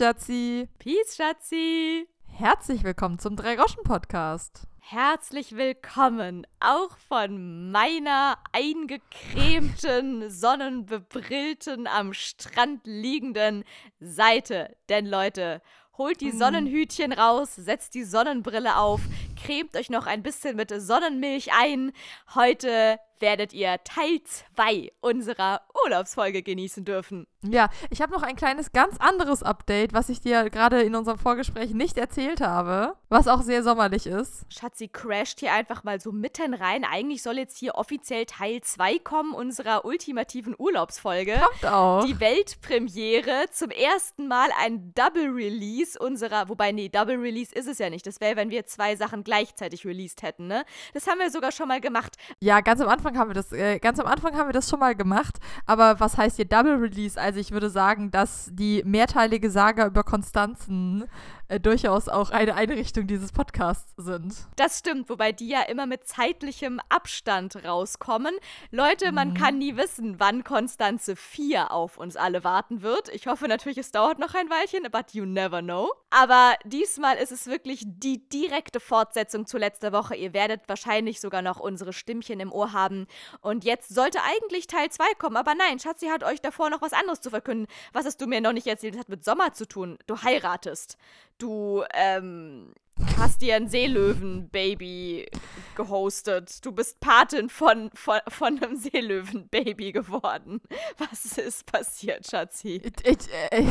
Schatzi. Peace, Schatzi. Herzlich willkommen zum Drei-Roschen-Podcast. Herzlich willkommen auch von meiner eingecremten, sonnenbebrillten, am Strand liegenden Seite. Denn Leute, holt die Sonnenhütchen raus, setzt die Sonnenbrille auf, cremt euch noch ein bisschen mit Sonnenmilch ein. Heute werdet ihr Teil 2 unserer Urlaubsfolge genießen dürfen. Ja, ich habe noch ein kleines, ganz anderes Update, was ich dir gerade in unserem Vorgespräch nicht erzählt habe, was auch sehr sommerlich ist. Schatzi crasht hier einfach mal so mitten rein. Eigentlich soll jetzt hier offiziell Teil 2 kommen unserer ultimativen Urlaubsfolge. Kommt auch. Die Weltpremiere. Zum ersten Mal ein Double Release unserer, wobei, nee, Double Release ist es ja nicht. Das wäre, wenn wir zwei Sachen gleichzeitig released hätten, ne? Das haben wir sogar schon mal gemacht. Ja, ganz am Anfang haben wir das, äh, ganz am Anfang haben wir das schon mal gemacht. Aber was heißt hier Double Release? Also ich würde sagen, dass die mehrteilige Saga über Konstanzen äh, durchaus auch eine Einrichtung dieses Podcasts sind. Das stimmt, wobei die ja immer mit zeitlichem Abstand rauskommen. Leute, man kann nie wissen, wann Konstanze 4 auf uns alle warten wird. Ich hoffe natürlich, es dauert noch ein Weilchen, but you never know. Aber diesmal ist es wirklich die direkte Fortsetzung zu letzter Woche. Ihr werdet wahrscheinlich sogar noch unsere Stimmchen im Ohr haben. Und jetzt sollte eigentlich Teil 2 kommen, aber nein, Schatzi hat euch davor noch was anderes zu verkünden. Was hast du mir noch nicht erzählt? Das hat mit Sommer zu tun. Du heiratest. Du, ähm, hast dir ein Seelöwen-Baby gehostet. Du bist Patin von, von, von einem Seelöwen-Baby geworden. Was ist passiert, Schatzi? Ich, ich, äh,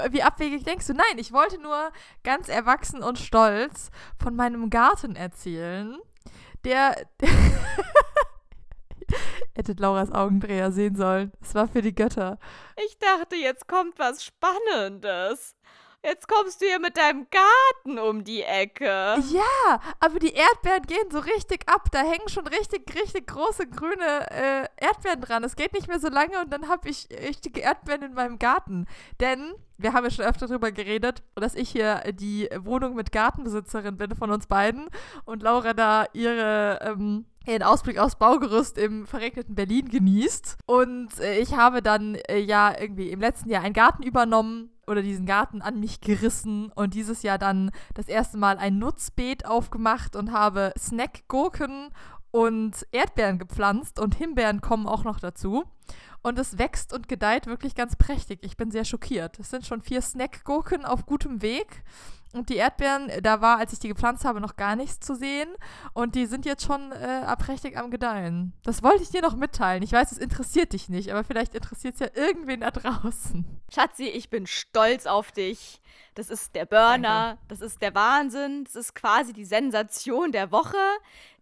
wie abwegig denkst du? Nein, ich wollte nur ganz erwachsen und stolz von meinem Garten erzählen, der. Hättet Lauras Augendreher sehen sollen. Es war für die Götter. Ich dachte, jetzt kommt was Spannendes. Jetzt kommst du hier mit deinem Garten um die Ecke. Ja, aber die Erdbeeren gehen so richtig ab. Da hängen schon richtig, richtig große grüne äh, Erdbeeren dran. Es geht nicht mehr so lange und dann habe ich richtige Erdbeeren in meinem Garten. Denn wir haben ja schon öfter darüber geredet, dass ich hier die Wohnung mit Gartenbesitzerin bin von uns beiden und Laura da ihre ähm, ihren Ausblick aufs Baugerüst im verregneten Berlin genießt. Und äh, ich habe dann äh, ja irgendwie im letzten Jahr einen Garten übernommen oder diesen Garten an mich gerissen und dieses Jahr dann das erste Mal ein Nutzbeet aufgemacht und habe Snackgurken und Erdbeeren gepflanzt und Himbeeren kommen auch noch dazu. Und es wächst und gedeiht wirklich ganz prächtig. Ich bin sehr schockiert. Es sind schon vier Snackgurken auf gutem Weg. Und die Erdbeeren, da war, als ich die gepflanzt habe, noch gar nichts zu sehen. Und die sind jetzt schon äh, prächtig am Gedeihen. Das wollte ich dir noch mitteilen. Ich weiß, es interessiert dich nicht, aber vielleicht interessiert es ja irgendwen da draußen. Schatzi, ich bin stolz auf dich. Das ist der Burner, Danke. das ist der Wahnsinn, das ist quasi die Sensation der Woche.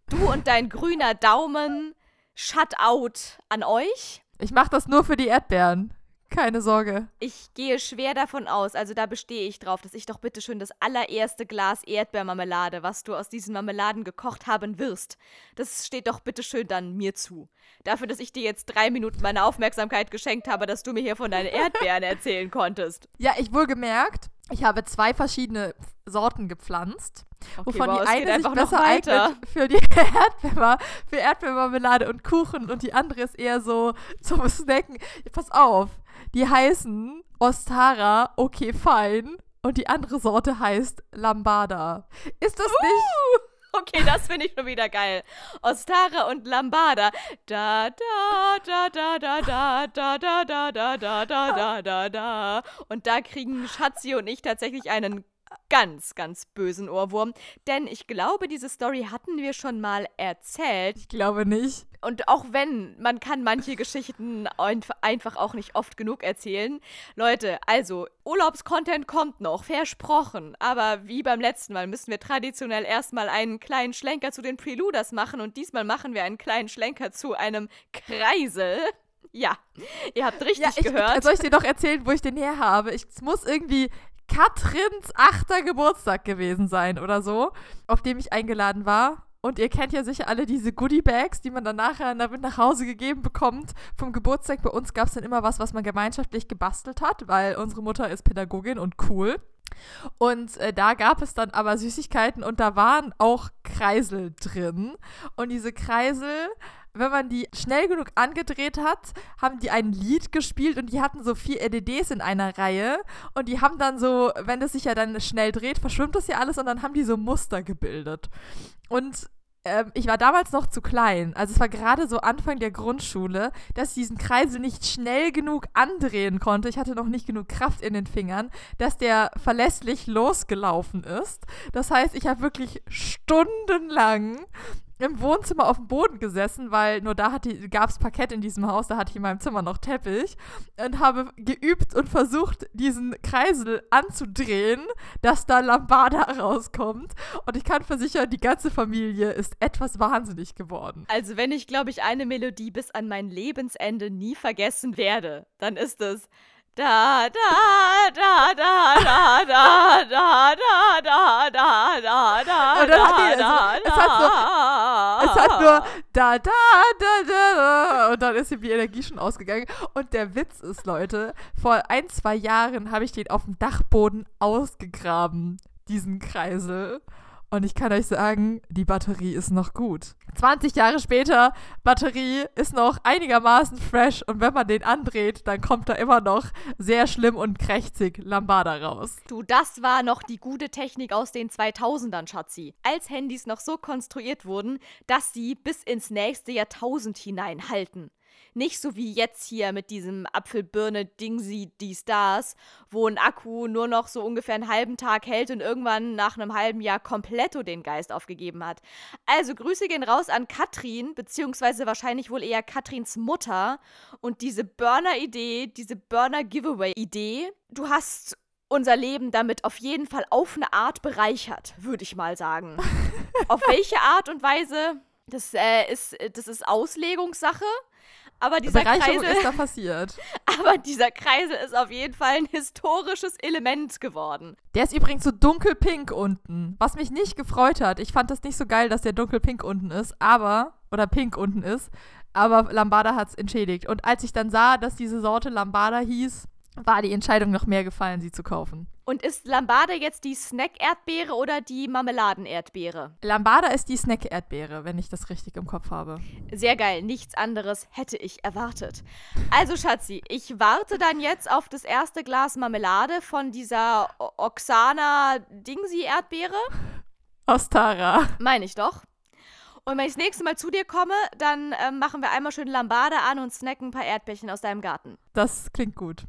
Du und dein grüner Daumen, Shutout an euch. Ich mache das nur für die Erdbeeren. Keine Sorge. Ich gehe schwer davon aus, also da bestehe ich drauf, dass ich doch bitte schön das allererste Glas Erdbeermarmelade, was du aus diesen Marmeladen gekocht haben wirst, das steht doch bitte schön dann mir zu. Dafür, dass ich dir jetzt drei Minuten meine Aufmerksamkeit geschenkt habe, dass du mir hier von deinen Erdbeeren erzählen konntest. Ja, ich wohl gemerkt, ich habe zwei verschiedene Sorten gepflanzt, Okay, wovon wow, die eine sich besser eignet für die Erdbeer, für Erdbeermarmelade und Kuchen und die andere ist eher so zum Snacken. Pass auf, die heißen Ostara, okay, fein. Und die andere Sorte heißt Lambada. Ist das nicht? Okay, das finde ich schon wieder geil. Ostara und Lambada. Da da da da da da da da da da da da da da da. Und da kriegen Schatzi und ich tatsächlich einen ganz, ganz bösen Ohrwurm. Denn ich glaube, diese Story hatten wir schon mal erzählt. Ich glaube nicht. Und auch wenn, man kann manche Geschichten einf- einfach auch nicht oft genug erzählen. Leute, also, Urlaubscontent kommt noch, versprochen. Aber wie beim letzten Mal müssen wir traditionell erstmal einen kleinen Schlenker zu den Preluders machen. Und diesmal machen wir einen kleinen Schlenker zu einem Kreisel. Ja, ihr habt richtig Ja, ich, gehört. soll ich dir doch erzählen, wo ich den her habe? Ich, es muss irgendwie Katrins achter Geburtstag gewesen sein oder so, auf dem ich eingeladen war. Und ihr kennt ja sicher alle diese Goodie-Bags, die man dann nachher damit nach Hause gegeben bekommt vom Geburtstag. Bei uns gab es dann immer was, was man gemeinschaftlich gebastelt hat, weil unsere Mutter ist Pädagogin und cool. Und äh, da gab es dann aber Süßigkeiten und da waren auch Kreisel drin. Und diese Kreisel wenn man die schnell genug angedreht hat, haben die ein Lied gespielt und die hatten so vier LEDs in einer Reihe und die haben dann so, wenn es sich ja dann schnell dreht, verschwimmt das ja alles und dann haben die so Muster gebildet. Und ähm, ich war damals noch zu klein, also es war gerade so Anfang der Grundschule, dass ich diesen Kreisel nicht schnell genug andrehen konnte. Ich hatte noch nicht genug Kraft in den Fingern, dass der verlässlich losgelaufen ist. Das heißt, ich habe wirklich stundenlang im Wohnzimmer auf dem Boden gesessen, weil nur da gab es Parkett in diesem Haus, da hatte ich in meinem Zimmer noch Teppich und habe geübt und versucht, diesen Kreisel anzudrehen, dass da Lambada rauskommt. Und ich kann versichern, die ganze Familie ist etwas wahnsinnig geworden. Also wenn ich, glaube ich, eine Melodie bis an mein Lebensende nie vergessen werde, dann ist es da, da, da, da, da, da, da, da, da, da, da, da, Und dann hat die, da, es, hat so, es hat nur da, da, da, da, und dann ist ihm die Energie schon ausgegangen. Und der Witz ist, Leute, vor ein, zwei Jahren habe ich den auf dem Dachboden ausgegraben, diesen Kreisel. Und ich kann euch sagen, die Batterie ist noch gut. 20 Jahre später, Batterie ist noch einigermaßen fresh und wenn man den andreht, dann kommt da immer noch sehr schlimm und krächzig Lambada raus. Du, das war noch die gute Technik aus den 2000ern, Schatzi. Als Handys noch so konstruiert wurden, dass sie bis ins nächste Jahrtausend hinein halten. Nicht so wie jetzt hier mit diesem Apfelbirne-Dingsi, die Stars, wo ein Akku nur noch so ungefähr einen halben Tag hält und irgendwann nach einem halben Jahr kompletto den Geist aufgegeben hat. Also Grüße gehen raus an Katrin, beziehungsweise wahrscheinlich wohl eher Katrins Mutter und diese Burner-Idee, diese Burner-Giveaway-Idee. Du hast unser Leben damit auf jeden Fall auf eine Art bereichert, würde ich mal sagen. auf welche Art und Weise? Das, äh, ist, das ist Auslegungssache. Aber dieser Bereicherung Kreisel, ist da passiert. aber dieser Kreisel ist auf jeden Fall ein historisches Element geworden. Der ist übrigens so dunkelpink unten, was mich nicht gefreut hat. Ich fand das nicht so geil, dass der dunkelpink unten ist, aber, oder pink unten ist, aber Lambada hat es entschädigt. Und als ich dann sah, dass diese Sorte Lambada hieß, war die Entscheidung noch mehr gefallen, sie zu kaufen. Und ist Lambada jetzt die Snack-Erdbeere oder die Marmeladen-Erdbeere? Lambada ist die Snack-Erdbeere, wenn ich das richtig im Kopf habe. Sehr geil, nichts anderes hätte ich erwartet. Also, Schatzi, ich warte dann jetzt auf das erste Glas Marmelade von dieser Oksana-Dingsi-Erdbeere. Ostara. Meine ich doch. Und wenn ich das nächste Mal zu dir komme, dann ähm, machen wir einmal schön Lambada an und snacken ein paar Erdbeerchen aus deinem Garten. Das klingt gut.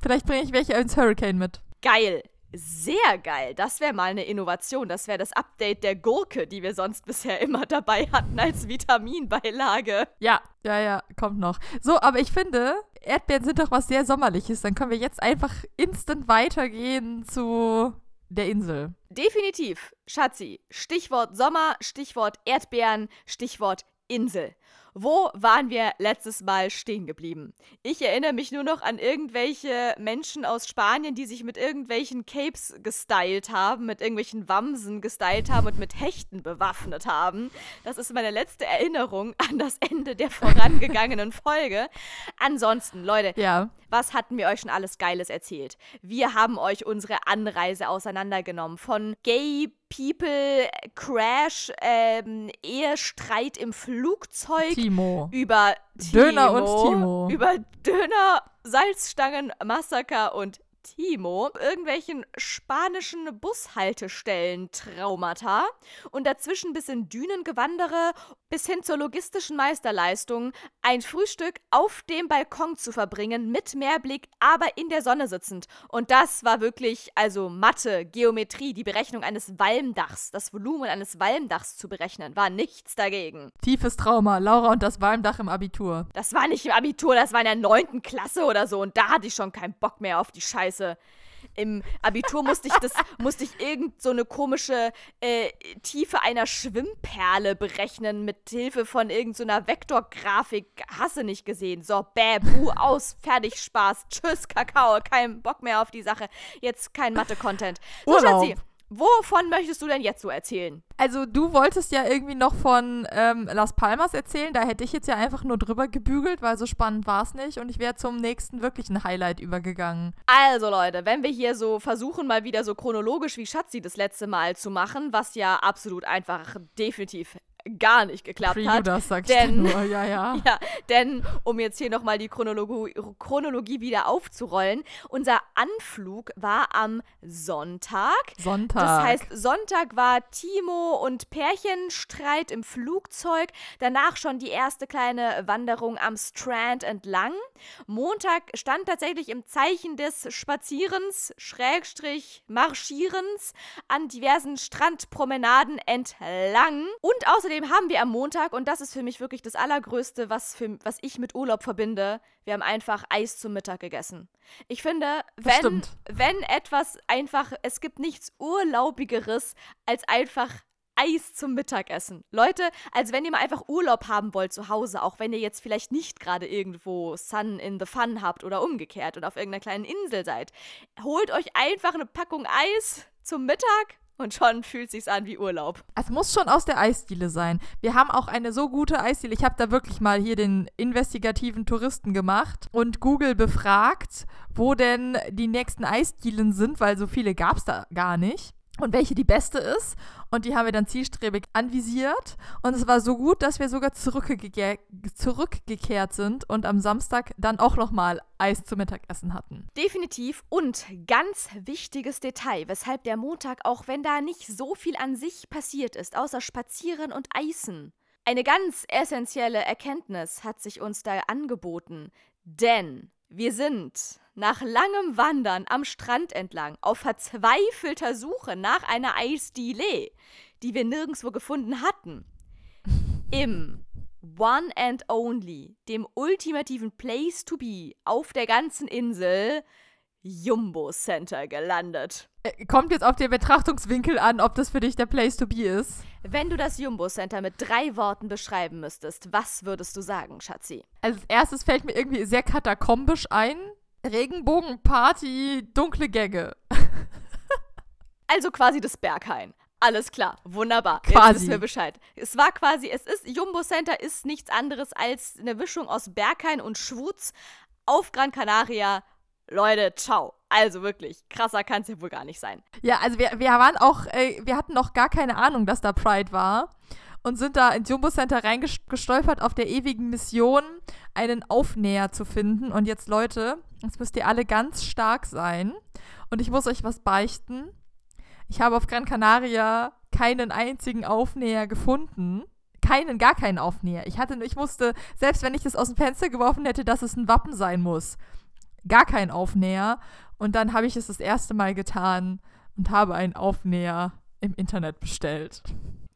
Vielleicht bringe ich welche ins Hurricane mit. Geil. Sehr geil. Das wäre mal eine Innovation. Das wäre das Update der Gurke, die wir sonst bisher immer dabei hatten als Vitaminbeilage. Ja, ja, ja, kommt noch. So, aber ich finde, Erdbeeren sind doch was sehr Sommerliches. Dann können wir jetzt einfach instant weitergehen zu der Insel. Definitiv. Schatzi. Stichwort Sommer, Stichwort Erdbeeren, Stichwort Insel. Wo waren wir letztes Mal stehen geblieben? Ich erinnere mich nur noch an irgendwelche Menschen aus Spanien, die sich mit irgendwelchen Capes gestylt haben, mit irgendwelchen Wamsen gestylt haben und mit Hechten bewaffnet haben. Das ist meine letzte Erinnerung an das Ende der vorangegangenen Folge. Ansonsten, Leute, Ja. was hatten wir euch schon alles Geiles erzählt? Wir haben euch unsere Anreise auseinandergenommen. Von Gay People Crash, ähm, Ehestreit im Flugzeug, Timo. über Döner und Timo, Timo. Über Döner, Salzstangen, Massaker und Timo, irgendwelchen spanischen Bushaltestellen Traumata und dazwischen bis in Dünengewandere bis hin zur logistischen Meisterleistung, ein Frühstück auf dem Balkon zu verbringen mit Meerblick, aber in der Sonne sitzend. Und das war wirklich, also Mathe, Geometrie, die Berechnung eines Walmdachs, das Volumen eines Walmdachs zu berechnen, war nichts dagegen. Tiefes Trauma. Laura und das Walmdach im Abitur. Das war nicht im Abitur, das war in der neunten Klasse oder so. Und da hatte ich schon keinen Bock mehr auf die Scheiße. Im Abitur musste ich das, musste ich irgend so eine komische äh, Tiefe einer Schwimmperle berechnen mit Hilfe von irgendeiner so Vektorgrafik. Hasse nicht gesehen. So, bäh, buh, aus, fertig, Spaß. Tschüss, Kakao. Kein Bock mehr auf die Sache. Jetzt kein Mathe-Content. So, Urlaub. Schatzi. Wovon möchtest du denn jetzt so erzählen? Also du wolltest ja irgendwie noch von ähm, Las Palmas erzählen. Da hätte ich jetzt ja einfach nur drüber gebügelt, weil so spannend war es nicht. Und ich wäre zum nächsten wirklichen Highlight übergegangen. Also Leute, wenn wir hier so versuchen, mal wieder so chronologisch wie Schatzi das letzte Mal zu machen, was ja absolut einfach definitiv gar nicht geklappt Pre hat. das sagst denn- du nur, ja, ja. Ja, denn um jetzt hier nochmal die Chronologie, Chronologie wieder aufzurollen, unser Anflug war am Sonntag. Sonntag. Das heißt, Sonntag war Timo und Pärchenstreit im Flugzeug. Danach schon die erste kleine Wanderung am Strand entlang. Montag stand tatsächlich im Zeichen des Spazierens, Schrägstrich Marschierens an diversen Strandpromenaden entlang. Und außerdem haben wir am Montag, und das ist für mich wirklich das Allergrößte, was, für, was ich mit Urlaub verbinde, wir haben einfach Eis zum Mittag gegessen. Ich finde, wenn, wenn etwas einfach, es gibt nichts Urlaubigeres als einfach Eis zum Mittagessen. Leute, als wenn ihr mal einfach Urlaub haben wollt zu Hause, auch wenn ihr jetzt vielleicht nicht gerade irgendwo Sun in the Fun habt oder umgekehrt und auf irgendeiner kleinen Insel seid. Holt euch einfach eine Packung Eis zum Mittag und schon fühlt sich's an wie Urlaub. Es muss schon aus der Eisdiele sein. Wir haben auch eine so gute Eisdiele. Ich habe da wirklich mal hier den investigativen Touristen gemacht und Google befragt, wo denn die nächsten Eisdielen sind, weil so viele gab es da gar nicht. Und welche die beste ist. Und die haben wir dann zielstrebig anvisiert. Und es war so gut, dass wir sogar zurückgege zurückgekehrt sind und am Samstag dann auch nochmal Eis zum Mittagessen hatten. Definitiv und ganz wichtiges Detail, weshalb der Montag, auch wenn da nicht so viel an sich passiert ist, außer Spazieren und Eisen, eine ganz essentielle Erkenntnis hat sich uns da angeboten. Denn wir sind nach langem Wandern am Strand entlang auf verzweifelter Suche nach einer Eisdiele, die wir nirgendwo gefunden hatten, im One and Only, dem ultimativen Place to be auf der ganzen Insel, Jumbo Center gelandet. Äh, Kommt jetzt auf den Betrachtungswinkel an, ob das für dich der Place to be ist. Wenn du das Jumbo Center mit drei Worten beschreiben müsstest, was würdest du sagen, Schatzi? Also als erstes fällt mir irgendwie sehr katakombisch ein. Regenbogenparty, dunkle Gänge. Also quasi das Berghain. Alles klar, wunderbar. Jetzt Quasi. wissen wir Bescheid. Es war quasi, es ist, Jumbo Center ist nichts anderes als eine Mischung aus Berghain und Schwutz auf Gran Canaria. Leute, ciao. Also wirklich, krasser kann es ja wohl gar nicht sein. Ja, also wir, wir waren auch, äh, wir hatten noch gar keine Ahnung, dass da Pride war. Und sind da ins Jumbo Center reingestolpert auf der ewigen Mission, einen Aufnäher zu finden. Und jetzt, Leute, jetzt müsst ihr alle ganz stark sein. Und ich muss euch was beichten. Ich habe auf Gran Canaria keinen einzigen Aufnäher gefunden. Keinen, gar keinen Aufnäher. Ich hatte, ich musste, selbst wenn ich das aus dem Fenster geworfen hätte, dass es ein Wappen sein muss. Gar kein Aufnäher. Und dann habe ich es das erste Mal getan und habe einen Aufnäher im Internet bestellt.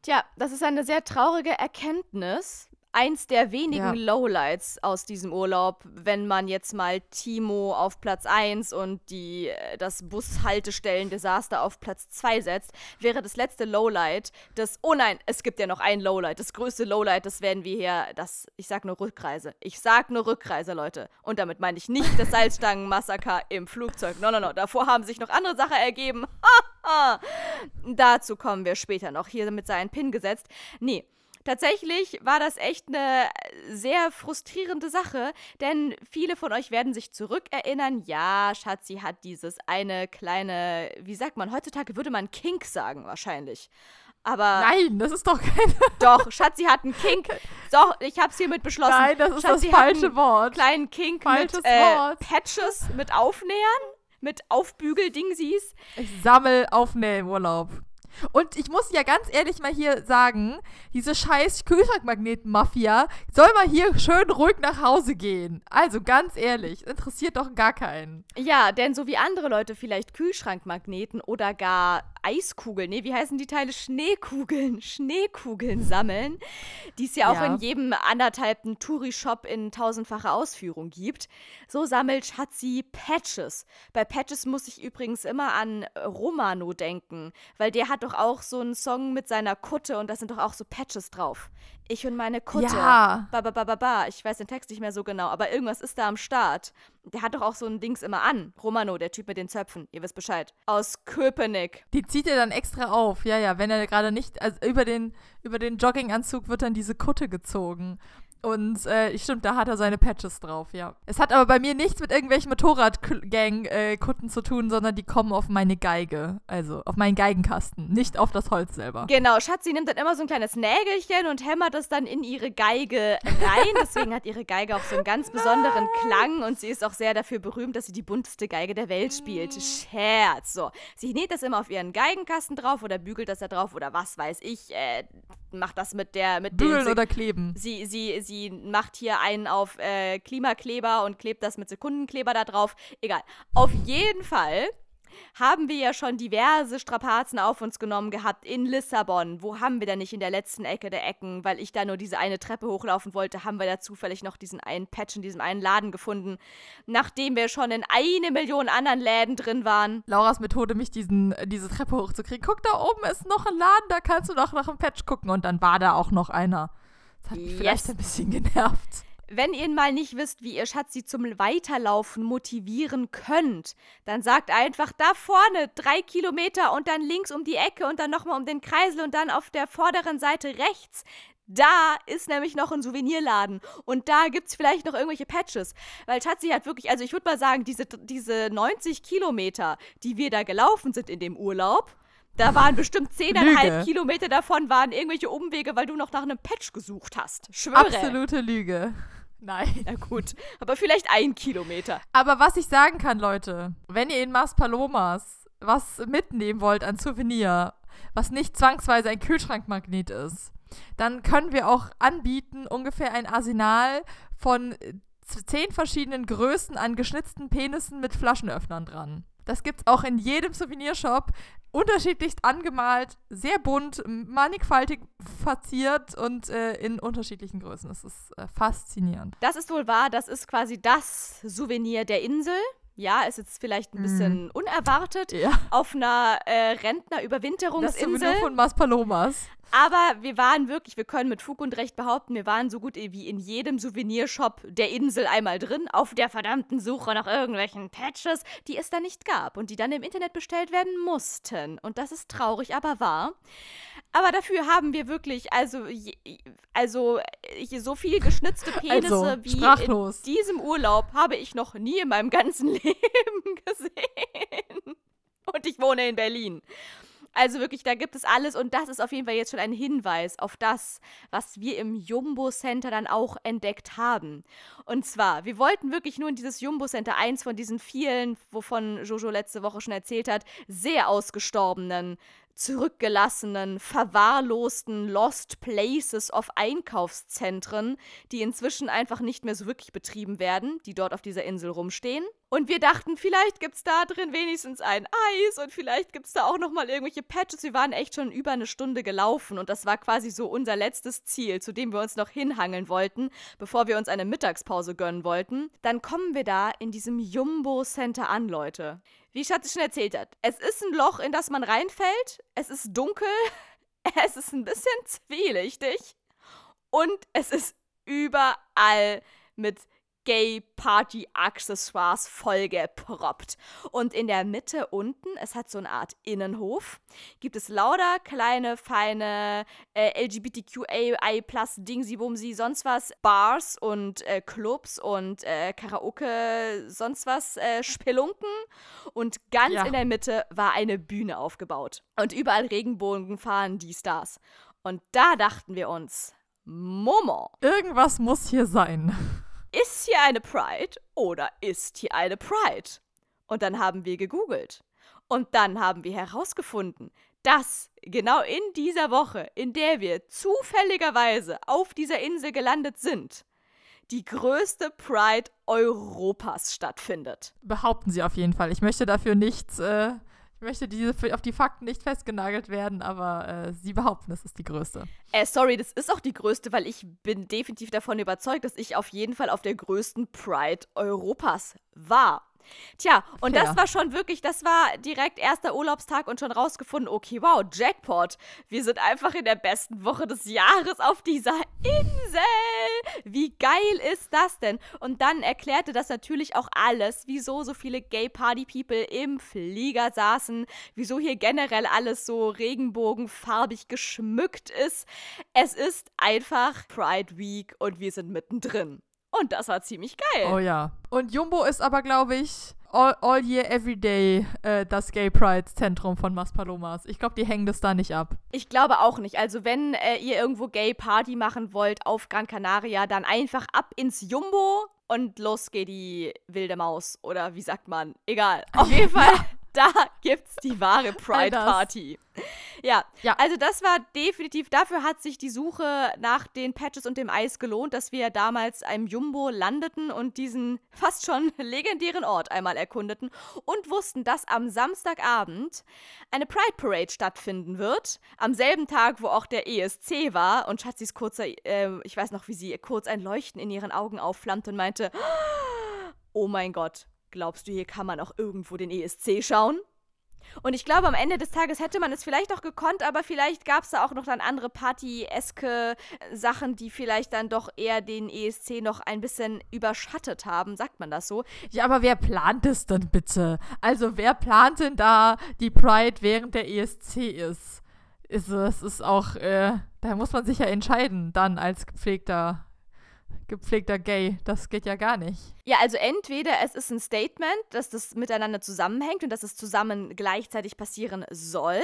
Tja, das ist eine sehr traurige Erkenntnis. Eins der wenigen Ja. Lowlights aus diesem Urlaub, wenn man jetzt mal Timo auf Platz 1 und die, äh, das Bushaltestellen-Desaster auf Platz 2 setzt, wäre das letzte Lowlight das, oh nein, es gibt ja noch ein Lowlight, das größte Lowlight, das werden wir hier, das, ich sag nur Rückreise. Ich sag nur Rückreise, Leute. Und damit meine ich nicht das Salzstangenmassaker im Flugzeug. No, no, no. Davor haben sich noch andere Sachen ergeben. Dazu kommen wir später noch. Hier mit seinen Pin gesetzt. Nee. Tatsächlich war das echt eine sehr frustrierende Sache, denn viele von euch werden sich zurückerinnern. Ja, Schatzi hat dieses eine kleine, wie sagt man, heutzutage würde man Kink sagen wahrscheinlich. Aber Nein, das ist doch kein. doch, Schatzi hat einen Kink. So, ich hab's hiermit beschlossen. Nein, das ist Schatzi das falsche Wort. Kleinen Kink Falsches mit äh. Patches, mit Aufnähern, mit Aufbügeldingsies. Ich sammel Aufnäher im Urlaub. Und ich muss ja ganz ehrlich mal hier sagen, diese scheiß Kühlschrankmagneten-Mafia soll mal hier schön ruhig nach Hause gehen. Also ganz ehrlich, interessiert doch gar keinen. Ja, denn so wie andere Leute vielleicht Kühlschrankmagneten oder gar Eiskugeln, nee, wie heißen die Teile? Schneekugeln, Schneekugeln sammeln, die es ja auch Ja. in jedem anderthalbten Touri-Shop in tausendfacher Ausführung gibt. So sammelt Schatzi Patches. Bei Patches muss ich übrigens immer an Romano denken, weil der hat doch auch so einen Song mit seiner Kutte und da sind doch auch so Patches drauf. Ich und meine Kutte. Ja. Ba, ba, ba, ba, ba. Ich weiß den Text nicht mehr so genau, aber irgendwas ist da am Start. Der hat doch auch so ein Dings immer an. Romano, der Typ mit den Zöpfen. Ihr wisst Bescheid. Aus Köpenick. Die zieht er dann extra auf. Ja, ja, wenn er gerade nicht, also über den, über den Jogginganzug wird dann diese Kutte gezogen. Und äh, stimmt, da hat er seine Patches drauf, ja. Es hat aber bei mir nichts mit irgendwelchen Motorradgang-Kutten zu tun, sondern die kommen auf meine Geige. Also auf meinen Geigenkasten, nicht auf das Holz selber. Genau, Schatzi nimmt dann immer so ein kleines Nägelchen und hämmert es dann in ihre Geige rein. Deswegen hat ihre Geige auch so einen ganz besonderen Klang und sie ist auch sehr dafür berühmt, dass sie die bunteste Geige der Welt spielt. Scherz. So. Sie näht das immer auf ihren Geigenkasten drauf oder bügelt das da drauf oder was weiß ich. Äh, macht das mit der mit Bügeln oder kleben. Sie, sie, sie macht hier einen auf äh, Klimakleber und klebt das mit Sekundenkleber da drauf. Egal. Auf jeden Fall haben wir ja schon diverse Strapazen auf uns genommen gehabt in Lissabon. Wo haben wir denn nicht in der letzten Ecke der Ecken, weil ich da nur diese eine Treppe hochlaufen wollte, haben wir da zufällig noch diesen einen Patch in diesem einen Laden gefunden, nachdem wir schon in eine Million anderen Läden drin waren. Lauras Methode, mich diesen, diese Treppe hochzukriegen. Guck, da oben ist noch ein Laden, da kannst du noch nach einem Patch gucken. Und dann war da auch noch einer. Das hat mich Yes. vielleicht ein bisschen genervt. Wenn ihr mal nicht wisst, wie ihr Schatzi zum Weiterlaufen motivieren könnt, dann sagt einfach da vorne drei Kilometer und dann links um die Ecke und dann nochmal um den Kreisel und dann auf der vorderen Seite rechts. Da ist nämlich noch ein Souvenirladen und da gibt's vielleicht noch irgendwelche Patches. Weil Schatzi hat wirklich, also ich würde mal sagen, diese, diese 90 Kilometer, die wir da gelaufen sind in dem Urlaub, da waren bestimmt 10,5 Lüge. Kilometer davon waren irgendwelche Umwege, weil du noch nach einem Patch gesucht hast. Schwöre. Absolute Lüge. Nein. Na gut, aber vielleicht ein Kilometer. Aber was ich sagen kann, Leute, wenn ihr in Mas Palomas was mitnehmen wollt an Souvenir, was nicht zwangsweise ein Kühlschrankmagnet ist, dann können wir auch anbieten ungefähr ein Arsenal von zehn verschiedenen Größen an geschnitzten Penissen mit Flaschenöffnern dran. Das gibt's auch in jedem Souvenirshop, unterschiedlichst angemalt, sehr bunt, mannigfaltig verziert und äh, in unterschiedlichen Größen. Es ist äh, faszinierend. Das ist wohl wahr, das ist quasi das Souvenir der Insel. Ja, ist jetzt vielleicht ein bisschen unerwartet Ja. auf einer äh, Das Rentnerüberwinterungsinsel. Souvenir von Mas Palomas. Aber wir waren wirklich, wir können mit Fug und Recht behaupten, wir waren so gut wie in jedem Souvenirshop der Insel einmal drin, auf der verdammten Suche nach irgendwelchen Patches, die es da nicht gab und die dann im Internet bestellt werden mussten. Und das ist traurig, aber wahr. Aber dafür haben wir wirklich, also, also so viel geschnitzte Penisse Also, wie sprachlos. in diesem Urlaub habe ich noch nie in meinem ganzen Leben gesehen. Und ich wohne in Berlin. Also wirklich, da gibt es alles und das ist auf jeden Fall jetzt schon ein Hinweis auf das, was wir im Jumbo Center dann auch entdeckt haben. Und zwar, wir wollten wirklich nur in dieses Jumbo Center, eins von diesen vielen, wovon Jojo letzte Woche schon erzählt hat, sehr ausgestorbenen, zurückgelassenen, verwahrlosten Lost Places of Einkaufszentren, die inzwischen einfach nicht mehr so wirklich betrieben werden, die dort auf dieser Insel rumstehen. Und wir dachten, vielleicht gibt's da drin wenigstens ein Eis und vielleicht gibt's da auch noch mal irgendwelche Patches. Wir waren echt schon über eine Stunde gelaufen und das war quasi so unser letztes Ziel, zu dem wir uns noch hinhangeln wollten, bevor wir uns eine Mittagspause gönnen wollten. Dann kommen wir da in diesem Jumbo Center an, Leute. Wie Schatzi schon erzählt hat, es ist ein Loch, in das man reinfällt. Es ist dunkel. Es ist ein bisschen zwielichtig. Und es ist überall mit Gay-Party-Accessoires vollgeproppt. Und in der Mitte unten, es hat so eine Art Innenhof, gibt es lauter kleine, feine äh, LGBTQAI plus Dingsi Bumsi, sonst was, Bars und äh, Clubs und äh, Karaoke, sonst was, äh, Spelunken. Und ganz Ja. in der Mitte war eine Bühne aufgebaut. Und überall Regenbogen fahren die Stars. Und da dachten wir uns, Momo, Irgendwas muss hier sein. Ist hier eine Pride oder ist hier eine Pride? Und dann haben wir gegoogelt. Und dann haben wir herausgefunden, dass genau in dieser Woche, in der wir zufälligerweise auf dieser Insel gelandet sind, die größte Pride Europas stattfindet. Behaupten sie auf jeden Fall. Ich möchte dafür nichts, äh, möchte diese, auf die Fakten nicht festgenagelt werden, aber äh, sie behaupten, es ist die größte. Äh, sorry, das ist auch die größte, weil ich bin definitiv davon überzeugt, dass ich auf jeden Fall auf der größten Pride Europas war. Tja, und Fair. das war schon wirklich, das war direkt erster Urlaubstag und schon rausgefunden, okay, wow, Jackpot. Wir sind einfach in der besten Woche des Jahres auf dieser Insel. Wie geil ist das denn? Und dann erklärte das natürlich auch alles, wieso so viele Gay Party People im Flieger saßen, wieso hier generell alles so regenbogenfarbig geschmückt ist. Es ist einfach Pride Week und wir sind mittendrin. Und das war ziemlich geil. Oh ja. Und Jumbo ist aber, glaube ich, all, all year, every day äh, das Gay Pride Zentrum von Maspalomas. Ich glaube, die hängen das da nicht ab. Ich glaube auch nicht. Also wenn äh, ihr irgendwo Gay Party machen wollt auf Gran Canaria, dann einfach ab ins Jumbo und los geht die wilde Maus. Oder wie sagt man? Egal. Auf jeden Fall, da gibt's die wahre Pride. Party. Ja, Ja. also das war definitiv, dafür hat sich die Suche nach den Patches und dem Eis gelohnt, dass wir damals einem Jumbo landeten und diesen fast schon legendären Ort einmal erkundeten und wussten, dass am Samstagabend eine Pride Parade stattfinden wird. Am selben Tag, wo auch der ESC war und Schatzis kurzer, äh, ich weiß noch, wie sie kurz ein Leuchten in ihren Augen aufflammte und meinte, oh mein Gott, glaubst du, hier kann man auch irgendwo den ESC schauen? Und ich glaube, am Ende des Tages hätte man es vielleicht auch gekonnt, aber vielleicht gab es da auch noch dann andere Party-eske Sachen, die vielleicht dann doch eher den ESC noch ein bisschen überschattet haben. Sagt man das so? Ja, aber wer plant es denn bitte? Also, wer plant denn da die Pride, während der ESC ist? Ist es ist auch, äh, da muss man sich ja entscheiden, dann als gepflegter, gepflegter Gay. Das geht ja gar nicht. Ja, also entweder es ist ein Statement, dass das miteinander zusammenhängt und dass es zusammen gleichzeitig passieren soll,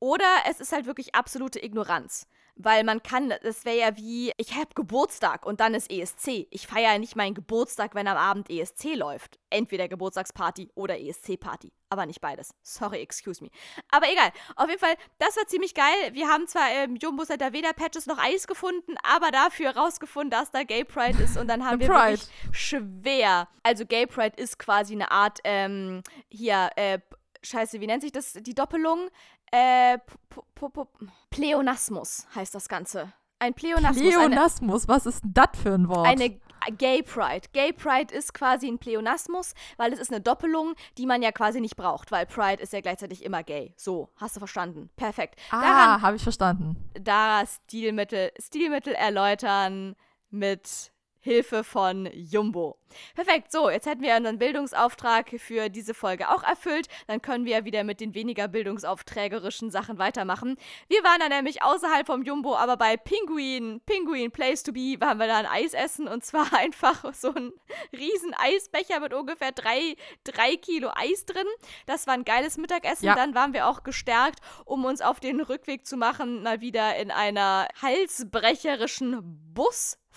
oder es ist halt wirklich absolute Ignoranz. Weil man kann, das wäre ja wie, ich habe Geburtstag und dann ist ESC. Ich feiere ja nicht meinen Geburtstag, wenn am Abend ESC läuft. Entweder Geburtstagsparty oder ESC-Party. Aber nicht beides. Sorry, excuse me. Aber egal. Auf jeden Fall, das war ziemlich geil. Wir haben zwar im Jumbo Center weder Patches noch Eis gefunden, aber dafür rausgefunden, dass da Gay Pride ist. Und dann haben wir Pride. wirklich schwer. Also Gay Pride ist quasi eine Art, ähm, hier, äh, scheiße, wie nennt sich das? Die Doppelung? Äh, P- P- P- Pleonasmus heißt das Ganze. Ein Pleonasmus. eine- Pleonasmus, was ist denn das für ein Wort? eine Gay Pride. Gay Pride ist quasi ein Pleonasmus, weil es ist eine Doppelung, die man ja quasi nicht braucht, weil Pride ist ja gleichzeitig immer gay. So, hast du verstanden? Perfekt. ah, habe ich verstanden. da Stilmittel, Stilmittel erläutern mit Hilfe von Jumbo. Perfekt, so, jetzt hätten wir unseren Bildungsauftrag für diese Folge auch erfüllt. Dann können wir ja wieder mit den weniger bildungsaufträgerischen Sachen weitermachen. Wir waren dann nämlich außerhalb vom Jumbo, aber bei Pinguin, Pinguin Place to Be, waren wir da ein Eis essen und zwar einfach so ein riesen Eisbecher mit ungefähr drei, drei Kilo Eis drin. Das war ein geiles Mittagessen. Ja. Dann waren wir auch gestärkt, um uns auf den Rückweg zu machen, mal wieder in einer halsbrecherischen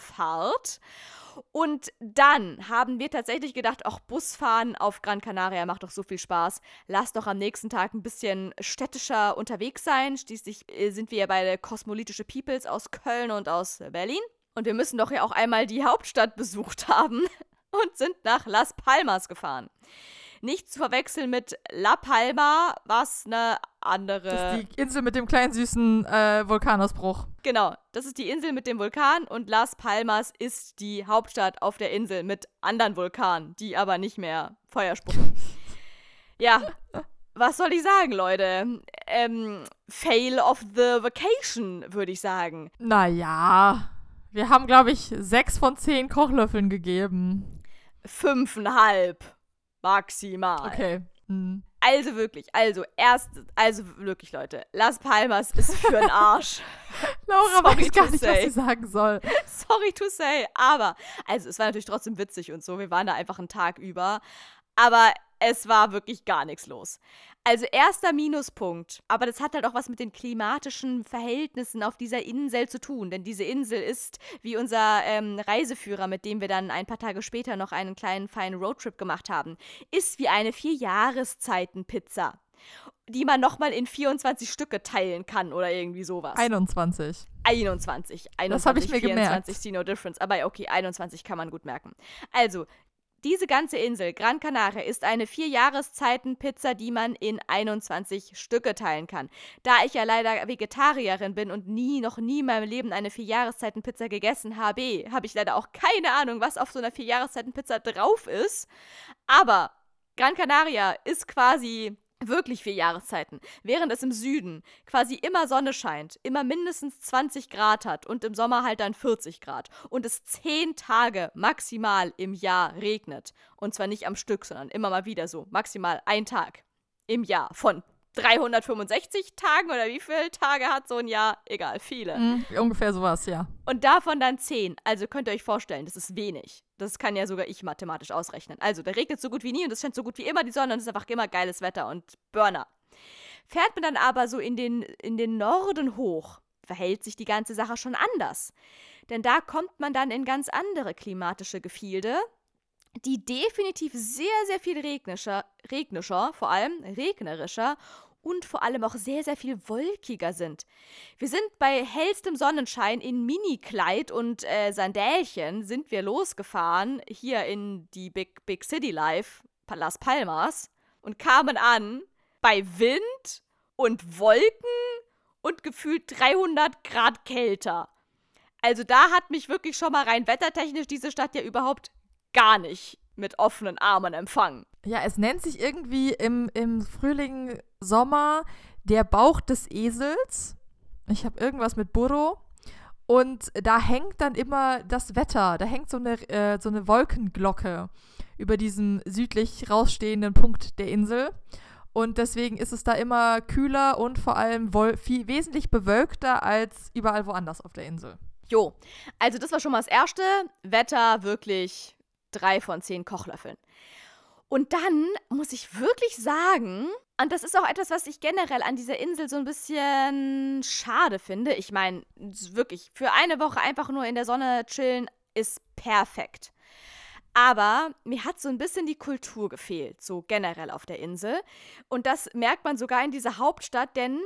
Busfahrt. Und dann haben wir tatsächlich gedacht, auch Busfahren auf Gran Canaria macht doch so viel Spaß. Lass doch am nächsten Tag ein bisschen städtischer unterwegs sein. Schließlich äh, sind wir ja beide kosmopolitische Peoples aus Köln und aus Berlin. Und wir müssen doch ja auch einmal die Hauptstadt besucht haben und sind nach Las Palmas gefahren. Nicht zu verwechseln mit La Palma, was eine andere. Das ist die Insel mit dem kleinen süßen äh, Vulkanausbruch. Genau, das ist die Insel mit dem Vulkan und Las Palmas ist die Hauptstadt auf der Insel mit anderen Vulkanen, die aber nicht mehr Feuer spucken. ja, was soll ich sagen, Leute? Ähm, Fail of the Vacation, würde ich sagen. Naja, wir haben, glaube ich, sechs von zehn Kochlöffeln gegeben. Fünfeinhalb. Maximal. Okay. Hm. Also wirklich, also erst, also wirklich, Leute, Las Palmas ist für den Arsch. Laura Sorry weiß gar nicht, say. was sie sagen soll. Sorry to say, aber, also es war natürlich trotzdem witzig und so, wir waren da einfach einen Tag über, aber es war wirklich gar nichts los. Also erster Minuspunkt, aber das hat halt auch was mit den klimatischen Verhältnissen auf dieser Insel zu tun, denn diese Insel ist, wie unser ähm, Reiseführer, mit dem wir dann ein paar Tage später noch einen kleinen feinen Roadtrip gemacht haben, ist wie eine Vier-Jahreszeiten-Pizza, die man nochmal in 24 Stücke teilen kann oder irgendwie sowas. 21. 21. 21 Das hab ich mir 24, gemerkt. see no difference. Aber okay, 21 kann man gut merken. Also, diese ganze Insel, Gran Canaria, ist eine Vier-Jahreszeiten-Pizza, die man in 21 Stücke teilen kann. Da ich ja leider Vegetarierin bin und nie, noch nie in meinem Leben eine Vier-Jahreszeiten-Pizza gegessen habe, habe ich leider auch keine Ahnung, was auf so einer Vier-Jahreszeiten-Pizza drauf ist. Aber Gran Canaria ist quasi wirklich vier Jahreszeiten, während es im Süden quasi immer Sonne scheint, immer mindestens 20 Grad hat und im Sommer halt dann 40 Grad und es zehn Tage maximal im Jahr regnet. Und zwar nicht am Stück, sondern immer mal wieder so, maximal ein Tag im Jahr von 365 Tagen oder wie viele Tage hat so ein Jahr? Egal, viele. Mhm, ungefähr sowas, ja. Und davon dann 10. Also könnt ihr euch vorstellen, das ist wenig. Das kann ja sogar ich mathematisch ausrechnen. Also, da regnet so gut wie nie und es scheint so gut wie immer die Sonne und es ist einfach immer geiles Wetter und Burner. Fährt man dann aber so in den, in den Norden hoch, verhält sich die ganze Sache schon anders. Denn da kommt man dann in ganz andere klimatische Gefilde, die definitiv sehr, sehr viel regnischer, regnischer, vor allem regnerischer und vor allem auch sehr, sehr viel wolkiger sind. Wir sind bei hellstem Sonnenschein in Mini-Kleid und äh, Sandälchen sind wir losgefahren, hier in die Big, Big City Life, Las Palmas, und kamen an bei Wind und Wolken und gefühlt 300 Grad kälter. Also da hat mich wirklich schon mal rein wettertechnisch diese Stadt ja überhaupt gar nicht mit offenen Armen empfangen. Ja, es nennt sich irgendwie im, im Frühling, Sommer der Bauch des Esels. Ich habe irgendwas mit Burro. Und da hängt dann immer das Wetter. Da hängt so eine, äh, so eine Wolkenglocke über diesem südlich rausstehenden Punkt der Insel. Und deswegen ist es da immer kühler und vor allem viel, wesentlich bewölkter als überall woanders auf der Insel. Jo, also das war schon mal das Erste. Wetter wirklich drei von zehn Kochlöffeln. Und dann muss ich wirklich sagen, und das ist auch etwas, was ich generell an dieser Insel so ein bisschen schade finde. Ich meine, wirklich, für eine Woche einfach nur in der Sonne chillen ist perfekt. Aber mir hat so ein bisschen die Kultur gefehlt, so generell auf der Insel. Und das merkt man sogar in dieser Hauptstadt, denn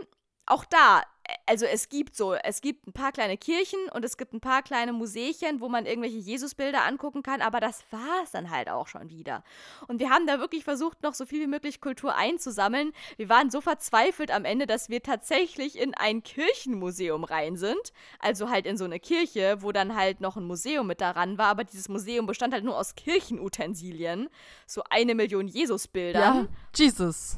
auch da also es gibt so, es gibt ein paar kleine Kirchen und es gibt ein paar kleine Museechen, wo man irgendwelche Jesusbilder angucken kann, aber das war es dann halt auch schon wieder. Und wir haben da wirklich versucht, noch so viel wie möglich Kultur einzusammeln. Wir waren so verzweifelt am Ende, dass wir tatsächlich in ein Kirchenmuseum rein sind. Also halt in so eine Kirche, wo dann halt noch ein Museum mit daran war, aber dieses Museum bestand halt nur aus Kirchenutensilien. So eine Million Jesusbilder. Ja, Jesus.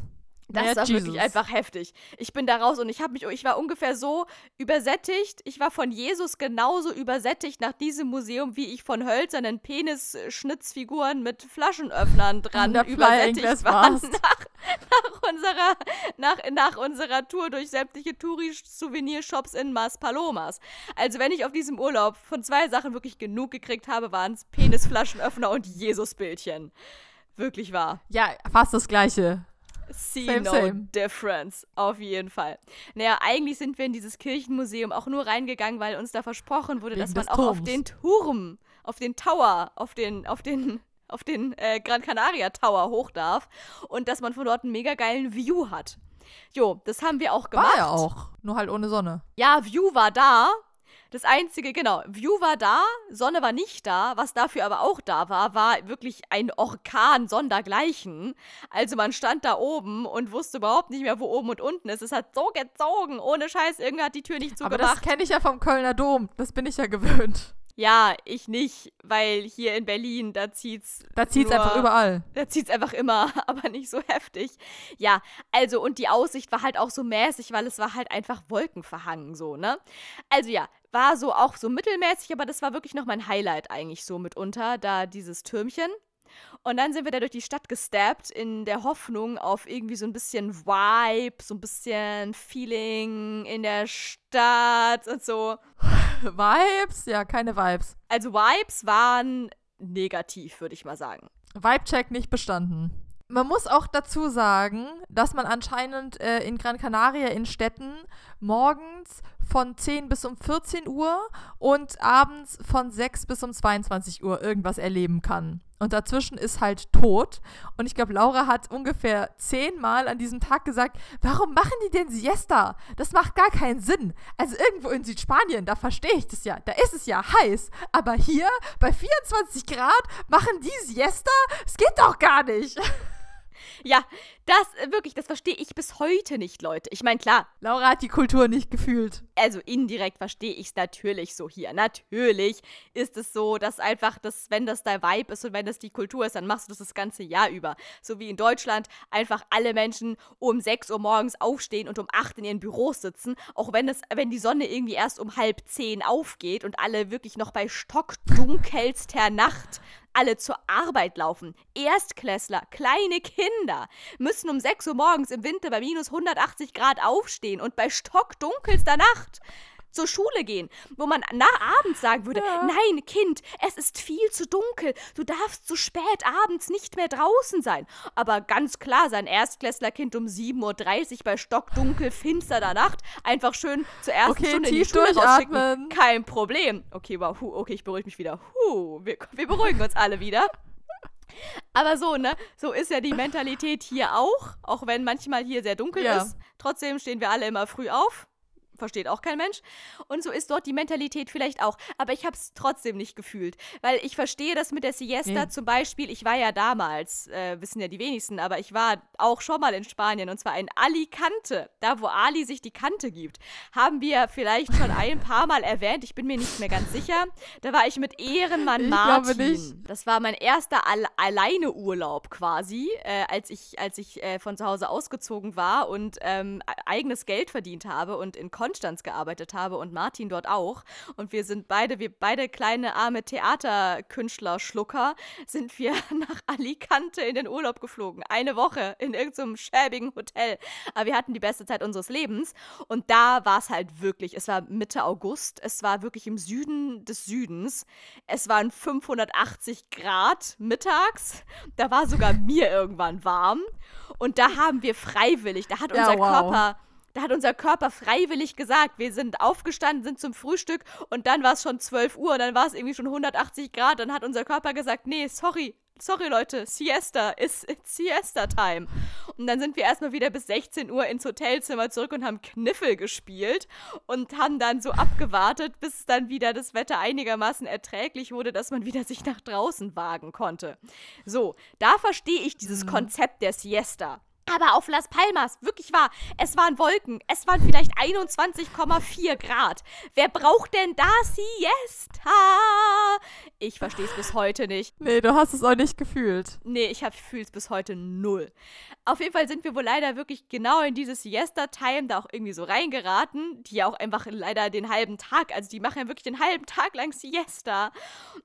Das ja, war Jesus. wirklich einfach heftig. Ich bin da raus und ich habe mich, ich war ungefähr so übersättigt. Ich war von Jesus genauso übersättigt nach diesem Museum, wie ich von hölzernen Penisschnitzfiguren mit Flaschenöffnern dran übersättigt war. Nach, nach, unserer, nach, nach unserer Tour durch sämtliche Touri-Souvenirshops in Mas Palomas. Also, wenn ich auf diesem Urlaub von zwei Sachen wirklich genug gekriegt habe, waren es Penisflaschenöffner und Jesusbildchen. Wirklich wahr. Ja, fast das Gleiche. See same, no same. difference. Auf jeden Fall. Naja, eigentlich sind wir in dieses Kirchenmuseum auch nur reingegangen, weil uns da versprochen wurde, Wegen dass man auch Turms. auf den Turm, auf den Tower, auf den, auf den, auf den äh, Gran Canaria Tower hoch darf und dass man von dort einen mega geilen View hat. Jo, das haben wir auch gemacht. War ja auch, nur halt ohne Sonne. Ja, View war da, das einzige, genau, View war da, Sonne war nicht da. Was dafür aber auch da war, war wirklich ein Orkan sondergleichen. Also man stand da oben und wusste überhaupt nicht mehr, wo oben und unten ist. Es hat so gezogen, ohne Scheiß. Irgendwer hat die Tür nicht zugemacht. Aber das kenne ich ja vom Kölner Dom. Das bin ich ja gewöhnt. Ja, ich nicht, weil hier in Berlin, da zieht's. Da zieht's nur, einfach überall. Da zieht's einfach immer, aber nicht so heftig. Ja, also und die Aussicht war halt auch so mäßig, weil es war halt einfach wolkenverhangen so, ne? Also ja, war so auch so mittelmäßig, aber das war wirklich noch mein Highlight eigentlich so mitunter, da dieses Türmchen. Und dann sind wir da durch die Stadt gesteppt in der Hoffnung auf irgendwie so ein bisschen Vibe, so ein bisschen Feeling in der Stadt und so. Vibes? Ja, keine Vibes. Also Vibes waren negativ, würde ich mal sagen. Vibe-Check nicht bestanden. Man muss auch dazu sagen, dass man anscheinend äh, in Gran Canaria in Städten morgens von 10 bis um 14 Uhr und abends von 6 bis um 22 Uhr irgendwas erleben kann. Und dazwischen ist halt tot. Und ich glaube, Laura hat ungefähr zehnmal an diesem Tag gesagt, warum machen die denn Siesta? Das macht gar keinen Sinn. Also irgendwo in Südspanien, da verstehe ich das ja. Da ist es ja heiß. Aber hier bei 24 Grad machen die Siesta? Es geht doch gar nicht. Ja, das äh, wirklich, das verstehe ich bis heute nicht, Leute. Ich meine, klar. Laura hat die Kultur nicht gefühlt. Also indirekt verstehe ich es natürlich so hier. Natürlich ist es so, dass einfach, das, wenn das dein Vibe ist und wenn das die Kultur ist, dann machst du das das ganze Jahr über. So wie in Deutschland einfach alle Menschen um 6 Uhr morgens aufstehen und um 8 in ihren Büros sitzen, auch wenn, es, wenn die Sonne irgendwie erst um halb 10 aufgeht und alle wirklich noch bei stockdunkelster Nacht alle zur Arbeit laufen. Erstklässler, kleine Kinder müssen um 6 Uhr morgens im Winter bei minus 180 Grad aufstehen und bei stockdunkelster Nacht zur Schule gehen, wo man nach abends sagen würde, ja. nein, Kind, es ist viel zu dunkel, du darfst so spät abends nicht mehr draußen sein. Aber ganz klar, sein Erstklässlerkind um 7.30 Uhr bei stockdunkel, finsterer Nacht einfach schön zur ersten okay, Stunde in die Schule rausschicken. Kein Problem. Okay, wow, okay, ich beruhige mich wieder. Huh, wir, wir beruhigen uns alle wieder. Aber so, ne? So ist ja die Mentalität hier auch. Auch wenn manchmal hier sehr dunkel ja. ist. Trotzdem stehen wir alle immer früh auf versteht auch kein Mensch. Und so ist dort die Mentalität vielleicht auch. Aber ich habe es trotzdem nicht gefühlt. Weil ich verstehe das mit der Siesta nee. zum Beispiel. Ich war ja damals, äh, wissen ja die wenigsten, aber ich war auch schon mal in Spanien und zwar in Alicante. Da, wo Ali sich die Kante gibt. Haben wir vielleicht schon ein paar Mal erwähnt. Ich bin mir nicht mehr ganz sicher. Da war ich mit Ehrenmann ich Martin. Glaube nicht. Das war mein erster All alleine Urlaub quasi, äh, als ich, als ich äh, von zu Hause ausgezogen war und ähm, eigenes Geld verdient habe und in Kon Konstanz gearbeitet habe und Martin dort auch. Und wir sind beide, wir beide kleine arme Theaterkünstler-Schlucker, sind wir nach Alicante in den Urlaub geflogen. Eine Woche in irgendeinem schäbigen Hotel. Aber wir hatten die beste Zeit unseres Lebens. Und da war es halt wirklich, es war Mitte August, es war wirklich im Süden des Südens. Es waren 580 Grad mittags. Da war sogar mir irgendwann warm. Und da haben wir freiwillig, da hat unser ja, wow. Körper da hat unser Körper freiwillig gesagt, wir sind aufgestanden, sind zum Frühstück und dann war es schon 12 Uhr und dann war es irgendwie schon 180 Grad. Dann hat unser Körper gesagt, nee, sorry, sorry Leute, Siesta, ist Siesta-Time. Und dann sind wir erstmal wieder bis 16 Uhr ins Hotelzimmer zurück und haben Kniffel gespielt und haben dann so abgewartet, bis dann wieder das Wetter einigermaßen erträglich wurde, dass man wieder sich nach draußen wagen konnte. So, da verstehe ich dieses mhm. Konzept der Siesta. Aber auf Las Palmas, wirklich wahr, es waren Wolken. Es waren vielleicht 21,4 Grad. Wer braucht denn da Siesta? Ich verstehe es bis heute nicht. Nee, du hast es auch nicht gefühlt. Nee, ich fühle es bis heute null. Auf jeden Fall sind wir wohl leider wirklich genau in diese Siesta-Time da auch irgendwie so reingeraten, die ja auch einfach leider den halben Tag, also die machen ja wirklich den halben Tag lang Siesta.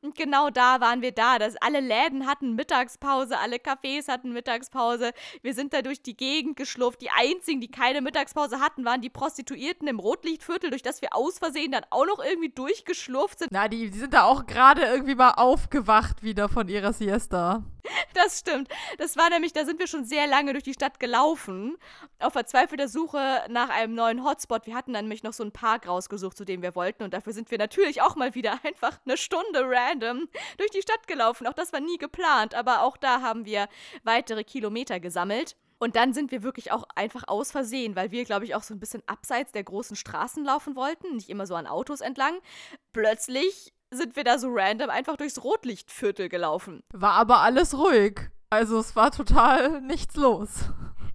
Und genau da waren wir da, dass alle Läden hatten Mittagspause, alle Cafés hatten Mittagspause. Wir sind da durch durch die Gegend geschlurft. Die einzigen, die keine Mittagspause hatten, waren die Prostituierten im Rotlichtviertel, durch das wir aus Versehen dann auch noch irgendwie durchgeschlurft sind. Na, die, die sind da auch gerade irgendwie mal aufgewacht wieder von ihrer Siesta. Das stimmt. Das war nämlich, da sind wir schon sehr lange durch die Stadt gelaufen, auf verzweifelter Suche nach einem neuen Hotspot. Wir hatten dann nämlich noch so einen Park rausgesucht, zu dem wir wollten. Und dafür sind wir natürlich auch mal wieder einfach eine Stunde random durch die Stadt gelaufen. Auch das war nie geplant, aber auch da haben wir weitere Kilometer gesammelt. Und dann sind wir wirklich auch einfach aus Versehen, weil wir, glaube ich, auch so ein bisschen abseits der großen Straßen laufen wollten, nicht immer so an Autos entlang. Plötzlich sind wir da so random einfach durchs Rotlichtviertel gelaufen. War aber alles ruhig. Also es war total nichts los.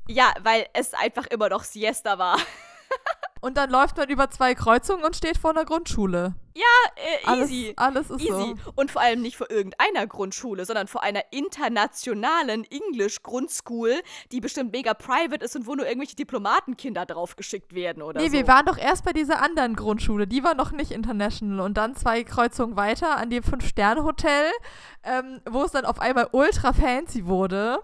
Ja, weil es einfach immer noch Siesta war. Und dann läuft man über zwei Kreuzungen und steht vor einer Grundschule. Ja, äh, easy. Alles, alles ist easy. so. Und vor allem nicht vor irgendeiner Grundschule, sondern vor einer internationalen English-Grundschool, die bestimmt mega private ist und wo nur irgendwelche Diplomatenkinder draufgeschickt werden oder nee, so. Nee, wir waren doch erst bei dieser anderen Grundschule. Die war noch nicht international. Und dann zwei Kreuzungen weiter an dem Fünf-Sterne-Hotel, ähm, wo es dann auf einmal ultra fancy wurde.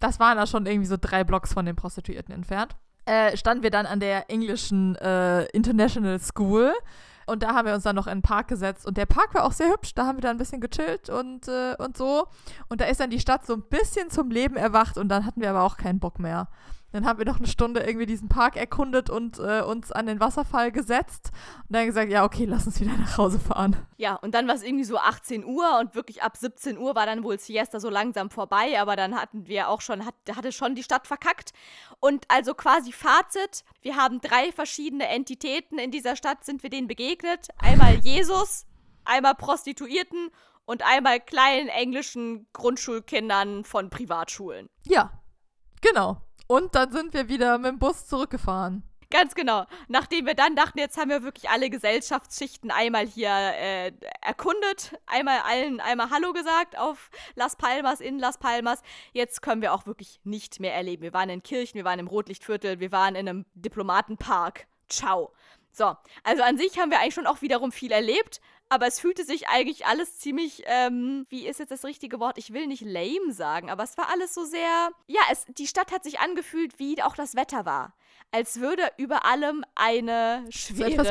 Das waren da schon irgendwie so drei Blocks von den Prostituierten entfernt äh, standen wir dann an der englischen äh, International School. Und da haben wir uns dann noch in den Park gesetzt. Und der Park war auch sehr hübsch. Da haben wir dann ein bisschen gechillt und, äh, und so. Und da ist dann die Stadt so ein bisschen zum Leben erwacht. Und dann hatten wir aber auch keinen Bock mehr. Dann haben wir noch eine Stunde irgendwie diesen Park erkundet und äh, uns an den Wasserfall gesetzt und dann gesagt, ja, okay, lass uns wieder nach Hause fahren. Ja, und dann war es irgendwie so 18 Uhr und wirklich ab 17 Uhr war dann wohl Siesta so langsam vorbei, aber dann hatten wir auch schon, hat, hatte schon die Stadt verkackt. Und also quasi Fazit, wir haben drei verschiedene Entitäten in dieser Stadt, sind wir denen begegnet. Einmal Jesus, einmal Prostituierten und einmal kleinen englischen Grundschulkindern von Privatschulen. Ja, Genau. Und dann sind wir wieder mit dem Bus zurückgefahren. Ganz genau. Nachdem wir dann dachten, jetzt haben wir wirklich alle Gesellschaftsschichten einmal hier äh, erkundet, einmal allen einmal Hallo gesagt auf Las Palmas, in Las Palmas. Jetzt können wir auch wirklich nicht mehr erleben. Wir waren in Kirchen, wir waren im Rotlichtviertel, wir waren in einem Diplomatenpark. Ciao. So, also an sich haben wir eigentlich schon auch wiederum viel erlebt, aber es fühlte sich eigentlich alles ziemlich, ähm, wie ist jetzt das richtige Wort? Ich will nicht lame sagen, aber es war alles so sehr, ja, es, die Stadt hat sich angefühlt, wie auch das Wetter war. Als würde über allem eine schwere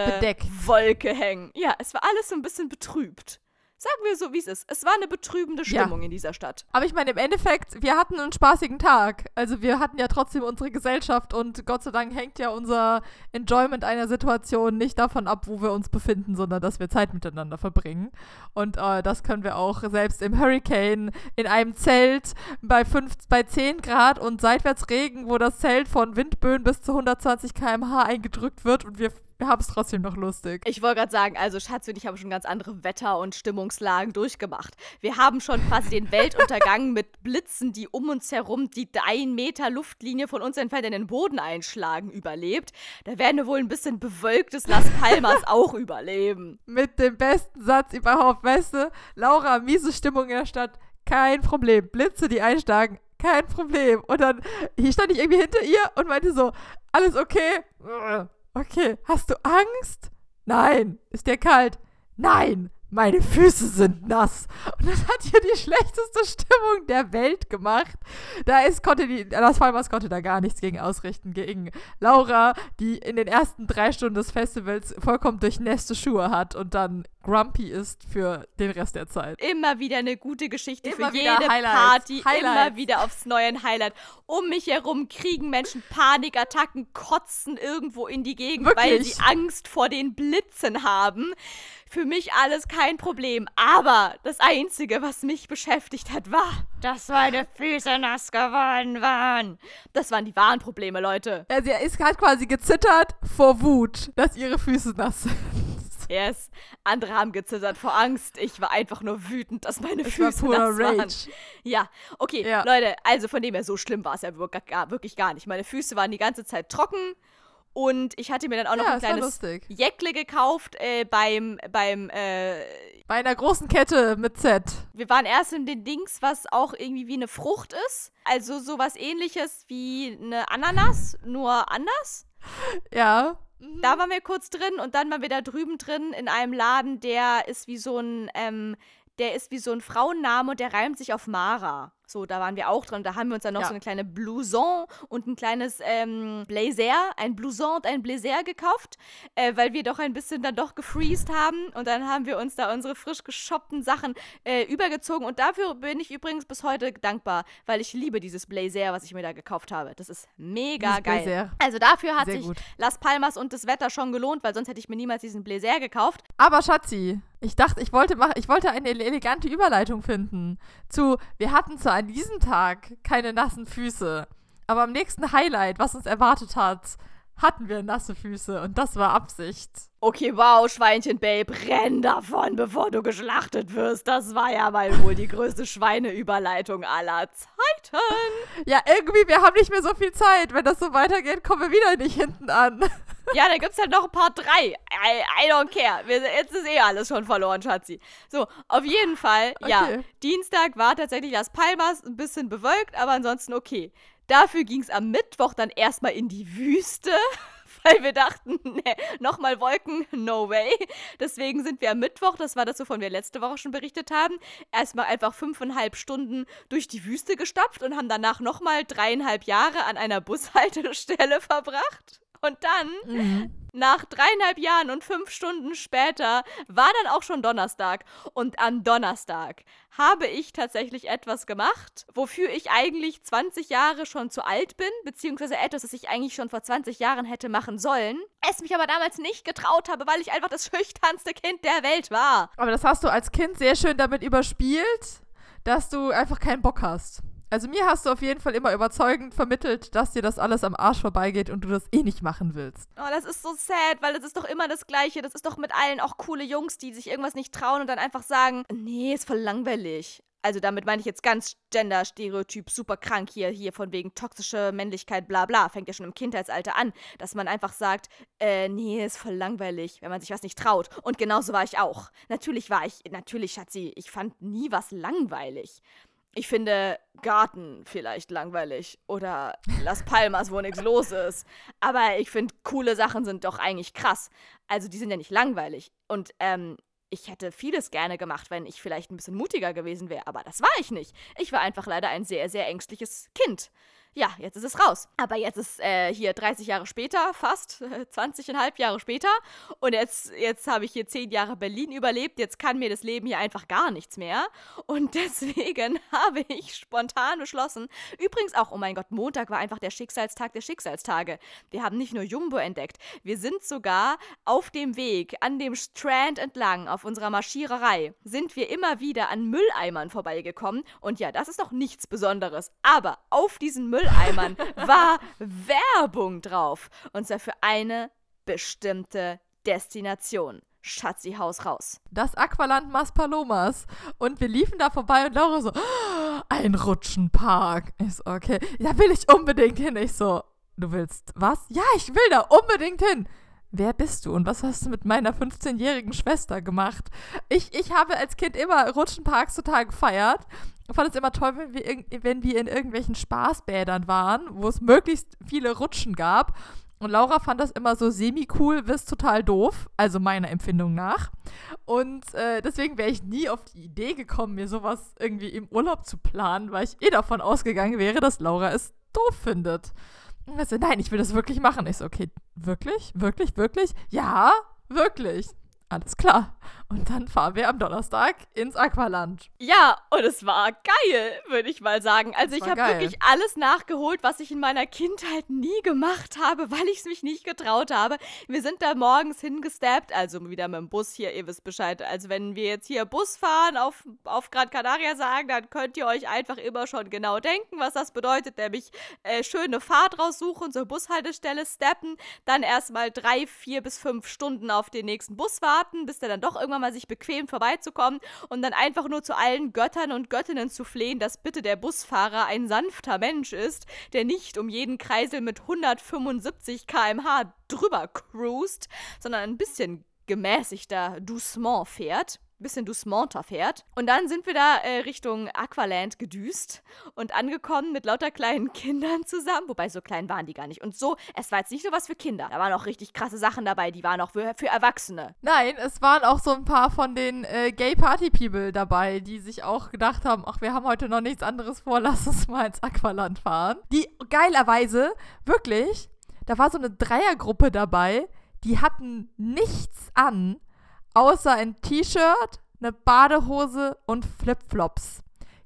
Wolke hängen. Ja, es war alles so ein bisschen betrübt. Sagen wir so, wie es ist. Es war eine betrübende Stimmung ja. in dieser Stadt. Aber ich meine, im Endeffekt, wir hatten einen spaßigen Tag. Also wir hatten ja trotzdem unsere Gesellschaft und Gott sei Dank hängt ja unser Enjoyment einer Situation nicht davon ab, wo wir uns befinden, sondern dass wir Zeit miteinander verbringen. Und äh, das können wir auch selbst im Hurricane in einem Zelt bei, 5, bei 10 Grad und Seitwärtsregen, wo das Zelt von Windböen bis zu 120 km/h eingedrückt wird und wir wir haben es trotzdem noch lustig. Ich wollte gerade sagen, also Schatz und ich haben schon ganz andere Wetter- und Stimmungslagen durchgemacht. Wir haben schon quasi den Weltuntergang mit Blitzen, die um uns herum die ein Meter Luftlinie von uns entfernt in den Boden einschlagen, überlebt. Da werden wir wohl ein bisschen bewölktes Las Palmas auch überleben. Mit dem besten Satz überhaupt, weißt du? Laura, miese Stimmung in der Stadt, kein Problem. Blitze, die einschlagen, kein Problem. Und dann hier stand ich irgendwie hinter ihr und meinte so, alles okay? Okay, hast du Angst? Nein. Ist dir kalt? Nein meine Füße sind nass. Und das hat hier die schlechteste Stimmung der Welt gemacht. Da ist, konnte die, Las Palmas konnte da gar nichts gegen ausrichten, gegen Laura, die in den ersten drei Stunden des Festivals vollkommen durchnässte Schuhe hat und dann grumpy ist für den Rest der Zeit. Immer wieder eine gute Geschichte immer für jede Highlights. Party, Highlights. immer wieder aufs neue ein Highlight. Um mich herum kriegen Menschen Panikattacken, kotzen irgendwo in die Gegend, Wirklich? weil sie Angst vor den Blitzen haben. Für mich alles kein Problem. Aber das Einzige, was mich beschäftigt hat, war, dass meine Füße nass geworden waren. Das waren die wahren Probleme, Leute. Ja, sie ist halt quasi gezittert vor Wut, dass ihre Füße nass sind. Yes. Andere haben gezittert vor Angst. Ich war einfach nur wütend, dass meine ich Füße war nass Rage. waren. Ja, okay, ja. Leute, also von dem her, so schlimm war es ja wirklich gar nicht. Meine Füße waren die ganze Zeit trocken. Und ich hatte mir dann auch noch ja, ein kleines Jäckle gekauft äh, beim, beim äh, bei einer großen Kette mit Z. Wir waren erst in den Dings, was auch irgendwie wie eine Frucht ist. Also sowas ähnliches wie eine Ananas, nur anders. Ja. Mhm. Da waren wir kurz drin und dann waren wir da drüben drin in einem Laden, der ist wie so ein, ähm, der ist wie so ein Frauenname und der reimt sich auf Mara. So, da waren wir auch drin. Da haben wir uns dann noch ja. so eine kleine Blouson und ein kleines ähm, Blazer, ein Blouson und ein Blazer gekauft, äh, weil wir doch ein bisschen dann doch gefreezed haben. Und dann haben wir uns da unsere frisch geshoppten Sachen äh, übergezogen. Und dafür bin ich übrigens bis heute dankbar, weil ich liebe dieses Blazer, was ich mir da gekauft habe. Das ist mega dieses geil. Blazer. Also dafür hat Sehr sich gut. Las Palmas und das Wetter schon gelohnt, weil sonst hätte ich mir niemals diesen Blazer gekauft. Aber Schatzi, ich dachte, ich wollte, mach, ich wollte eine elegante Überleitung finden zu, wir hatten zwar an diesem Tag keine nassen Füße. Aber am nächsten Highlight, was uns erwartet hat, hatten wir nasse Füße und das war Absicht. Okay, wow, Schweinchen Babe, renn davon, bevor du geschlachtet wirst. Das war ja mal wohl die größte Schweineüberleitung aller Zeiten. Ja, irgendwie, wir haben nicht mehr so viel Zeit. Wenn das so weitergeht, kommen wir wieder nicht hinten an. Ja, da gibt's halt noch ein paar drei. I, I don't care. Wir, jetzt ist eh alles schon verloren, Schatzi. So, auf jeden Fall, okay. ja. Dienstag war tatsächlich Las Palmas ein bisschen bewölkt, aber ansonsten okay. Dafür ging es am Mittwoch dann erstmal in die Wüste weil wir dachten, nee, nochmal Wolken, no way. Deswegen sind wir am Mittwoch, das war das, wovon wir letzte Woche schon berichtet haben, erstmal einfach fünfeinhalb Stunden durch die Wüste gestapft und haben danach nochmal dreieinhalb Jahre an einer Bushaltestelle verbracht. Und dann mhm. Nach dreieinhalb Jahren und fünf Stunden später war dann auch schon Donnerstag. Und am Donnerstag habe ich tatsächlich etwas gemacht, wofür ich eigentlich 20 Jahre schon zu alt bin, beziehungsweise etwas, das ich eigentlich schon vor 20 Jahren hätte machen sollen, es mich aber damals nicht getraut habe, weil ich einfach das schüchternste Kind der Welt war. Aber das hast du als Kind sehr schön damit überspielt, dass du einfach keinen Bock hast. Also mir hast du auf jeden Fall immer überzeugend vermittelt, dass dir das alles am Arsch vorbeigeht und du das eh nicht machen willst. Oh, das ist so sad, weil das ist doch immer das Gleiche. Das ist doch mit allen auch coole Jungs, die sich irgendwas nicht trauen und dann einfach sagen, nee, ist voll langweilig. also damit meine ich jetzt ganz Gender-Stereotyp, super krank hier, hier von wegen toxische Männlichkeit, bla bla, fängt ja schon im Kindheitsalter an, dass man einfach sagt, äh, nee, ist voll langweilig, wenn man sich was nicht traut. Und genauso war ich auch. Natürlich war ich, natürlich, Schatzi, ich fand nie was langweilig. Ich finde Garten vielleicht langweilig oder Las Palmas, wo nichts los ist. Aber ich finde, coole Sachen sind doch eigentlich krass. Also die sind ja nicht langweilig. Und ähm, ich hätte vieles gerne gemacht, wenn ich vielleicht ein bisschen mutiger gewesen wäre, aber das war ich nicht. Ich war einfach leider ein sehr, sehr ängstliches Kind ja, jetzt ist es raus. Aber jetzt ist äh, hier 30 Jahre später, fast äh, 20,5 Jahre später. Und jetzt, jetzt habe ich hier 10 Jahre Berlin überlebt. Jetzt kann mir das Leben hier einfach gar nichts mehr. Und deswegen habe ich spontan beschlossen. Übrigens auch, oh mein Gott, Montag war einfach der Schicksalstag der Schicksalstage. Wir haben nicht nur Jumbo entdeckt. Wir sind sogar auf dem Weg, an dem Strand entlang, auf unserer Marschiererei, sind wir immer wieder an Mülleimern vorbeigekommen. Und ja, das ist doch nichts Besonderes. Aber auf diesen Mülleimern Mülleimern war Werbung drauf. Und zwar für eine bestimmte Destination. Schatzi, Haus raus. Das Aqualand Maspalomas. Und wir liefen da vorbei und Laura so, oh, ein Rutschenpark. Ich so, okay, da will ich unbedingt hin. Ich so, du willst was? Ja, ich will da unbedingt hin. Wer bist du und was hast du mit meiner 15-jährigen Schwester gemacht? Ich, ich habe als Kind immer Rutschenparks total gefeiert. Ich fand es immer toll, wenn wir, wenn wir in irgendwelchen Spaßbädern waren, wo es möglichst viele Rutschen gab. Und Laura fand das immer so semi-cool bis total doof, also meiner Empfindung nach. Und äh, deswegen wäre ich nie auf die Idee gekommen, mir sowas irgendwie im Urlaub zu planen, weil ich eh davon ausgegangen wäre, dass Laura es doof findet. Also, nein, ich will das wirklich machen. Ich so, okay, wirklich? Wirklich? Wirklich? Ja, wirklich. Alles klar. Und dann fahren wir am Donnerstag ins Aqualand. Ja, und es war geil, würde ich mal sagen. Also ich habe wirklich alles nachgeholt, was ich in meiner Kindheit nie gemacht habe, weil ich es mich nicht getraut habe. Wir sind da morgens hingesteppt, also wieder mit dem Bus hier, ihr wisst Bescheid. Also wenn wir jetzt hier Bus fahren, auf, auf Gran Canaria sagen, dann könnt ihr euch einfach immer schon genau denken, was das bedeutet. Nämlich äh, schöne Fahrt raussuchen, zur Bushaltestelle steppen, dann erstmal drei, vier bis fünf Stunden auf den nächsten Bus warten warten, bis der dann doch irgendwann mal sich bequem vorbeizukommen und dann einfach nur zu allen Göttern und Göttinnen zu flehen, dass bitte der Busfahrer ein sanfter Mensch ist, der nicht um jeden Kreisel mit 175 km/h drüber cruist, sondern ein bisschen gemäßigter Doucement fährt bisschen Doucementer fährt. Und dann sind wir da äh, Richtung Aqualand gedüst und angekommen mit lauter kleinen Kindern zusammen. Wobei, so klein waren die gar nicht. Und so, es war jetzt nicht nur was für Kinder. Da waren auch richtig krasse Sachen dabei, die waren auch für, für Erwachsene. Nein, es waren auch so ein paar von den äh, Gay Party People dabei, die sich auch gedacht haben, ach, wir haben heute noch nichts anderes vor, lass uns mal ins Aqualand fahren. Die geilerweise, wirklich, da war so eine Dreiergruppe dabei, die hatten nichts an Außer ein T-Shirt, eine Badehose und Flipflops.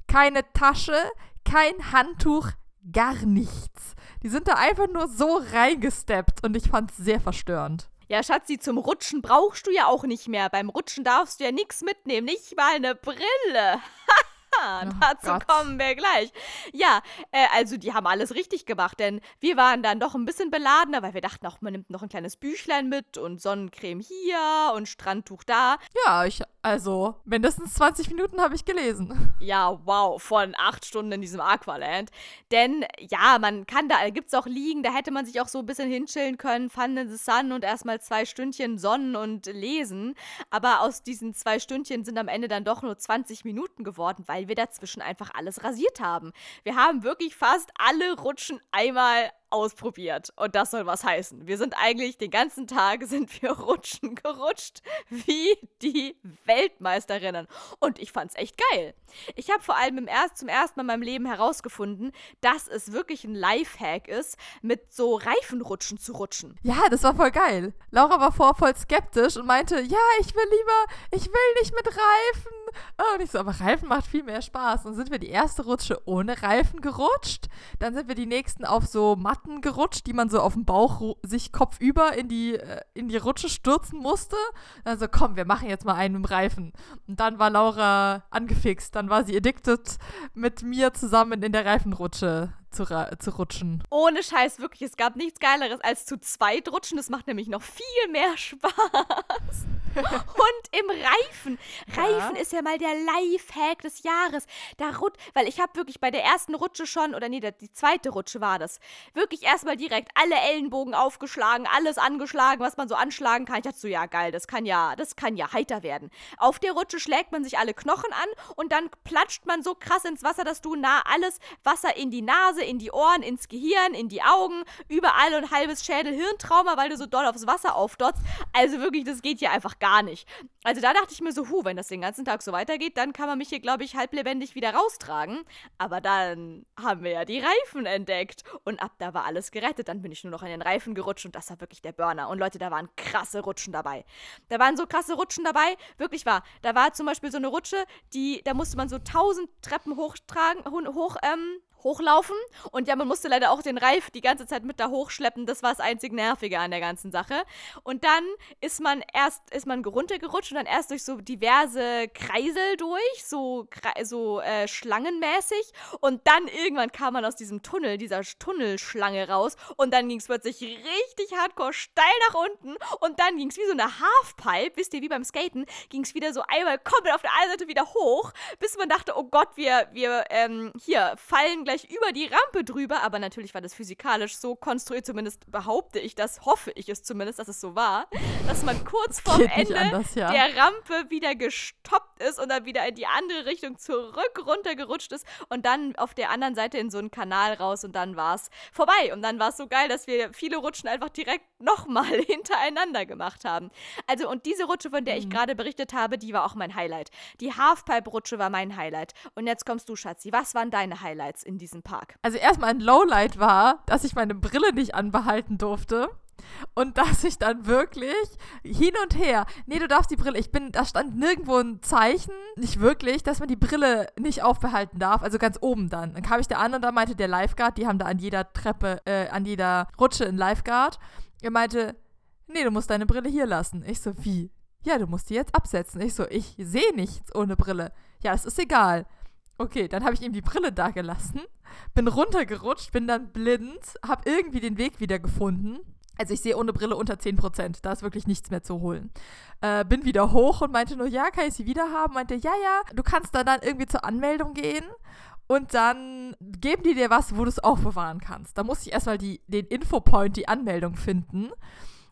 Keine Tasche, kein Handtuch, gar nichts. Die sind da einfach nur so reingesteppt und ich fand's sehr verstörend. Ja, Schatzi, zum Rutschen brauchst du ja auch nicht mehr. Beim Rutschen darfst du ja nichts mitnehmen, nicht mal eine Brille. oh dazu Gott. kommen wir gleich. Ja, äh, also die haben alles richtig gemacht, denn wir waren dann doch ein bisschen beladener, weil wir dachten auch, man nimmt noch ein kleines Büchlein mit und Sonnencreme hier und Strandtuch da. Ja, ich, also mindestens 20 Minuten habe ich gelesen. Ja, wow, von acht Stunden in diesem Aqualand. Denn ja, man kann da, gibt es auch Liegen, da hätte man sich auch so ein bisschen hinchillen können, Fun in the Sun und erstmal zwei Stündchen sonnen und lesen. Aber aus diesen zwei Stündchen sind am Ende dann doch nur 20 Minuten geworden, weil weil wir dazwischen einfach alles rasiert haben. Wir haben wirklich fast alle Rutschen einmal ausprobiert. Und das soll was heißen. Wir sind eigentlich den ganzen Tag sind wir rutschen gerutscht wie die Weltmeisterinnen. Und ich fand's echt geil. Ich habe vor allem im erst, zum ersten Mal in meinem Leben herausgefunden, dass es wirklich ein Lifehack ist, mit so Reifenrutschen zu rutschen. Ja, das war voll geil. Laura war vorher voll skeptisch und meinte, ja, ich will lieber, ich will nicht mit Reifen. Oh, und ich so, aber Reifen macht viel mehr Spaß. Dann sind wir die erste Rutsche ohne Reifen gerutscht. Dann sind wir die nächsten auf so Matten Matten gerutscht, die man so auf dem Bauch sich kopfüber in die, äh, in die Rutsche stürzen musste. Also komm, wir machen jetzt mal einen im Reifen. Und dann war Laura angefixt. Dann war sie addicted, mit mir zusammen in der Reifenrutsche zu, zu rutschen. Ohne Scheiß, wirklich. Es gab nichts Geileres als zu zweit rutschen. Das macht nämlich noch viel mehr Spaß. und im Reifen. Reifen ja. ist ja mal der Lifehack des Jahres. Da rut, weil ich habe wirklich bei der ersten Rutsche schon, oder nee, die zweite Rutsche war das, wirklich erstmal direkt alle Ellenbogen aufgeschlagen, alles angeschlagen, was man so anschlagen kann. Ich dachte so, ja geil, das kann ja, das kann ja heiter werden. Auf der Rutsche schlägt man sich alle Knochen an und dann platscht man so krass ins Wasser, dass du nah alles Wasser in die Nase, in die Ohren, ins Gehirn, in die Augen, überall und halbes Schädel-Hirntrauma, weil du so doll aufs Wasser aufdotzt. Also wirklich, das geht hier einfach gar nicht. Also da dachte ich mir so, hu, wenn das den ganzen Tag so weitergeht, dann kann man mich hier, glaube ich, halblebendig wieder raustragen. Aber dann haben wir ja die Reifen entdeckt. Und ab da war alles gerettet. Dann bin ich nur noch an den Reifen gerutscht und das war wirklich der Burner. Und Leute, da waren krasse Rutschen dabei. Da waren so krasse Rutschen dabei, wirklich wahr. Da war zum Beispiel so eine Rutsche, die, da musste man so tausend Treppen hochtragen, hoch, ähm, hochlaufen. Und ja, man musste leider auch den Reif die ganze Zeit mit da hochschleppen. Das war das einzig Nervige an der ganzen Sache. Und dann ist man erst, ist man runtergerutscht und dann erst durch so diverse Kreisel durch, so, so äh, schlangenmäßig. Und dann irgendwann kam man aus diesem Tunnel, dieser Tunnelschlange raus. Und dann ging es plötzlich richtig hardcore steil nach unten. Und dann ging es wie so eine Halfpipe, wisst ihr, wie beim Skaten, ging es wieder so einmal komplett auf der einen Seite wieder hoch, bis man dachte, oh Gott, wir, wir ähm, hier fallen gleich gleich über die Rampe drüber, aber natürlich war das physikalisch so konstruiert, zumindest behaupte ich das, hoffe ich es zumindest, dass es so war, dass man kurz vorm Ende anders, ja. der Rampe wieder gestoppt ist und dann wieder in die andere Richtung zurück runtergerutscht ist und dann auf der anderen Seite in so einen Kanal raus und dann war es vorbei. Und dann war es so geil, dass wir viele Rutschen einfach direkt nochmal hintereinander gemacht haben. Also und diese Rutsche, von der ich mhm. gerade berichtet habe, die war auch mein Highlight. Die Halfpipe-Rutsche war mein Highlight. Und jetzt kommst du, Schatzi. Was waren deine Highlights in diesem Park? Also erstmal ein Lowlight war, dass ich meine Brille nicht anbehalten durfte. Und dass ich dann wirklich hin und her, nee, du darfst die Brille, ich bin, da stand nirgendwo ein Zeichen, nicht wirklich, dass man die Brille nicht aufbehalten darf, also ganz oben dann. Dann kam ich da an und da meinte der Lifeguard, die haben da an jeder Treppe, äh, an jeder Rutsche einen Lifeguard. Er meinte, nee, du musst deine Brille hier lassen. Ich so, wie? Ja, du musst die jetzt absetzen. Ich so, ich sehe nichts ohne Brille. Ja, es ist egal. Okay, dann habe ich ihm die Brille da gelassen, bin runtergerutscht, bin dann blind, habe irgendwie den Weg wieder gefunden. Also ich sehe ohne Brille unter 10%, da ist wirklich nichts mehr zu holen. Äh, bin wieder hoch und meinte nur, ja, kann ich sie wieder haben? Meinte, ja, ja, du kannst da dann irgendwie zur Anmeldung gehen und dann geben die dir was, wo du es auch bewahren kannst. Da muss ich erstmal den Infopoint, die Anmeldung finden.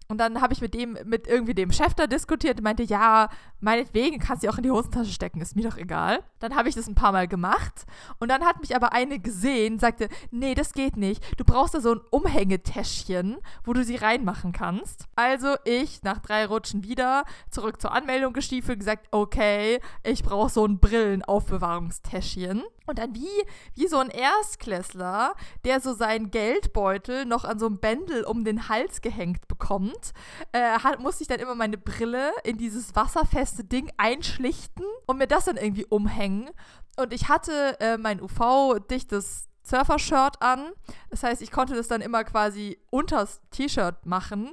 Und dann habe ich mit dem, mit irgendwie dem Chef da diskutiert und meinte, ja, meinetwegen kannst du auch in die Hosentasche stecken, ist mir doch egal. Dann habe ich das ein paar Mal gemacht und dann hat mich aber eine gesehen, sagte, nee, das geht nicht. Du brauchst da so ein Umhängetäschchen, wo du sie reinmachen kannst. Also ich nach drei Rutschen wieder zurück zur Anmeldung gestiefelt, gesagt, okay, ich brauche so ein Brillenaufbewahrungstäschchen. Und dann wie, wie so ein Erstklässler, der so seinen Geldbeutel noch an so einem Bändel um den Hals gehängt bekommt, äh, hat, musste ich dann immer meine Brille in dieses wasserfeste Ding einschlichten und mir das dann irgendwie umhängen. Und ich hatte äh, mein UV-dichtes Surfer-Shirt an. Das heißt, ich konnte das dann immer quasi unters T-Shirt machen.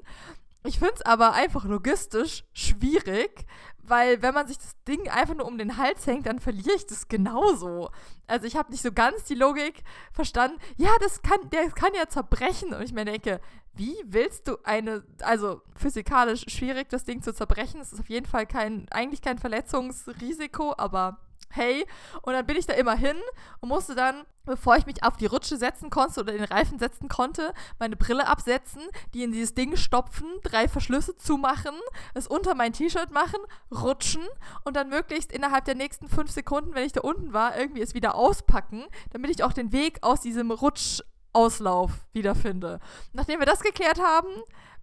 Ich finde es aber einfach logistisch schwierig, weil wenn man sich das Ding einfach nur um den Hals hängt, dann verliere ich das genauso. Also ich habe nicht so ganz die Logik verstanden. Ja, das kann, der kann ja zerbrechen. Und ich mir denke, wie willst du eine, also physikalisch schwierig, das Ding zu zerbrechen. Es ist auf jeden Fall kein, eigentlich kein Verletzungsrisiko, aber hey. Und dann bin ich da immer hin und musste dann, bevor ich mich auf die Rutsche setzen konnte oder den Reifen setzen konnte, meine Brille absetzen, die in dieses Ding stopfen, drei Verschlüsse zumachen, es unter mein T-Shirt machen, rutschen und dann möglichst innerhalb der nächsten fünf Sekunden, wenn ich da unten war, irgendwie es wieder auspacken, damit ich auch den Weg aus diesem Rutsch Auslauf wiederfinde. Nachdem wir das geklärt haben,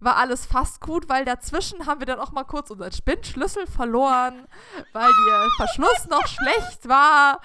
war alles fast gut, weil dazwischen haben wir dann auch mal kurz unseren Spinnschlüssel verloren, weil der Verschluss noch schlecht war.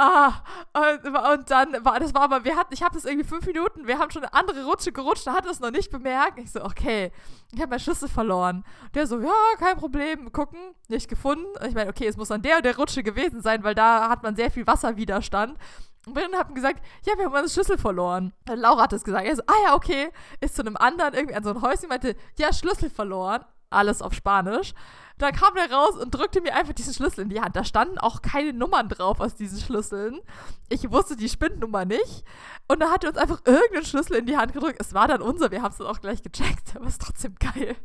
Ah, und, und, dann war das war aber, wir hatten, ich habe das irgendwie fünf Minuten, wir haben schon eine andere Rutsche gerutscht, da hat es noch nicht bemerkt. Ich so, okay, ich habe meinen Schlüssel verloren. Der so, ja, kein Problem, gucken, nicht gefunden. Ich meine, okay, es muss an der und der Rutsche gewesen sein, weil da hat man sehr viel Wasserwiderstand. Und wir haben gesagt, ja, wir haben unsere Schlüssel verloren. Und Laura hat es gesagt. Er so, ah ja, okay. Ist zu einem anderen irgendwie an so ein Häuschen, meinte, ja, Schlüssel verloren. Alles auf Spanisch. Dann kam er raus und drückte mir einfach diesen Schlüssel in die Hand. Da standen auch keine Nummern drauf aus diesen Schlüsseln. Ich wusste die Spindnummer nicht. Und dann hat er uns einfach irgendeinen Schlüssel in die Hand gedrückt. Es war dann unser, wir haben es dann auch gleich gecheckt, aber es ist trotzdem geil.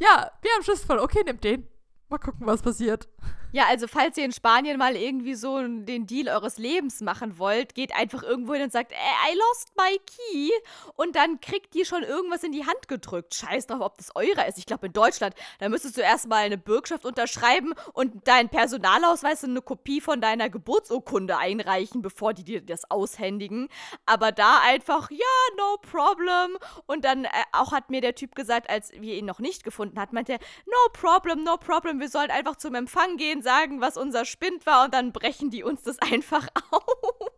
Ja, wir haben Schlüssel verloren. Okay, nimm den. Mal gucken, was passiert. Ja, also falls ihr in Spanien mal irgendwie so den Deal eures Lebens machen wollt, geht einfach irgendwo hin und sagt, I lost my key. Und dann kriegt ihr schon irgendwas in die Hand gedrückt. Scheiß drauf, ob das eurer ist. Ich glaube, in Deutschland, da müsstest du erstmal eine Bürgschaft unterschreiben und deinen Personalausweis und eine Kopie von deiner Geburtsurkunde einreichen, bevor die dir das aushändigen. Aber da einfach, ja, no problem. Und dann äh, auch hat mir der Typ gesagt, als wir ihn noch nicht gefunden hatten, meinte er, no problem, no problem wir sollen einfach zum Empfang gehen, sagen, was unser Spind war und dann brechen die uns das einfach auf.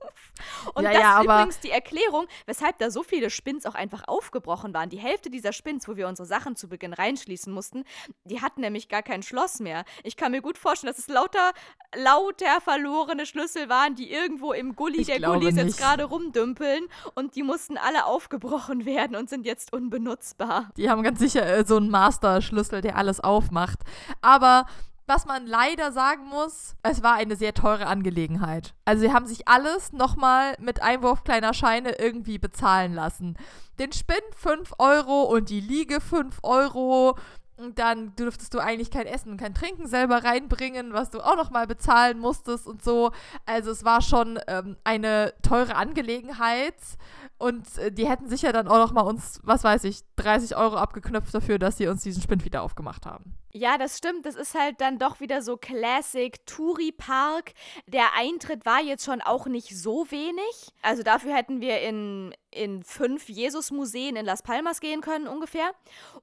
Und Ja, das ja, ist übrigens die Erklärung, weshalb da so viele Spins auch einfach aufgebrochen waren. Die Hälfte dieser Spins, wo wir unsere Sachen zu Beginn reinschließen mussten, die hatten nämlich gar kein Schloss mehr. Ich kann mir gut vorstellen, dass es lauter, lauter verlorene Schlüssel waren, die irgendwo im Gully Ich der Gullis jetzt gerade rumdümpeln und die mussten alle aufgebrochen werden und sind jetzt unbenutzbar. Die haben ganz sicher äh, so einen Master-Schlüssel, der alles aufmacht. Aber was man leider sagen muss, es war eine sehr teure Angelegenheit. Also sie haben sich alles nochmal mit Einwurf kleiner Scheine irgendwie bezahlen lassen. Den Spind 5 Euro und die Liege 5 Euro. Und dann dürftest du eigentlich kein Essen und kein Trinken selber reinbringen, was du auch nochmal bezahlen musstest und so. Also es war schon ähm, eine teure Angelegenheit. Und äh, die hätten sicher dann auch noch mal uns, was weiß ich, 30 Euro abgeknöpft dafür, dass sie uns diesen Spind wieder aufgemacht haben. Ja, das stimmt. Das ist halt dann doch wieder so Classic Touri Park. Der Eintritt war jetzt schon auch nicht so wenig. Also dafür hätten wir in, in fünf Jesus-Museen in Las Palmas gehen können ungefähr.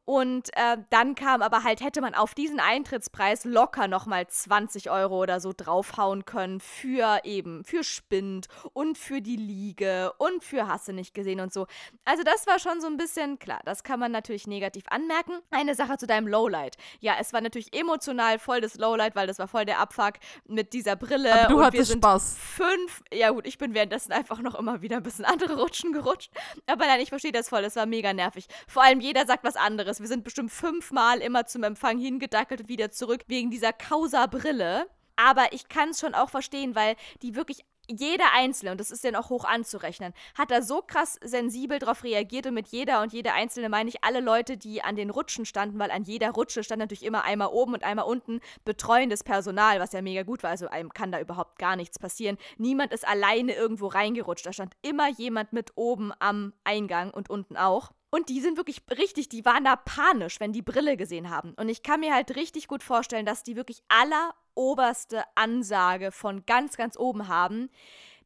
Und äh, dann kam aber halt, hätte man auf diesen Eintrittspreis locker nochmal 20 Euro oder so draufhauen können für eben, für Spind und für die Liege und für Hasse nicht gesehen und so. Also das war schon so ein bisschen, klar, das kann man natürlich negativ anmerken. Eine Sache zu deinem Lowlight. Ja, es war natürlich emotional voll das Lowlight, weil das war voll der Abfuck mit dieser Brille. Aber du und wir hattest sind Spaß. fünf, ja gut, ich bin währenddessen einfach noch immer wieder ein bisschen andere Rutschen gerutscht. Aber nein, ich verstehe das voll, das war mega nervig. Vor allem jeder sagt was anderes. Wir sind bestimmt fünfmal immer zum Empfang hingedackelt und wieder zurück wegen dieser Causa-Brille. Aber ich kann es schon auch verstehen, weil die wirklich jeder Einzelne, und das ist ja auch hoch anzurechnen, hat da so krass sensibel drauf reagiert und mit jeder und jede Einzelne meine ich alle Leute, die an den Rutschen standen, weil an jeder Rutsche stand natürlich immer einmal oben und einmal unten betreuendes Personal, was ja mega gut war, also einem kann da überhaupt gar nichts passieren. Niemand ist alleine irgendwo reingerutscht, da stand immer jemand mit oben am Eingang und unten auch. Und die sind wirklich richtig, die waren da panisch, wenn die Brille gesehen haben. Und ich kann mir halt richtig gut vorstellen, dass die wirklich alleroberste Ansage von ganz, ganz oben haben.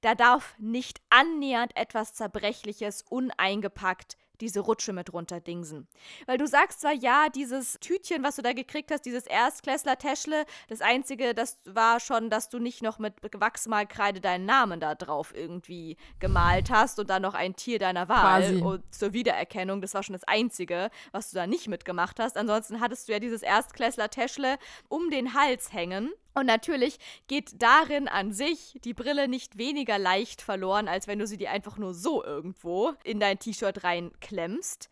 Da darf nicht annähernd etwas Zerbrechliches uneingepackt diese Rutsche mit runterdingsen. Weil du sagst zwar, ja, dieses Tütchen, was du da gekriegt hast, dieses Erstklässler-Täschle, das Einzige, das war schon, dass du nicht noch mit Wachsmalkreide deinen Namen da drauf irgendwie gemalt hast und dann noch ein Tier deiner Wahl zur Wiedererkennung. Das war schon das Einzige, was du da nicht mitgemacht hast. Ansonsten hattest du ja dieses Erstklässler-Täschle um den Hals hängen. Und natürlich geht darin an sich die Brille nicht weniger leicht verloren, als wenn du sie dir einfach nur so irgendwo in dein T-Shirt reinklemmst.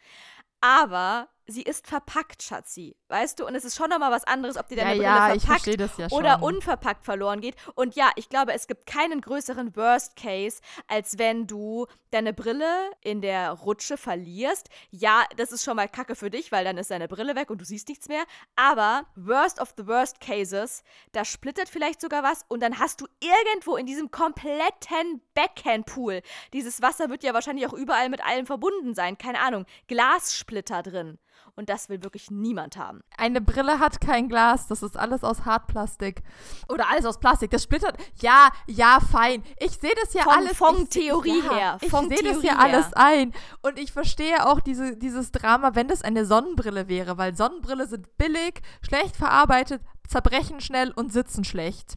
Aber sie ist verpackt, Schatzi. Weißt du? Und es ist schon nochmal was anderes, ob dir deine Brille ja, verpackt ja oder unverpackt verloren geht. Und ja, ich glaube, es gibt keinen größeren Worst Case, als wenn du deine Brille in der Rutsche verlierst. Ja, das ist schon mal Kacke für dich, weil dann ist deine Brille weg und du siehst nichts mehr. Aber worst of the worst cases, da splittert vielleicht sogar was und dann hast du irgendwo in diesem kompletten Backhandpool, dieses Wasser wird ja wahrscheinlich auch überall mit allem verbunden sein, keine Ahnung, Glassplitter drin. Und das will wirklich niemand haben. Eine Brille hat kein Glas, das ist alles aus Hartplastik. Oder alles aus Plastik, das splittert. Ja, ja, fein. Ich sehe das ja Von- alles. von ich, Theorie ja, her, Ich sehe das ja alles ein. Und ich verstehe auch diese, dieses Drama, wenn das eine Sonnenbrille wäre, weil Sonnenbrille sind billig, schlecht verarbeitet, zerbrechen schnell und sitzen schlecht.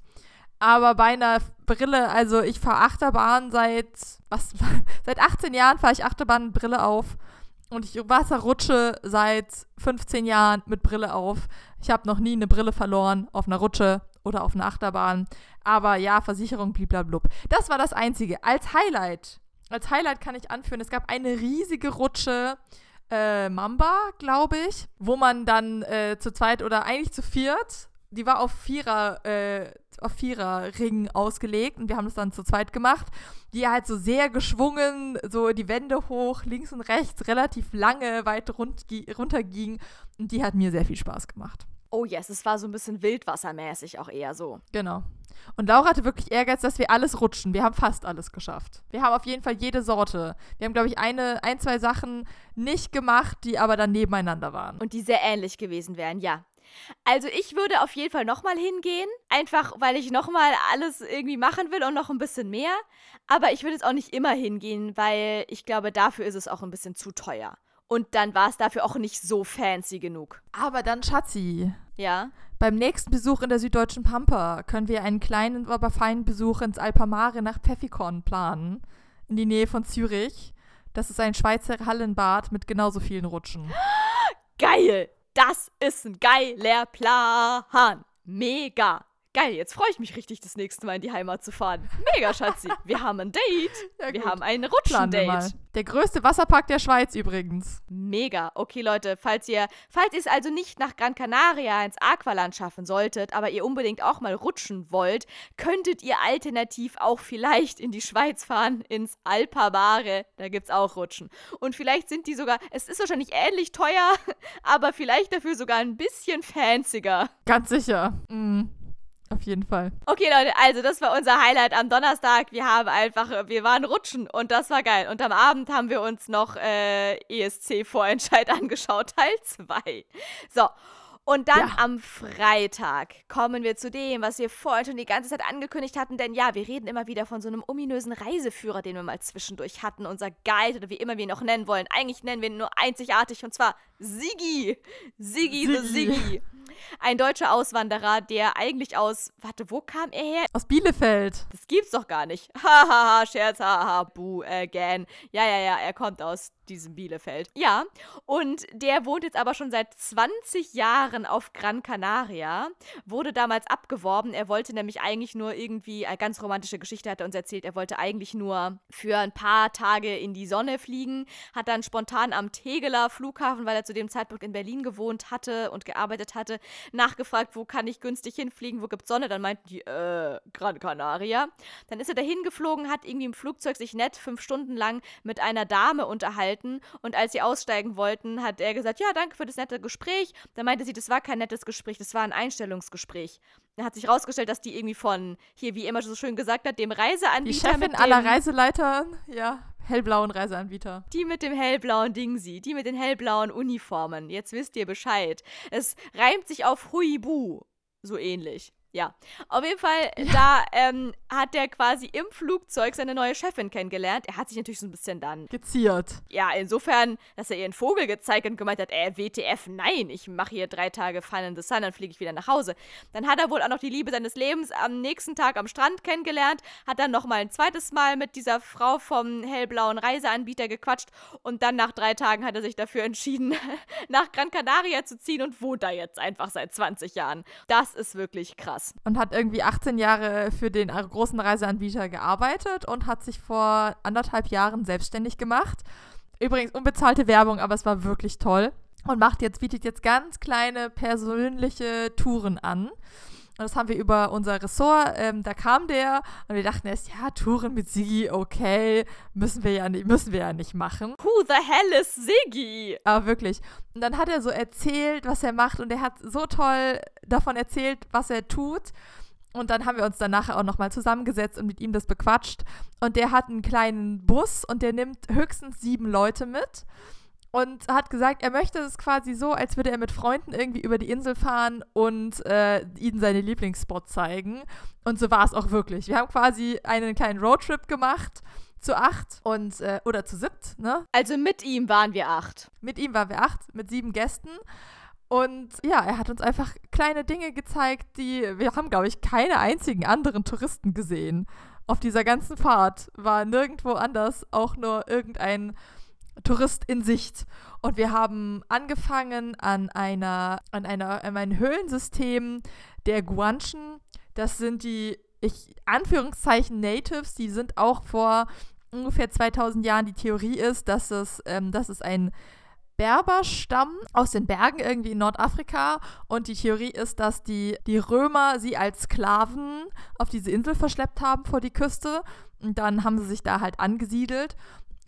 Aber bei einer Brille, also ich fahre Achterbahn seit, was, seit 18 Jahren fahre ich Achterbahn mit Brille auf. Und ich Wasserrutsche seit 15 Jahren mit Brille auf. Ich habe noch nie eine Brille verloren auf einer Rutsche oder auf einer Achterbahn. Aber ja, Versicherung, bliblablub. Das war das Einzige. Als Highlight, als Highlight kann ich anführen, es gab eine riesige Rutsche, äh, Mamba, glaube ich, wo man dann äh, zu zweit oder eigentlich zu viert, die war auf Vierer, äh, auf Vierer-Ring ausgelegt und wir haben das dann zu zweit gemacht, die halt so sehr geschwungen, so die Wände hoch, links und rechts, relativ lange weit rund, runter ging und die hat mir sehr viel Spaß gemacht. Oh yes, es war so ein bisschen wildwassermäßig auch eher so. Genau. Und Laura hatte wirklich Ehrgeiz, dass wir alles rutschen. Wir haben fast alles geschafft. Wir haben auf jeden Fall jede Sorte. Wir haben, glaube ich, eine, ein, zwei Sachen nicht gemacht, die aber dann nebeneinander waren. Und die sehr ähnlich gewesen wären, ja. Also ich würde auf jeden Fall nochmal hingehen, einfach weil ich nochmal alles irgendwie machen will und noch ein bisschen mehr. Aber ich würde jetzt auch nicht immer hingehen, weil ich glaube, dafür ist es auch ein bisschen zu teuer. Und dann war es dafür auch nicht so fancy genug. Aber dann, Schatzi, Ja. beim nächsten Besuch in der süddeutschen Pampa können wir einen kleinen, aber feinen Besuch ins Alpamare nach Pfeffikon planen. In die Nähe von Zürich. Das ist ein Schweizer Hallenbad mit genauso vielen Rutschen. Geil! Das ist ein geiler Plan. Mega. Geil, jetzt freue ich mich richtig, das nächste Mal in die Heimat zu fahren. Mega, Schatzi. Wir haben ein Date. Ja, wir haben ein. Rutschendate. Der größte Wasserpark der Schweiz übrigens. Mega. Okay, Leute, falls ihr, falls ihr es also nicht nach Gran Canaria ins Aqualand schaffen solltet, aber ihr unbedingt auch mal rutschen wollt, könntet ihr alternativ auch vielleicht in die Schweiz fahren, ins Alpamare. Da gibt's auch Rutschen. Und vielleicht sind die sogar, es ist wahrscheinlich ähnlich teuer, aber vielleicht dafür sogar ein bisschen fancier. Ganz sicher. Mhm. Auf jeden Fall. Okay, Leute, also das war unser Highlight am Donnerstag. Wir haben einfach, wir waren rutschen und das war geil. Und am Abend haben wir uns noch äh, ESC-Vorentscheid angeschaut, Teil 2. So. Und dann Ja. am Freitag kommen wir zu dem, was wir vorhin schon die ganze Zeit angekündigt hatten. Denn ja, wir reden immer wieder von so einem ominösen Reiseführer, den wir mal zwischendurch hatten. Unser Guide oder wie immer wir ihn noch nennen wollen. Eigentlich nennen wir ihn nur einzigartig und zwar Sigi. Sigi the Siggi. Siggi. Ein deutscher Auswanderer, der eigentlich aus, warte, wo kam er her? Aus Bielefeld. Das gibt's doch gar nicht. Hahaha, Scherz, haha, boo, again. Ja, ja, ja, er kommt aus diesem Bielefeld. Ja, und der wohnt jetzt aber schon seit 20 Jahren auf Gran Canaria. Wurde damals abgeworben. Er wollte nämlich eigentlich nur irgendwie, eine ganz romantische Geschichte hat er uns erzählt, er wollte eigentlich nur für ein paar Tage in die Sonne fliegen. Hat dann spontan am Tegeler Flughafen, weil er zu dem Zeitpunkt in Berlin gewohnt hatte und gearbeitet hatte, nachgefragt, wo kann ich günstig hinfliegen, wo gibt's Sonne? Dann meinten die, äh, Gran Canaria. Dann ist er dahin geflogen, hat irgendwie im Flugzeug sich nett fünf Stunden lang mit einer Dame unterhalten und als sie aussteigen wollten, hat er gesagt, ja, danke für das nette Gespräch. Dann meinte sie, das war kein nettes Gespräch, das war ein Einstellungsgespräch. Dann hat sich rausgestellt, dass die irgendwie von, hier, wie immer so schön gesagt hat, dem Die Reiseanbieter Chefin mit dem, aller Reiseleiter, ja, hellblauen Reiseanbieter. die mit dem hellblauen Dingsi, die mit den hellblauen Uniformen. Jetzt wisst ihr Bescheid. Es reimt sich auf Huibu. So ähnlich. Ja. Auf jeden Fall, da ähm, hat er quasi im Flugzeug seine neue Chefin kennengelernt. Er hat sich natürlich so ein bisschen dann, Geziert. ja, insofern, dass er ihren Vogel gezeigt und gemeint hat, äh, WTF, nein, ich mache hier drei Tage Fun in the Sun, dann fliege ich wieder nach Hause. Dann hat er wohl auch noch die Liebe seines Lebens am nächsten Tag am Strand kennengelernt, hat dann nochmal ein zweites Mal mit dieser Frau vom hellblauen Reiseanbieter gequatscht und dann nach drei Tagen hat er sich dafür entschieden, nach Gran Canaria zu ziehen und wohnt da jetzt einfach seit 20 Jahren. Das ist wirklich krass. Und hat irgendwie 18 Jahre für den großen Reiseanbieter gearbeitet und hat sich vor anderthalb Jahren selbstständig gemacht. Übrigens unbezahlte Werbung, aber es war wirklich toll. Und macht jetzt, bietet jetzt ganz kleine persönliche Touren an. Und das haben wir über unser Ressort, ähm, da kam der und wir dachten erst, ja, Touren mit Sigi, okay, müssen wir ja nicht, müssen wir ja nicht machen. Who the hell is Siggi? Aber wirklich. Und dann hat er so erzählt, was er macht und er hat so toll davon erzählt, was er tut. Und dann haben wir uns dann nachher auch nochmal zusammengesetzt und mit ihm das bequatscht. Und der hat einen kleinen Bus und der nimmt höchstens sieben Leute mit. Und hat gesagt, er möchte es quasi so, als würde er mit Freunden irgendwie über die Insel fahren und äh, ihnen seine Lieblingsspots zeigen. Und so war es auch wirklich. Wir haben quasi einen kleinen Roadtrip gemacht zu acht und äh, oder zu siebt, ne? Also mit ihm waren wir acht. Mit ihm waren wir acht, mit sieben Gästen. Und ja, er hat uns einfach kleine Dinge gezeigt, die wir haben, glaube ich, keine einzigen anderen Touristen gesehen. Auf dieser ganzen Fahrt war nirgendwo anders auch nur irgendein Tourist in Sicht. Und wir haben angefangen an einer, an einer, an einem Höhlensystem der Guanchen. Das sind die, ich, Anführungszeichen Natives, die sind auch vor ungefähr 2000 Jahren. Die Theorie ist, dass es, ähm, dass es ein Berberstamm aus den Bergen irgendwie in Nordafrika und die Theorie ist, dass die, die Römer sie als Sklaven auf diese Insel verschleppt haben vor die Küste und dann haben sie sich da halt angesiedelt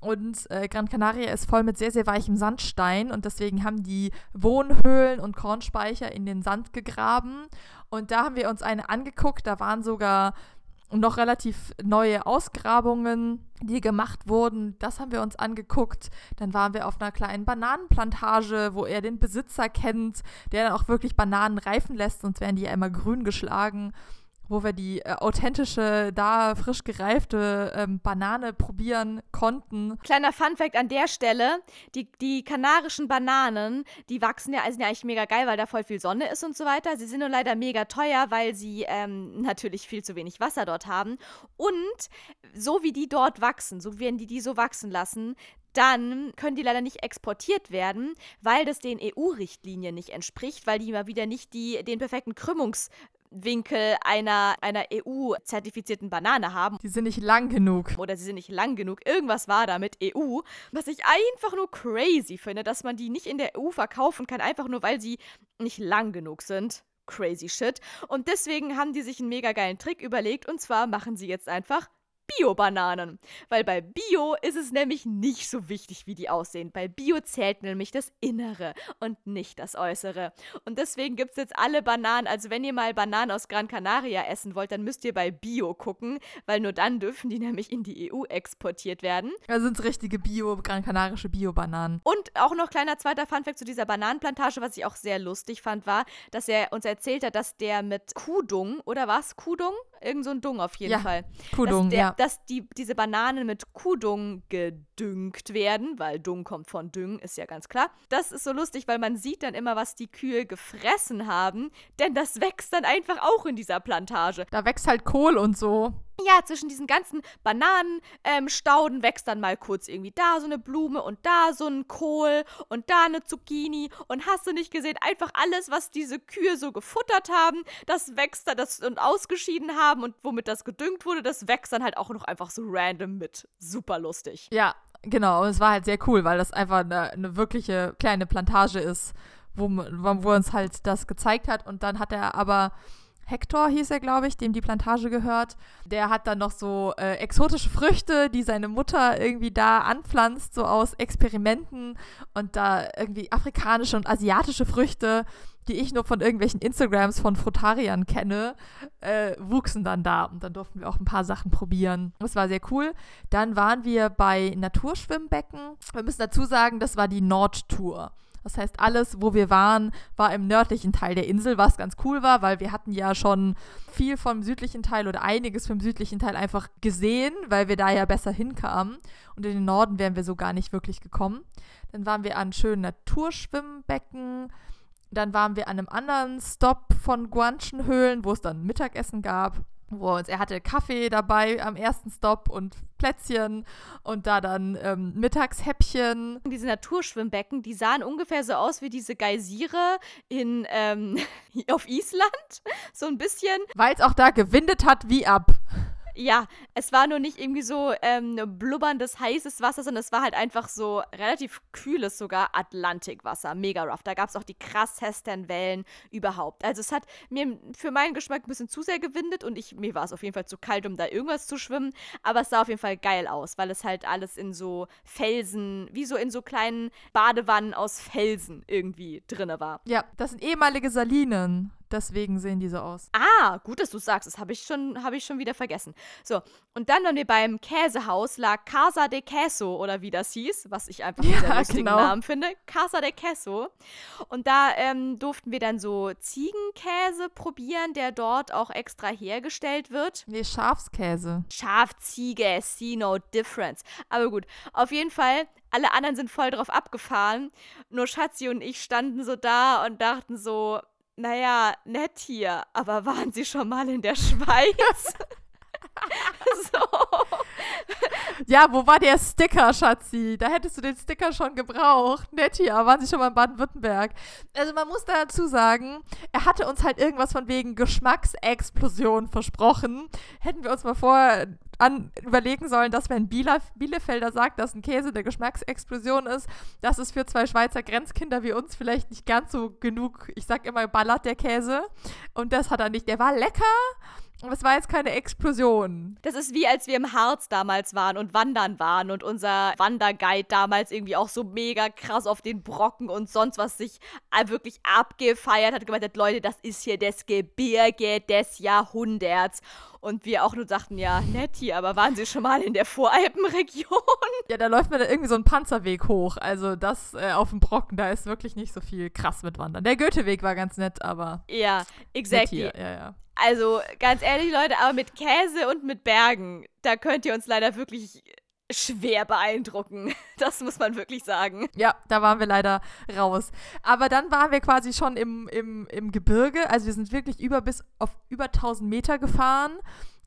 Und äh, Gran Canaria ist voll mit sehr, sehr weichem Sandstein und deswegen haben die Wohnhöhlen und Kornspeicher in den Sand gegraben. Und da haben wir uns eine angeguckt, da waren sogar noch relativ neue Ausgrabungen, die gemacht wurden. Das haben wir uns angeguckt. Dann waren wir auf einer kleinen Bananenplantage, wo er den Besitzer kennt, der dann auch wirklich Bananen reifen lässt, sonst werden die ja immer grün geschlagen wo wir die äh, authentische, da frisch gereifte ähm, Banane probieren konnten. Kleiner Funfact an der Stelle: die, die kanarischen Bananen, die wachsen ja, sind ja eigentlich mega geil, weil da voll viel Sonne ist und so weiter. Sie sind nur leider mega teuer, weil sie ähm, natürlich viel zu wenig Wasser dort haben. Und so wie die dort wachsen, so werden die die so wachsen lassen, dann können die leider nicht exportiert werden, weil das den EU-Richtlinien nicht entspricht, weil die mal wieder nicht die, den perfekten Krümmungs- Winkel einer, einer EU-zertifizierten Banane haben. Die sind nicht lang genug. Oder sie sind nicht lang genug. Irgendwas war da mit EU, was ich einfach nur crazy finde, dass man die nicht in der EU verkaufen kann, einfach nur weil sie nicht lang genug sind. Crazy shit. Und deswegen haben die sich einen mega geilen Trick überlegt und zwar machen sie jetzt einfach Bio-Bananen. Weil bei Bio ist es nämlich nicht so wichtig, wie die aussehen. Bei Bio zählt nämlich das Innere und nicht das Äußere. Und deswegen gibt es jetzt alle Bananen. Also wenn ihr mal Bananen aus Gran Canaria essen wollt, dann müsst ihr bei Bio gucken, weil nur dann dürfen die nämlich in die EU exportiert werden. Da sind es richtige Bio, Gran Canarische Bio-Bananen. Und auch noch kleiner zweiter Funfact zu dieser Bananenplantage, was ich auch sehr lustig fand, war, dass er uns erzählt hat, dass der mit Kuhdung, oder was? Kuhdung? Irgend so ein Dung auf jeden ja, Fall. Kuhdung, der, ja. Dass die, diese Bananen mit Kuhdung gedüngt werden, weil Dung kommt von Düngen, ist ja ganz klar. Das ist so lustig, weil man sieht dann immer, was die Kühe gefressen haben, denn das wächst dann einfach auch in dieser Plantage. Da wächst halt Kohl und so ja, zwischen diesen ganzen Bananenstauden ähm, wächst dann mal kurz irgendwie da so eine Blume und da so ein Kohl und da eine Zucchini und hast du nicht gesehen, einfach alles, was diese Kühe so gefuttert haben, das wächst da das und ausgeschieden haben und womit das gedüngt wurde, das wächst dann halt auch noch einfach so random mit. Super lustig. Ja, genau. Und es war halt sehr cool, weil das einfach eine, eine wirkliche kleine Plantage ist, wo, wo uns halt das gezeigt hat und dann hat er aber Hector hieß er, glaube ich, dem die Plantage gehört. Der hat dann noch so äh, exotische Früchte, die seine Mutter irgendwie da anpflanzt, so aus Experimenten und da irgendwie afrikanische und asiatische Früchte, die ich nur von irgendwelchen Instagrams von Frutariern kenne, äh, wuchsen dann da. Und dann durften wir auch ein paar Sachen probieren. Das war sehr cool. Dann waren wir bei Naturschwimmbecken. Wir müssen dazu sagen, das war die Nordtour. Das heißt, alles, wo wir waren, war im nördlichen Teil der Insel, was ganz cool war, weil wir hatten ja schon viel vom südlichen Teil oder einiges vom südlichen Teil einfach gesehen, weil wir da ja besser hinkamen. Und in den Norden wären wir so gar nicht wirklich gekommen. Dann waren wir an schönen Naturschwimmbecken. Dann waren wir an einem anderen Stop von Guanchen-Höhlen, wo es dann Mittagessen gab wo uns, er hatte Kaffee dabei am ersten Stop und Plätzchen und da dann ähm, Mittagshäppchen. Diese Naturschwimmbecken, die sahen ungefähr so aus wie diese Geysire in ähm, auf Island, so ein bisschen. Weil es auch da gewindet hat wie ab. Ja, es war nur nicht irgendwie so ähm, blubberndes, heißes Wasser, sondern es war halt einfach so relativ kühles sogar Atlantikwasser. Mega rough. Da gab es auch die krassesten Wellen überhaupt. Also es hat mir für meinen Geschmack ein bisschen zu sehr gewindet und ich, mir war es auf jeden Fall zu kalt, um da irgendwas zu schwimmen. Aber es sah auf jeden Fall geil aus, weil es halt alles in so Felsen, wie so in so kleinen Badewannen aus Felsen irgendwie drinne war. Ja, das sind ehemalige Salinen. Deswegen sehen die so aus. Ah, gut, dass du sagst. Das habe ich, schon, hab ich schon wieder vergessen. So, und dann waren wir beim Käsehaus La Casa de Queso oder wie das hieß, was ich einfach einen sehr lustigen genau. Namen finde. Casa de Queso. Und da ähm, durften wir dann so Ziegenkäse probieren, der dort auch extra hergestellt wird. Nee, Schafskäse. Schafziege, see no difference. Aber gut, auf jeden Fall alle anderen sind voll drauf abgefahren. Nur Schatzi und ich standen so da und dachten so, naja, nett hier, aber waren Sie schon mal in der Schweiz? so. Ja, wo war der Sticker, Schatzi? Da hättest du den Sticker schon gebraucht. Nett hier, waren Sie schon mal in Baden-Württemberg? Also man muss dazu sagen, er hatte uns halt irgendwas von wegen Geschmacksexplosion versprochen. Hätten wir uns mal vor an, überlegen sollen, dass wenn Bielef Bielefelder sagt, dass ein Käse eine Geschmacksexplosion ist, dass es für zwei Schweizer Grenzkinder wie uns vielleicht nicht ganz so genug, ich sag immer, ballert der Käse. Und das hat er nicht. Der war lecker, es war jetzt keine Explosion. Das ist wie als wir im Harz damals waren und wandern waren und unser Wanderguide damals irgendwie auch so mega krass auf den Brocken und sonst was sich äh, wirklich abgefeiert hat, gemeint hat, Leute, das ist hier das Gebirge des Jahrhunderts. Und wir auch nur dachten, ja, nett hier, aber waren Sie schon mal in der Voralpenregion? Ja, da läuft mir da irgendwie so ein Panzerweg hoch. Also das äh, auf dem Brocken, da ist wirklich nicht so viel krass mit Wandern. Der Goetheweg war ganz nett, aber. Ja, exactly. Hier. Ja, ja. Also, ganz ehrlich, Leute, aber mit Käse und mit Bergen, da könnt ihr uns leider wirklich schwer beeindrucken. Das muss man wirklich sagen. Ja, da waren wir leider raus. Aber dann waren wir quasi schon im, im, im Gebirge. Also wir sind wirklich über bis auf über 1000 Meter gefahren,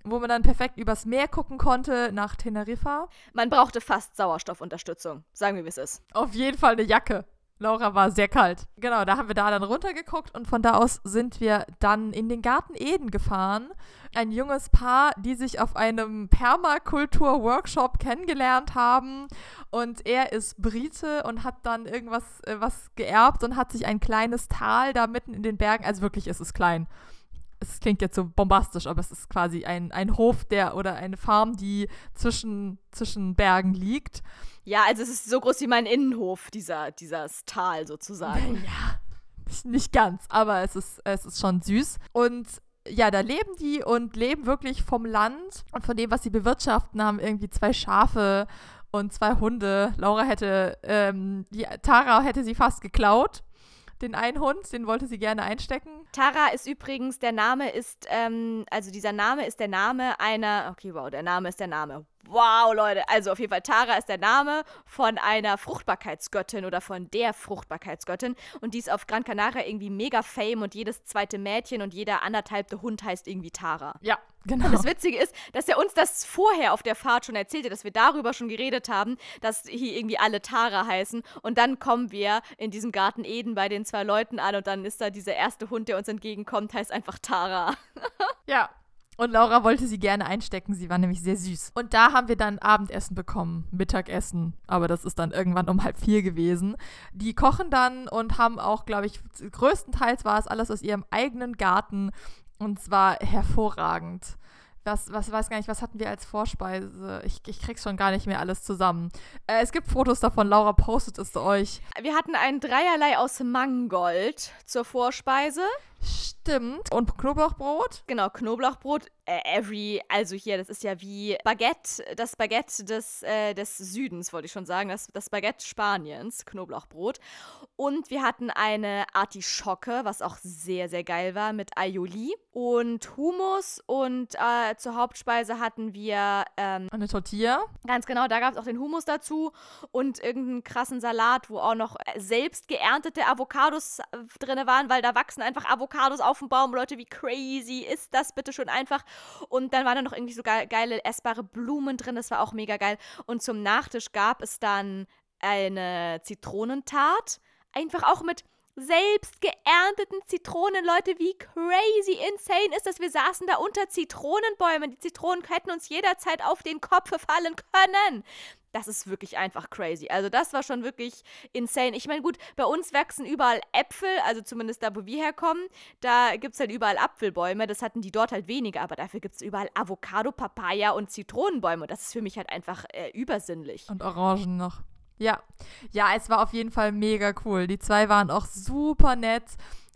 wo man dann perfekt übers Meer gucken konnte nach Teneriffa. Man brauchte fast Sauerstoffunterstützung. Sagen wir, wie es ist. Auf jeden Fall eine Jacke. Laura war sehr kalt. Genau, da haben wir da dann runtergeguckt und von da aus sind wir dann in den Garten Eden gefahren. Ein junges Paar, die sich auf einem Permakultur-Workshop kennengelernt haben. Und er ist Brite und hat dann irgendwas äh, was geerbt und hat sich ein kleines Tal da mitten in den Bergen, also wirklich ist es klein, es klingt jetzt so bombastisch, aber es ist quasi ein, ein Hof der oder eine Farm, die zwischen, zwischen Bergen liegt. Ja, also es ist so groß wie mein Innenhof, dieser, dieses Tal sozusagen. Ja, nicht, nicht ganz, aber es ist, es ist schon süß. Und ja, da leben die und leben wirklich vom Land und von dem, was sie bewirtschaften, haben irgendwie zwei Schafe und zwei Hunde. Laura hätte, ähm, die, Tara hätte sie fast geklaut den einen Hund, den wollte sie gerne einstecken. Tara ist übrigens, der Name ist, ähm, also dieser Name ist der Name einer, okay, wow, der Name ist der Name. Wow, Leute, also auf jeden Fall, Tara ist der Name von einer Fruchtbarkeitsgöttin oder von der Fruchtbarkeitsgöttin und die ist auf Gran Canaria irgendwie mega fame und jedes zweite Mädchen und jeder anderthalbte Hund heißt irgendwie Tara. Ja, Genau. Und das Witzige ist, dass er uns das vorher auf der Fahrt schon erzählte, dass wir darüber schon geredet haben, dass hier irgendwie alle Tara heißen. Und dann kommen wir in diesem Garten Eden bei den zwei Leuten an und dann ist da dieser erste Hund, der uns entgegenkommt, heißt einfach Tara. ja. Und Laura wollte sie gerne einstecken, sie war nämlich sehr süß. Und da haben wir dann Abendessen bekommen, Mittagessen, aber das ist dann irgendwann um halb vier gewesen. Die kochen dann und haben auch, glaube ich, größtenteils war es alles aus ihrem eigenen Garten und zwar hervorragend. Was, was weiß gar nicht, was hatten wir als Vorspeise? Ich, ich krieg's schon gar nicht mehr alles zusammen. Äh, es gibt Fotos davon, Laura postet es euch. Wir hatten ein Dreierlei aus Mangold zur Vorspeise. Stimmt. Und Knoblauchbrot? Genau, Knoblauchbrot. Äh, every, also hier, das ist ja wie Baguette, das Baguette des, äh, des Südens, wollte ich schon sagen. Das, das Baguette Spaniens, Knoblauchbrot. Und wir hatten eine Artischocke, was auch sehr, sehr geil war, mit Aioli und Hummus. Und äh, zur Hauptspeise hatten wir ähm, eine Tortilla. Ganz genau, da gab es auch den Hummus dazu und irgendeinen krassen Salat, wo auch noch selbst geerntete Avocados äh, drin waren, weil da wachsen einfach Avocados auf dem Baum. Leute, wie crazy ist das bitte schon einfach? Und dann waren da noch irgendwie so geile essbare Blumen drin, das war auch mega geil. Und zum Nachtisch gab es dann eine Zitronentart, einfach auch mit selbst geernteten Zitronen, Leute, wie crazy insane ist das? Wir saßen da unter Zitronenbäumen. Die Zitronen hätten uns jederzeit auf den Kopf fallen können. Das ist wirklich einfach crazy. Also das war schon wirklich insane. Ich meine, gut, bei uns wachsen überall Äpfel, also zumindest da, wo wir herkommen. Da gibt es halt überall Apfelbäume. Das hatten die dort halt weniger, aber dafür gibt es überall Avocado, Papaya und Zitronenbäume. Das ist für mich halt einfach äh, übersinnlich. Und Orangen noch. Ja, ja, es war auf jeden Fall mega cool. Die zwei waren auch super nett,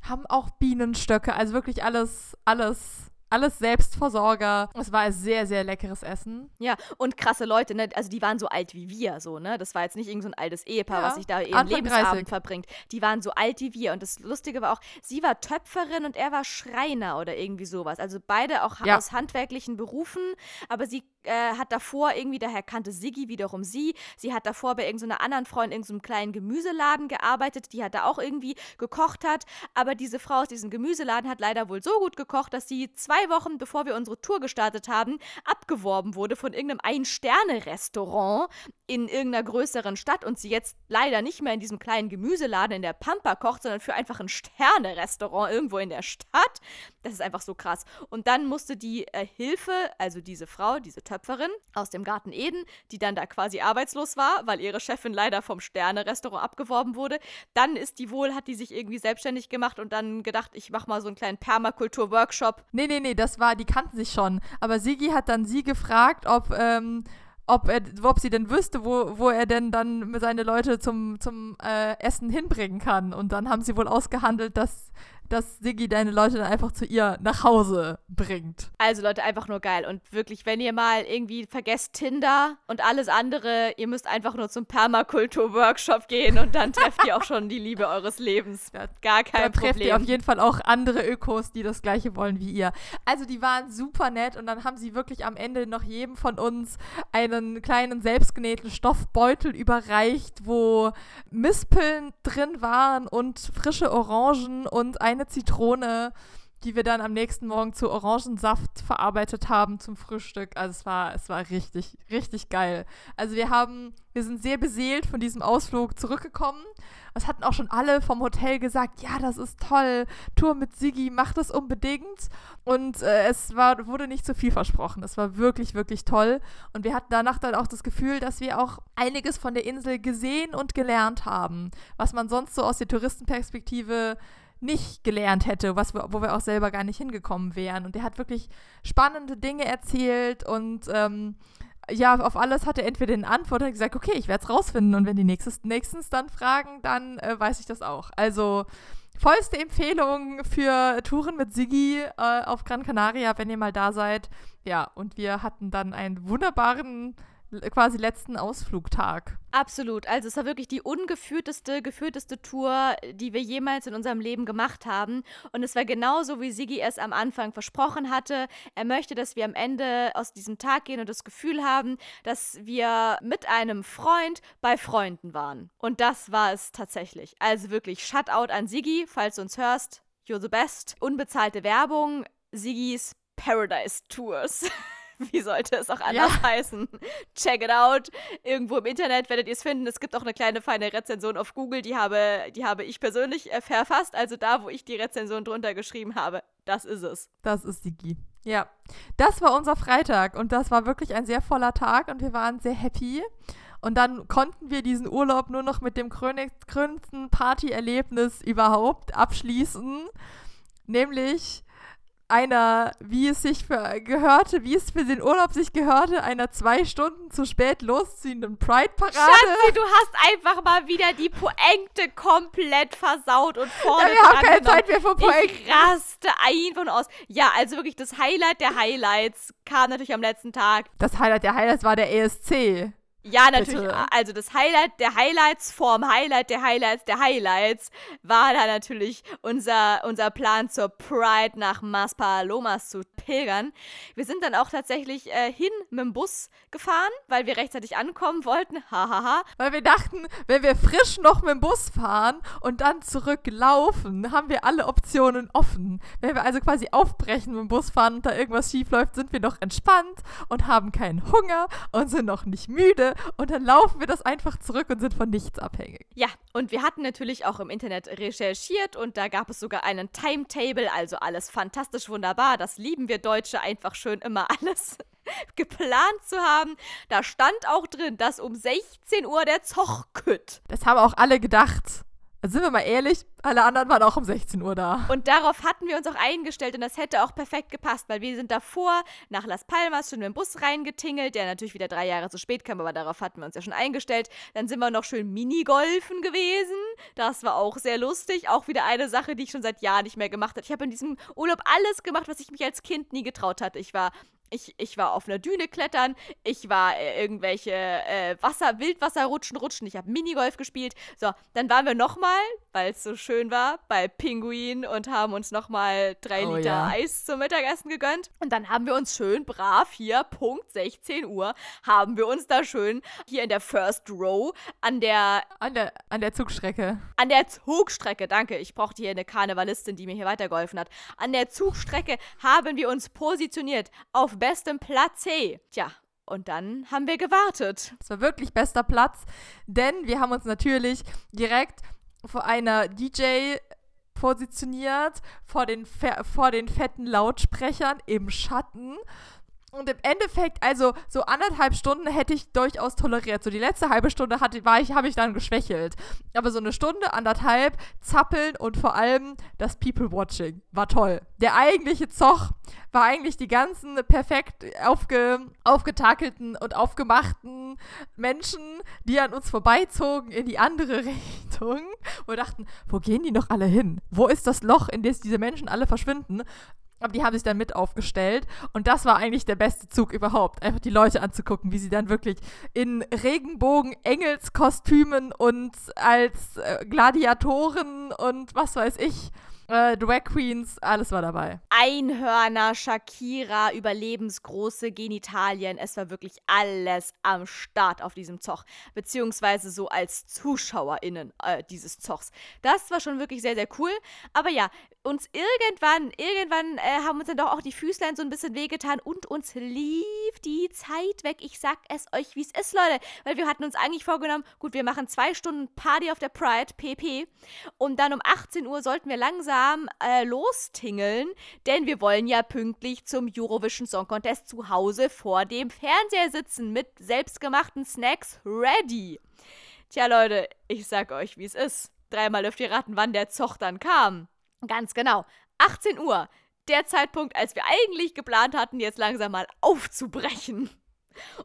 haben auch Bienenstöcke, also wirklich alles, alles alles Selbstversorger. Es war ein sehr, sehr leckeres Essen. Ja, und krasse Leute, ne? Also die waren so alt wie wir, so, ne? Das war jetzt nicht irgendein so altes Ehepaar, ja, was sich da ihren Anfang Lebensabend 30. verbringt. Die waren so alt wie wir. Und das Lustige war auch, sie war Töpferin und er war Schreiner oder irgendwie sowas. Also beide auch ja. aus handwerklichen Berufen, aber sie äh, hat davor irgendwie, daher kannte Siggi wiederum sie. Sie hat davor bei irgendeiner anderen Frau in irgendeinem kleinen Gemüseladen gearbeitet, die hat da auch irgendwie gekocht hat. Aber diese Frau aus diesem Gemüseladen hat leider wohl so gut gekocht, dass sie zwei Wochen, bevor wir unsere Tour gestartet haben, abgeworben wurde von irgendeinem Ein-Sterne-Restaurant in irgendeiner größeren Stadt und sie jetzt leider nicht mehr in diesem kleinen Gemüseladen in der Pampa kocht, sondern für einfach ein Sterne-Restaurant irgendwo in der Stadt. Das ist einfach so krass. Und dann musste die äh, Hilfe, also diese Frau, diese Töpferin, Töpferin aus dem Garten Eden, die dann da quasi arbeitslos war, weil ihre Chefin leider vom Sterne-Restaurant abgeworben wurde. Dann ist die wohl, hat die sich irgendwie selbstständig gemacht und dann gedacht, ich mache mal so einen kleinen Permakultur-Workshop. Nee, nee, nee, das war, die kannten sich schon. Aber Sigi hat dann sie gefragt, ob, ähm, ob, er, ob sie denn wüsste, wo, wo er denn dann seine Leute zum, zum äh, Essen hinbringen kann. Und dann haben sie wohl ausgehandelt, dass dass Siggi deine Leute dann einfach zu ihr nach Hause bringt. Also Leute, einfach nur geil. Und wirklich, wenn ihr mal irgendwie vergesst Tinder und alles andere, ihr müsst einfach nur zum Permakultur-Workshop gehen und dann trefft ihr auch schon die Liebe eures Lebens. Gar kein dann Problem. trefft ihr auf jeden Fall auch andere Ökos, die das gleiche wollen wie ihr. Also die waren super nett und dann haben sie wirklich am Ende noch jedem von uns einen kleinen selbstgenähten Stoffbeutel überreicht, wo Mispeln drin waren und frische Orangen und ein eine Zitrone, die wir dann am nächsten Morgen zu Orangensaft verarbeitet haben zum Frühstück. Also es war, es war richtig, richtig geil. Also wir haben, wir sind sehr beseelt von diesem Ausflug zurückgekommen. Es hatten auch schon alle vom Hotel gesagt, ja, das ist toll, Tour mit Sigi, mach das unbedingt. Und äh, es war, wurde nicht zu viel versprochen. Es war wirklich, wirklich toll. Und wir hatten danach dann auch das Gefühl, dass wir auch einiges von der Insel gesehen und gelernt haben, was man sonst so aus der Touristenperspektive nicht gelernt hätte, was wir, wo wir auch selber gar nicht hingekommen wären. Und er hat wirklich spannende Dinge erzählt und ähm, ja, auf alles hat er entweder eine Antwort oder gesagt, okay, ich werde es rausfinden. Und wenn die nächstes, nächstens dann fragen, dann äh, weiß ich das auch. Also vollste Empfehlung für Touren mit Siggi äh, auf Gran Canaria, wenn ihr mal da seid. Ja, und wir hatten dann einen wunderbaren quasi letzten Ausflugtag. Absolut. Also es war wirklich die ungeführteste, geführteste Tour, die wir jemals in unserem Leben gemacht haben. Und es war genauso, wie Sigi es am Anfang versprochen hatte. Er möchte, dass wir am Ende aus diesem Tag gehen und das Gefühl haben, dass wir mit einem Freund bei Freunden waren. Und das war es tatsächlich. Also wirklich, Shutout an Sigi, falls du uns hörst. You're the best. Unbezahlte Werbung. Sigis Paradise Tours. Wie sollte es auch anders ja. heißen? Check it out. Irgendwo im Internet werdet ihr es finden. Es gibt auch eine kleine feine Rezension auf Google, die habe, die habe ich persönlich äh, verfasst. Also da, wo ich die Rezension drunter geschrieben habe. Das ist es. Das ist Digi. Ja, das war unser Freitag und das war wirklich ein sehr voller Tag und wir waren sehr happy. Und dann konnten wir diesen Urlaub nur noch mit dem krönendsten Partyerlebnis überhaupt abschließen. Nämlich einer, wie es sich für gehörte, wie es für den Urlaub sich gehörte, einer zwei Stunden zu spät losziehenden Pride-Parade. Schatzi, du hast einfach mal wieder die Pointe komplett versaut und vorne ja, wir haben keine Zeit mehr für Pointe. Ich raste einfach aus. Ja, also wirklich das Highlight der Highlights kam natürlich am letzten Tag. Das Highlight der Highlights war der ESC. Ja, natürlich. Bitte. Also das Highlight der Highlights vorm Highlight der Highlights der Highlights war da natürlich unser, unser Plan zur Pride nach Maspalomas zu pilgern. Wir sind dann auch tatsächlich äh, hin mit dem Bus gefahren, weil wir rechtzeitig ankommen wollten. Hahaha. weil wir dachten, wenn wir frisch noch mit dem Bus fahren und dann zurücklaufen, haben wir alle Optionen offen. Wenn wir also quasi aufbrechen mit dem Bus fahren und da irgendwas schief läuft, sind wir noch entspannt und haben keinen Hunger und sind noch nicht müde und dann laufen wir das einfach zurück und sind von nichts abhängig. Ja, und wir hatten natürlich auch im Internet recherchiert und da gab es sogar einen Timetable, also alles fantastisch wunderbar. Das lieben wir Deutsche einfach schön immer alles geplant zu haben. Da stand auch drin, dass um 16 Uhr der Zoch kütt. Das haben auch alle gedacht. Sind wir mal ehrlich, alle anderen waren auch um 16 Uhr da. Und darauf hatten wir uns auch eingestellt und das hätte auch perfekt gepasst, weil wir sind davor nach Las Palmas schon mit dem Bus reingetingelt, der natürlich wieder drei Jahre zu spät kam, aber darauf hatten wir uns ja schon eingestellt. Dann sind wir noch schön Minigolfen gewesen. Das war auch sehr lustig. Auch wieder eine Sache, die ich schon seit Jahren nicht mehr gemacht habe. Ich habe in diesem Urlaub alles gemacht, was ich mich als Kind nie getraut hatte. Ich war ich, ich war auf einer Düne klettern, ich war äh, irgendwelche äh, Wasser, Wildwasserrutschen rutschen, ich habe Minigolf gespielt. So, dann waren wir nochmal, weil es so schön war, bei Pinguin und haben uns nochmal drei oh, Liter ja. Eis zum Mittagessen gegönnt. Und dann haben wir uns schön brav hier, Punkt 16 Uhr, haben wir uns da schön hier in der First Row an der... An der, an der Zugstrecke. An der Zugstrecke, danke. Ich brauchte hier eine Karnevalistin, die mir hier weitergeholfen hat. An der Zugstrecke haben wir uns positioniert auf bestem Platz C. Tja, und dann haben wir gewartet. Es war wirklich bester Platz, denn wir haben uns natürlich direkt vor einer DJ positioniert, vor den, vor den fetten Lautsprechern im Schatten Und im Endeffekt, also so anderthalb Stunden hätte ich durchaus toleriert. So die letzte halbe Stunde hatte, war ich, habe ich dann geschwächelt. Aber so eine Stunde, anderthalb, zappeln und vor allem das People-Watching war toll. Der eigentliche Zoch war eigentlich die ganzen perfekt aufge, aufgetakelten und aufgemachten Menschen, die an uns vorbeizogen in die andere Richtung. Und dachten, wo gehen die noch alle hin? Wo ist das Loch, in das diese Menschen alle verschwinden? Aber die haben sich dann mit aufgestellt. Und das war eigentlich der beste Zug überhaupt. Einfach die Leute anzugucken, wie sie dann wirklich in Regenbogen-Engelskostümen und als äh, Gladiatoren und was weiß ich äh, Drag Queens, alles war dabei. Einhörner, Shakira, überlebensgroße Genitalien. Es war wirklich alles am Start auf diesem Zoch. Beziehungsweise so als ZuschauerInnen äh, dieses Zochs. Das war schon wirklich sehr, sehr cool. Aber ja, uns irgendwann, irgendwann äh, haben uns dann doch auch die Füßlein so ein bisschen wehgetan und uns lief die Zeit weg. Ich sag es euch, wie es ist, Leute. Weil wir hatten uns eigentlich vorgenommen, gut, wir machen zwei Stunden Party auf der Pride, PP. Und dann um 18 Uhr sollten wir langsam äh, lostingeln, denn wir wollen ja pünktlich zum Eurovision Song Contest zu Hause vor dem Fernseher sitzen mit selbstgemachten Snacks ready. Tja, Leute, ich sag euch, wie es ist. Dreimal dürft ihr raten, wann der Zoch dann kam. Ganz genau. 18 Uhr. Der Zeitpunkt, als wir eigentlich geplant hatten, jetzt langsam mal aufzubrechen.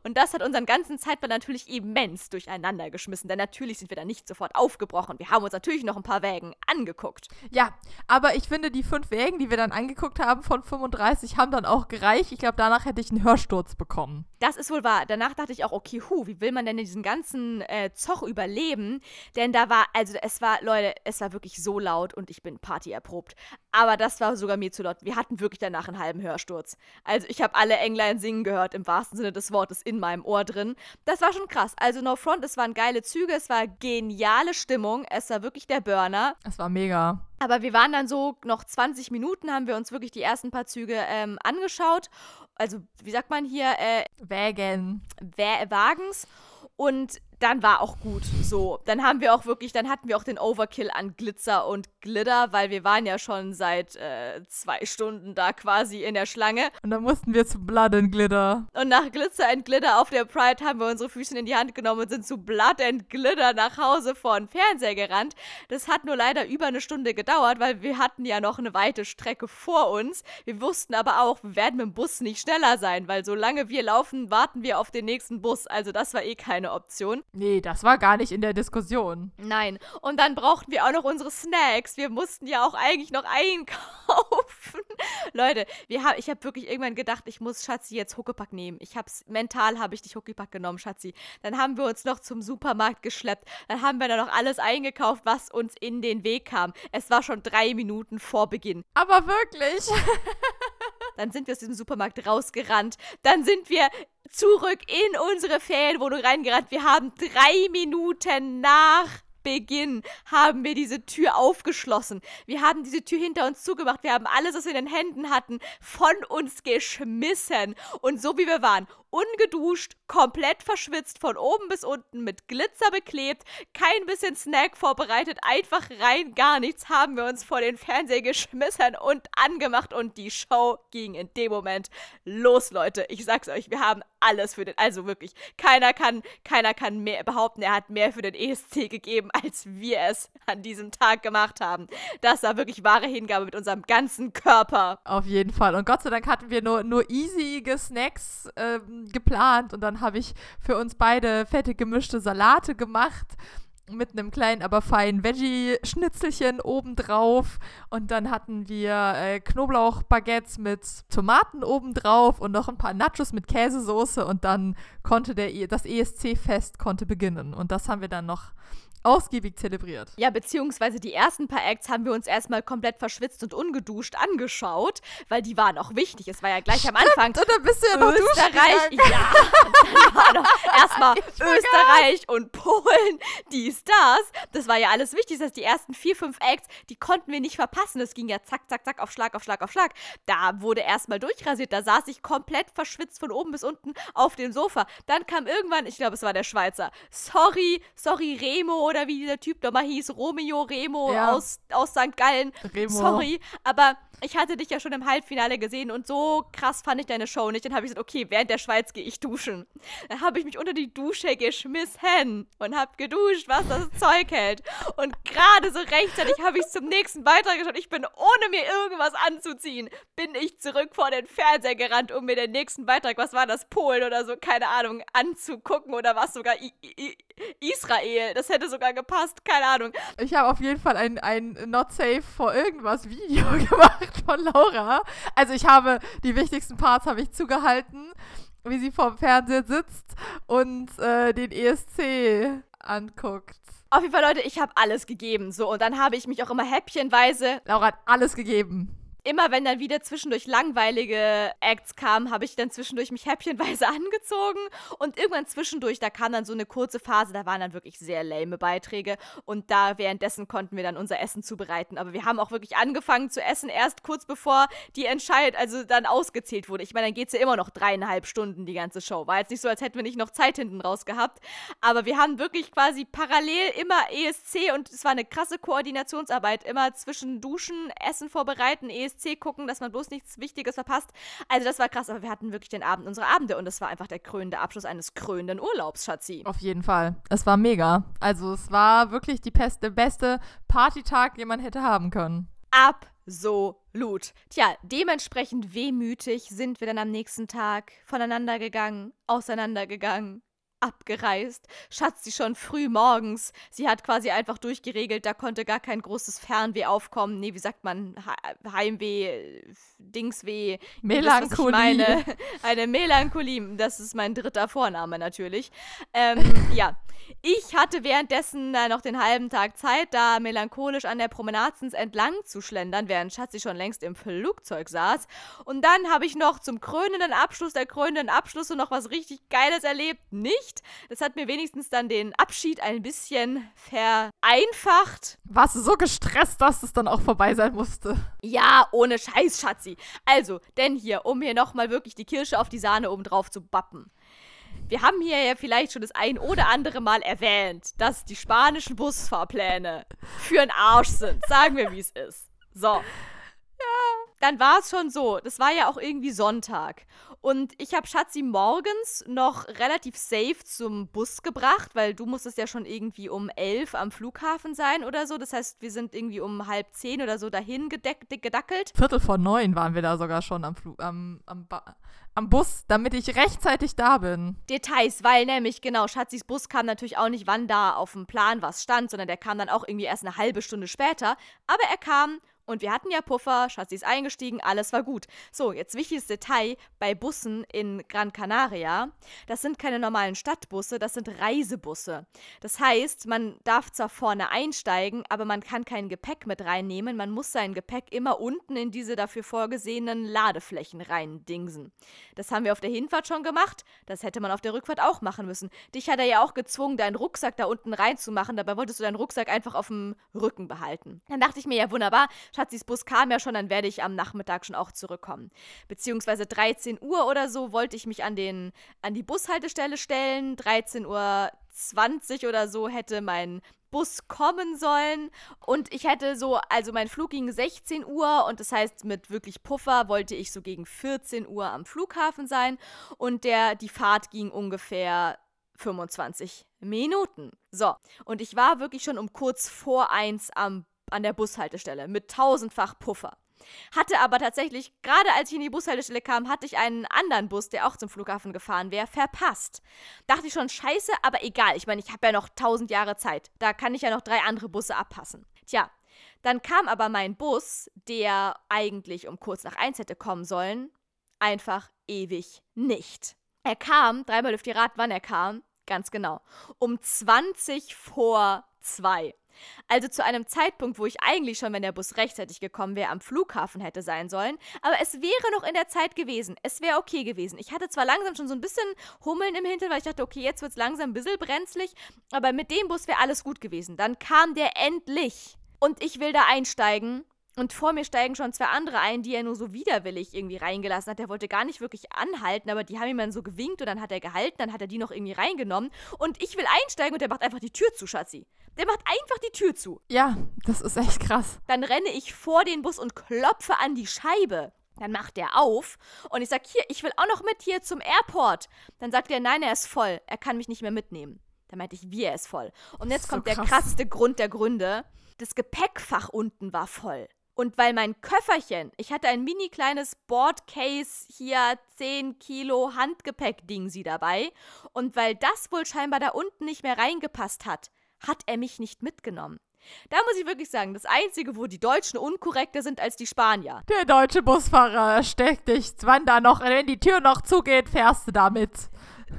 Und das hat unseren ganzen Zeitplan natürlich immens durcheinander geschmissen, denn natürlich sind wir da nicht sofort aufgebrochen. Wir haben uns natürlich noch ein paar Wägen angeguckt. Ja, aber ich finde, die fünf Wägen, die wir dann angeguckt haben von 35, haben dann auch gereicht. Ich glaube, danach hätte ich einen Hörsturz bekommen. Das ist wohl wahr. Danach dachte ich auch, okay, hu, wie will man denn diesen ganzen äh, Zoch überleben? Denn da war, also es war, Leute, es war wirklich so laut und ich bin Party erprobt. Aber das war sogar mir zu laut. Wir hatten wirklich danach einen halben Hörsturz. Also ich habe alle Englein singen gehört, im wahrsten Sinne des Wortes, in meinem Ohr drin. Das war schon krass. Also No Front, es waren geile Züge, es war geniale Stimmung, es war wirklich der Burner. Es war mega. Aber wir waren dann so noch 20 Minuten, haben wir uns wirklich die ersten paar Züge ähm, angeschaut. Also, wie sagt man hier? Äh, Wägen. Wä Wagens. Und dann war auch gut so. Dann haben wir auch wirklich, dann hatten wir auch den Overkill an Glitzer und Glitter, weil wir waren ja schon seit äh, zwei Stunden da quasi in der Schlange. Und dann mussten wir zu Blood and Glitter. Und nach Glitzer and Glitter auf der Pride haben wir unsere Füße in die Hand genommen und sind zu Blood and Glitter nach Hause vor den Fernseher gerannt. Das hat nur leider über eine Stunde gedauert, weil wir hatten ja noch eine weite Strecke vor uns. Wir wussten aber auch, wir werden mit dem Bus nicht schneller sein, weil solange wir laufen, warten wir auf den nächsten Bus. Also das war eh keine Option. Nee, das war gar nicht in der Diskussion. Nein. Und dann brauchten wir auch noch unsere Snacks. Wir mussten ja auch eigentlich noch einkaufen. Leute, wir hab, ich habe wirklich irgendwann gedacht, ich muss Schatzi jetzt Huckepack nehmen. Ich hab's, mental habe ich dich Huckepack genommen, Schatzi. Dann haben wir uns noch zum Supermarkt geschleppt. Dann haben wir da noch alles eingekauft, was uns in den Weg kam. Es war schon drei Minuten vor Beginn. Aber wirklich. Dann sind wir aus diesem Supermarkt rausgerannt. Dann sind wir zurück in unsere Ferienwohnung reingerannt. Wir haben drei Minuten nach Beginn haben wir diese Tür aufgeschlossen. Wir haben diese Tür hinter uns zugemacht. Wir haben alles, was wir in den Händen hatten, von uns geschmissen. Und so wie wir waren, ungeduscht, komplett verschwitzt, von oben bis unten, mit Glitzer beklebt, kein bisschen Snack vorbereitet, einfach rein gar nichts, haben wir uns vor den Fernseher geschmissen und angemacht und die Show ging in dem Moment los, Leute. Ich sag's euch, wir haben alles für den, also wirklich, keiner kann, keiner kann mehr behaupten, er hat mehr für den ESC gegeben, als wir es an diesem Tag gemacht haben. Das war wirklich wahre Hingabe mit unserem ganzen Körper. Auf jeden Fall. Und Gott sei Dank hatten wir nur, nur easige Snacks ähm, geplant und dann habe ich für uns beide fette gemischte Salate gemacht mit einem kleinen, aber feinen Veggie-Schnitzelchen obendrauf. Und dann hatten wir äh, Knoblauch-Baguettes mit Tomaten obendrauf und noch ein paar Nachos mit Käsesoße. Und dann konnte der, e das ESC-Fest beginnen. Und das haben wir dann noch ausgiebig zelebriert. Ja, beziehungsweise die ersten paar Acts haben wir uns erstmal komplett verschwitzt und ungeduscht angeschaut, weil die waren auch wichtig. Es war ja gleich am Anfang. Und dann bist du ja noch Österreich, ja. Dann war doch erstmal Österreich und Polen, die Stars. Das war ja alles wichtig. Das heißt, die ersten vier, fünf Acts, die konnten wir nicht verpassen. Das ging ja zack, zack, zack, auf Schlag, auf Schlag, auf Schlag. Da wurde erstmal durchrasiert. Da saß ich komplett verschwitzt von oben bis unten auf dem Sofa. Dann kam irgendwann, ich glaube, es war der Schweizer. Sorry, sorry, Remo oder wie dieser Typ nochmal hieß, Romeo Remo Ja. aus, aus St. Gallen. Remo. Sorry, aber ich hatte dich ja schon im Halbfinale gesehen und so krass fand ich deine Show nicht. Dann habe ich gesagt, okay, während der Schweiz gehe ich duschen. Dann habe ich mich unter die Dusche geschmissen und habe geduscht, was das Zeug hält. Und gerade so rechtzeitig habe ich zum nächsten Beitrag geschaut. Ich bin, ohne mir irgendwas anzuziehen, bin ich zurück vor den Fernseher gerannt, um mir den nächsten Beitrag, was war das, Polen oder so, keine Ahnung, anzugucken oder was sogar I I Israel. Das hätte sogar gepasst, keine Ahnung. Ich habe auf jeden Fall ein, ein Not Safe for irgendwas Video gemacht von Laura. Also ich habe die wichtigsten Parts habe ich zugehalten, wie sie vorm Fernseher sitzt und äh, den ESC anguckt. Auf jeden Fall, Leute, ich habe alles gegeben. So, und dann habe ich mich auch immer häppchenweise Laura hat alles gegeben. Immer wenn dann wieder zwischendurch langweilige Acts kamen, habe ich dann zwischendurch mich häppchenweise angezogen und irgendwann zwischendurch, da kam dann so eine kurze Phase, da waren dann wirklich sehr lame Beiträge und da währenddessen konnten wir dann unser Essen zubereiten. Aber wir haben auch wirklich angefangen zu essen, erst kurz bevor die Entscheid, also dann ausgezählt wurde. Ich meine, dann geht es ja immer noch dreieinhalb Stunden, die ganze Show. War jetzt nicht so, als hätten wir nicht noch Zeit hinten raus gehabt. Aber wir haben wirklich quasi parallel immer ESC und es war eine krasse Koordinationsarbeit. Immer zwischen Duschen, Essen vorbereiten, ESC gucken, dass man bloß nichts Wichtiges verpasst. Also das war krass, aber wir hatten wirklich den Abend unserer Abende und das war einfach der krönende Abschluss eines krönenden Urlaubs, Schatzi. Auf jeden Fall. Es war mega. Also es war wirklich die beste, beste Partytag, den man hätte haben können. Absolut. Tja, dementsprechend wehmütig sind wir dann am nächsten Tag voneinander gegangen, auseinandergegangen, abgereist. Schatzi schon früh morgens. Sie hat quasi einfach durchgeregelt, da konnte gar kein großes Fernweh aufkommen. Nee, wie sagt man? Heimweh, Dingsweh. Melancholie. meine. Eine Melancholie. Das ist mein dritter Vorname natürlich. Ähm, ja. Ich hatte währenddessen äh, noch den halben Tag Zeit, da melancholisch an der Promenadens entlang zu schlendern, während Schatzi schon längst im Flugzeug saß. Und dann habe ich noch zum krönenden Abschluss der krönenden Abschlüsse noch was richtig Geiles erlebt. Nicht. Das hat mir wenigstens dann den Abschied ein bisschen vereinfacht. Warst du so gestresst, dass es dann auch vorbei sein musste? Ja, ohne Scheiß, Schatzi. Also, denn hier, um hier nochmal wirklich die Kirsche auf die Sahne oben drauf zu bappen. Wir haben hier ja vielleicht schon das ein oder andere Mal erwähnt, dass die spanischen Busfahrpläne für ein Arsch sind. Sagen wir, wie es ist. So. Ja. Dann war es schon so. Das war ja auch irgendwie Sonntag. Und ich habe Schatzi morgens noch relativ safe zum Bus gebracht, weil du musstest ja schon irgendwie um elf am Flughafen sein oder so. Das heißt, wir sind irgendwie um halb zehn oder so dahin gedackelt. Viertel vor neun waren wir da sogar schon am, Flug, am, am, am Bus, damit ich rechtzeitig da bin. Details, weil nämlich, genau, Schatzis Bus kam natürlich auch nicht, wann da auf dem Plan was stand, sondern der kam dann auch irgendwie erst eine halbe Stunde später. Aber er kam und wir hatten ja Puffer, Schatzi ist eingestiegen, alles war gut. So, jetzt wichtiges Detail bei Bussen in Gran Canaria. Das sind keine normalen Stadtbusse, das sind Reisebusse. Das heißt, man darf zwar vorne einsteigen, aber man kann kein Gepäck mit reinnehmen. Man muss sein Gepäck immer unten in diese dafür vorgesehenen Ladeflächen reindingsen. Das haben wir auf der Hinfahrt schon gemacht. Das hätte man auf der Rückfahrt auch machen müssen. Dich hat er ja auch gezwungen, deinen Rucksack da unten reinzumachen. Dabei wolltest du deinen Rucksack einfach auf dem Rücken behalten. Dann dachte ich mir, ja wunderbar, Schatzis Bus kam ja schon, dann werde ich am Nachmittag schon auch zurückkommen. Beziehungsweise 13 Uhr oder so wollte ich mich an, den, an die Bushaltestelle stellen. 13 Uhr 20 oder so hätte mein Bus kommen sollen und ich hätte so, also mein Flug ging 16 Uhr und das heißt mit wirklich Puffer wollte ich so gegen 14 Uhr am Flughafen sein und der, die Fahrt ging ungefähr 25 Minuten. So, und ich war wirklich schon um kurz vor eins am, an der Bushaltestelle mit tausendfach Puffer. Hatte aber tatsächlich, gerade als ich in die Bushaltestelle kam, hatte ich einen anderen Bus, der auch zum Flughafen gefahren wäre, verpasst. Dachte ich schon, scheiße, aber egal. Ich meine, ich habe ja noch tausend Jahre Zeit. Da kann ich ja noch drei andere Busse abpassen. Tja, dann kam aber mein Bus, der eigentlich um kurz nach eins hätte kommen sollen, einfach ewig nicht. Er kam, dreimal auf die Rad, wann er kam, ganz genau, um 20 vor zwei. Also zu einem Zeitpunkt, wo ich eigentlich schon, wenn der Bus rechtzeitig gekommen wäre, am Flughafen hätte sein sollen. Aber es wäre noch in der Zeit gewesen. Es wäre okay gewesen. Ich hatte zwar langsam schon so ein bisschen Hummeln im Hintern, weil ich dachte, okay, jetzt wird es langsam ein bisschen brenzlig. Aber mit dem Bus wäre alles gut gewesen. Dann kam der endlich. Und ich will da einsteigen. Und vor mir steigen schon zwei andere ein, die er nur so widerwillig irgendwie reingelassen hat. Der wollte gar nicht wirklich anhalten, aber die haben ihm dann so gewinkt und dann hat er gehalten, dann hat er die noch irgendwie reingenommen. Und ich will einsteigen und der macht einfach die Tür zu, Schatzi. Der macht einfach die Tür zu. Ja, das ist echt krass. Dann renne ich vor den Bus und klopfe an die Scheibe. Dann macht er auf und ich sag, hier, ich will auch noch mit hier zum Airport. Dann sagt er, nein, er ist voll. Er kann mich nicht mehr mitnehmen. Da meinte ich, wie er ist voll. Und jetzt So kommt der krass. krasseste Grund der Gründe. Das Gepäckfach unten war voll. Und weil mein Köfferchen, ich hatte ein mini kleines Boardcase hier, 10 Kilo Handgepäck-Ding sie dabei. Und weil das wohl scheinbar da unten nicht mehr reingepasst hat, hat er mich nicht mitgenommen. Da muss ich wirklich sagen, das Einzige, wo die Deutschen unkorrekter sind als die Spanier. Der deutsche Busfahrer steckt dich, wann da noch, wenn die Tür noch zugeht, fährst du damit.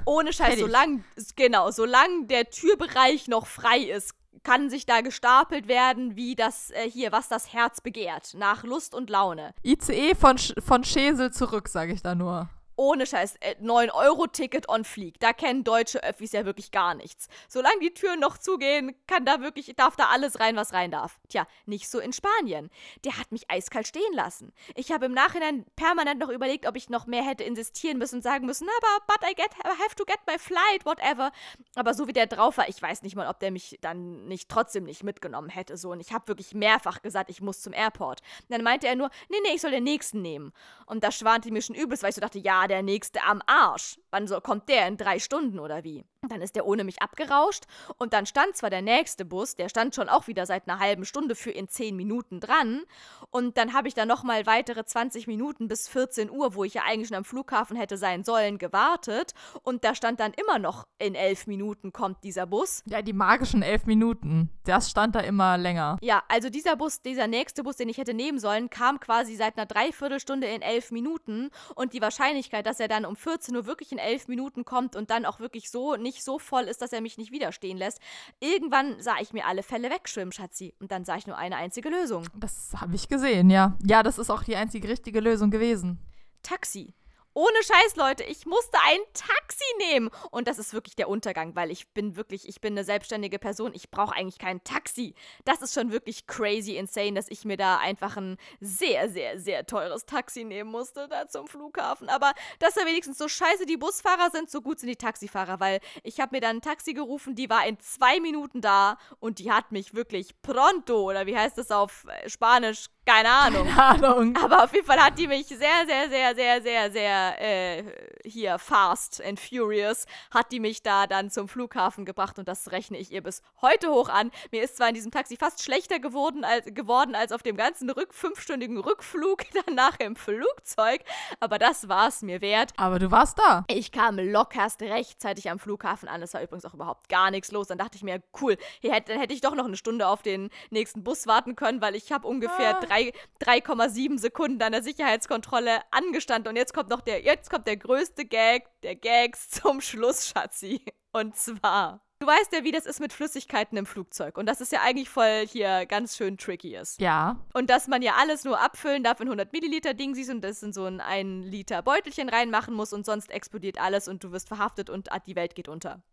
Ohne Scheiß, solange, genau, solange der Türbereich noch frei ist, kann sich da gestapelt werden, wie das äh, hier, was das Herz begehrt, nach Lust und Laune. ICE von, Sch von Schesel zurück, sage ich da nur. Ohne Scheiß, äh, 9-Euro-Ticket on Fleek. Da kennen deutsche Öffis ja wirklich gar nichts. Solange die Türen noch zugehen, kann da wirklich, darf da alles rein, was rein darf. Tja, nicht so in Spanien. Der hat mich eiskalt stehen lassen. Ich habe im Nachhinein permanent noch überlegt, ob ich noch mehr hätte insistieren müssen und sagen müssen, aber but I get, I have to get my flight, whatever. Aber so wie der drauf war, ich weiß nicht mal, ob der mich dann nicht trotzdem nicht mitgenommen hätte. So. Und ich habe wirklich mehrfach gesagt, ich muss zum Airport. Und dann meinte er nur, nee, nee, ich soll den nächsten nehmen. Und da schwante mir schon übelst, weil ich so dachte, ja, der nächste am Arsch. Wann so, kommt der in drei Stunden oder wie? Dann ist der ohne mich abgerauscht und dann stand zwar der nächste Bus, der stand schon auch wieder seit einer halben Stunde für in zehn Minuten dran und dann habe ich da nochmal weitere 20 Minuten bis 14 Uhr, wo ich ja eigentlich schon am Flughafen hätte sein sollen, gewartet und da stand dann immer noch in elf Minuten kommt dieser Bus. Ja, die magischen elf Minuten. Das stand da immer länger. Ja, also dieser Bus, dieser nächste Bus, den ich hätte nehmen sollen, kam quasi seit einer Dreiviertelstunde in elf Minuten und die Wahrscheinlichkeit, dass er dann um 14 Uhr wirklich in elf Minuten kommt und dann auch wirklich so nicht so voll ist, dass er mich nicht widerstehen lässt. Irgendwann sah ich mir alle Fälle wegschwimmen, Schatzi. Und dann sah ich nur eine einzige Lösung. Das habe ich gesehen, ja. Ja, das ist auch die einzige richtige Lösung gewesen. Taxi. Ohne Scheiß, Leute, ich musste ein Taxi nehmen. Und das ist wirklich der Untergang, weil ich bin wirklich, ich bin eine selbstständige Person. Ich brauche eigentlich kein Taxi. Das ist schon wirklich crazy insane, dass ich mir da einfach ein sehr, sehr, sehr teures Taxi nehmen musste, da zum Flughafen. Aber das ist ja wenigstens so scheiße, die Busfahrer sind, so gut sind die Taxifahrer, weil ich habe mir dann ein Taxi gerufen, die war in zwei Minuten da und die hat mich wirklich pronto, oder wie heißt das auf äh, Spanisch? Keine Ahnung. Keine Ahnung. Aber auf jeden Fall hat die mich sehr, sehr, sehr, sehr, sehr, sehr äh, hier fast and furious hat die mich da dann zum Flughafen gebracht und das rechne ich ihr bis heute hoch an. Mir ist zwar in diesem Taxi fast schlechter geworden als, geworden als auf dem ganzen Rück fünfstündigen Rückflug danach im Flugzeug, aber das war es mir wert. Aber du warst da. Ich kam lockerst rechtzeitig am Flughafen an. Es war übrigens auch überhaupt gar nichts los. Dann dachte ich mir, cool, hier hätte, dann hätte ich doch noch eine Stunde auf den nächsten Bus warten können, weil ich habe ungefähr Ah. Drei- 3,7 Sekunden an der Sicherheitskontrolle angestanden. Und jetzt kommt noch der, jetzt kommt der größte Gag der Gags zum Schluss, Schatzi. Und zwar. Du weißt ja, wie das ist mit Flüssigkeiten im Flugzeug. Und dass es ja eigentlich voll hier ganz schön tricky ist. Ja. Und dass man ja alles nur abfüllen darf in 100 Milliliter Dingsies und das in so ein 1 Liter Beutelchen reinmachen muss und sonst explodiert alles und du wirst verhaftet und die Welt geht unter.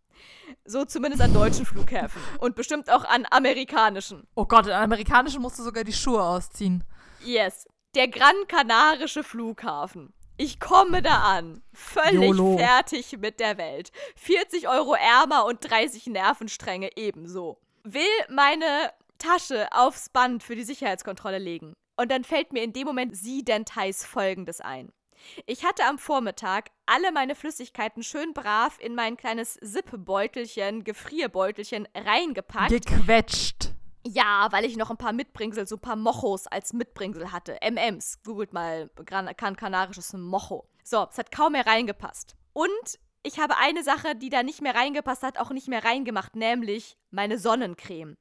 So zumindest an deutschen Flughäfen und bestimmt auch an amerikanischen. Oh Gott, in amerikanischen musst du sogar die Schuhe ausziehen. Yes. Der Gran Canarische Flughafen. Ich komme da an. Völlig YOLO. fertig mit der Welt. 40 Euro ärmer und 30 Nervenstränge ebenso. Will meine Tasche aufs Band für die Sicherheitskontrolle legen. Und dann fällt mir in dem Moment Sidenteils folgendes ein. Ich hatte am Vormittag alle meine Flüssigkeiten schön brav in mein kleines Sippbeutelchen, Gefrierbeutelchen reingepackt. Gequetscht. Ja, weil ich noch ein paar Mitbringsel, so ein paar Mochos als Mitbringsel hatte. MMs. Googelt mal Gran kan kanarisches Mocho. So, es hat kaum mehr reingepasst. Und ich habe eine Sache, die da nicht mehr reingepasst hat, auch nicht mehr reingemacht, nämlich meine Sonnencreme.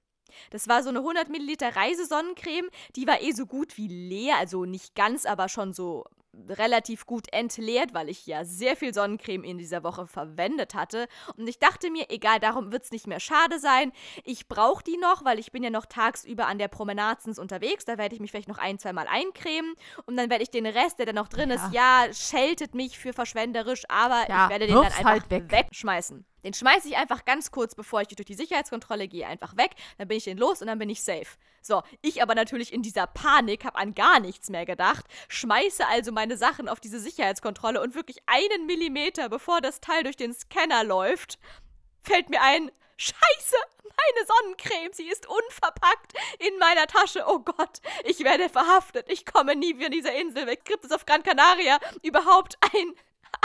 Das war so eine 100 Milliliter Reisesonnencreme, die war eh so gut wie leer, also nicht ganz, aber schon so relativ gut entleert, weil ich ja sehr viel Sonnencreme in dieser Woche verwendet hatte. Und ich dachte mir, egal, darum wird es nicht mehr schade sein. Ich brauche die noch, weil ich bin ja noch tagsüber an der Promenadens unterwegs. Da werde ich mich vielleicht noch ein, zwei Mal eincremen. Und dann werde ich den Rest, der da noch drin ist, ja, scheltet mich für verschwenderisch, aber Ja, ich werde den dann wirf's einfach halt weg. wegschmeißen. Den schmeiße ich einfach ganz kurz, bevor ich durch die Sicherheitskontrolle gehe, einfach weg. Dann bin ich den los und dann bin ich safe. So, ich aber natürlich in dieser Panik habe an gar nichts mehr gedacht, schmeiße also meine Sachen auf diese Sicherheitskontrolle und wirklich einen Millimeter, bevor das Teil durch den Scanner läuft, fällt mir ein, Scheiße, meine Sonnencreme, sie ist unverpackt in meiner Tasche. Oh Gott, ich werde verhaftet. Ich komme nie von dieser Insel weg. Gibt es auf Gran Canaria überhaupt ein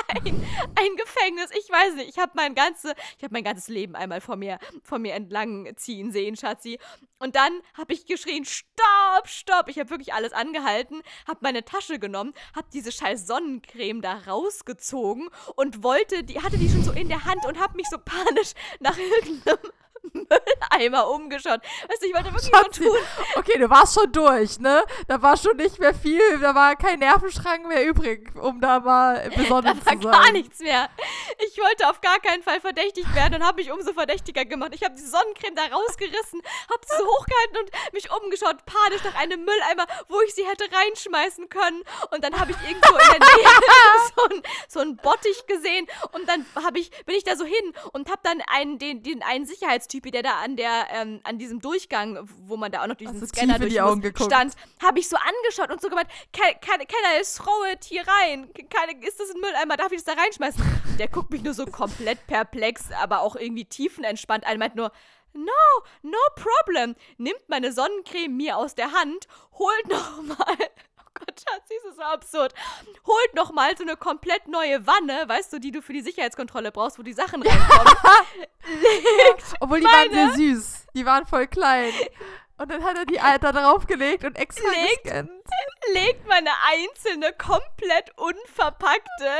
ein, ein Gefängnis. Ich weiß nicht. Ich habe mein, ganze, hab mein ganzes Leben einmal vor mir, vor mir entlang ziehen sehen, Schatzi. Und dann habe ich geschrien, stopp, stopp. Ich habe wirklich alles angehalten, habe meine Tasche genommen, habe diese scheiß Sonnencreme da rausgezogen und wollte, die hatte die schon so in der Hand und habe mich so panisch nach irgendeinem Mülleimer umgeschaut. Weißt du, ich wollte wirklich Schatzi. so tun. Okay, du warst schon durch, ne? Da war schon nicht mehr viel, da war kein Nervenschrank mehr übrig, um da mal besonders zu sein. Da war gar nichts mehr. Ich wollte auf gar keinen Fall verdächtig werden und habe mich umso verdächtiger gemacht. Ich habe die Sonnencreme da rausgerissen, habe sie so hochgehalten und mich umgeschaut, panisch nach einem Mülleimer, wo ich sie hätte reinschmeißen können. Und dann habe ich irgendwo in der Nähe so, ein, so einen Bottich gesehen und dann ich, bin ich da so hin und habe dann einen, den, den einen Sicherheits Typi, der da an der, ähm, an diesem Durchgang, wo man da auch noch diesen also Scanner durch muss, stand, habe ich so angeschaut und so gemeint, kann, kann er es throw it hier rein? Kann, ist das ein Mülleimer? Darf ich das da reinschmeißen? Der guckt mich nur so komplett perplex, aber auch irgendwie tiefenentspannt an, meint nur, No, no problem. Nimmt meine Sonnencreme mir aus der Hand, holt nochmal Gott, Schatz, das ist so absurd. Holt nochmal so eine komplett neue Wanne, weißt du, die du für die Sicherheitskontrolle brauchst, wo die Sachen reinkommen. Legt Obwohl die meine, waren sehr süß. Die waren voll klein. Und dann hat er die Alter draufgelegt und extra legt, gescannt. Legt meine einzelne, komplett unverpackte,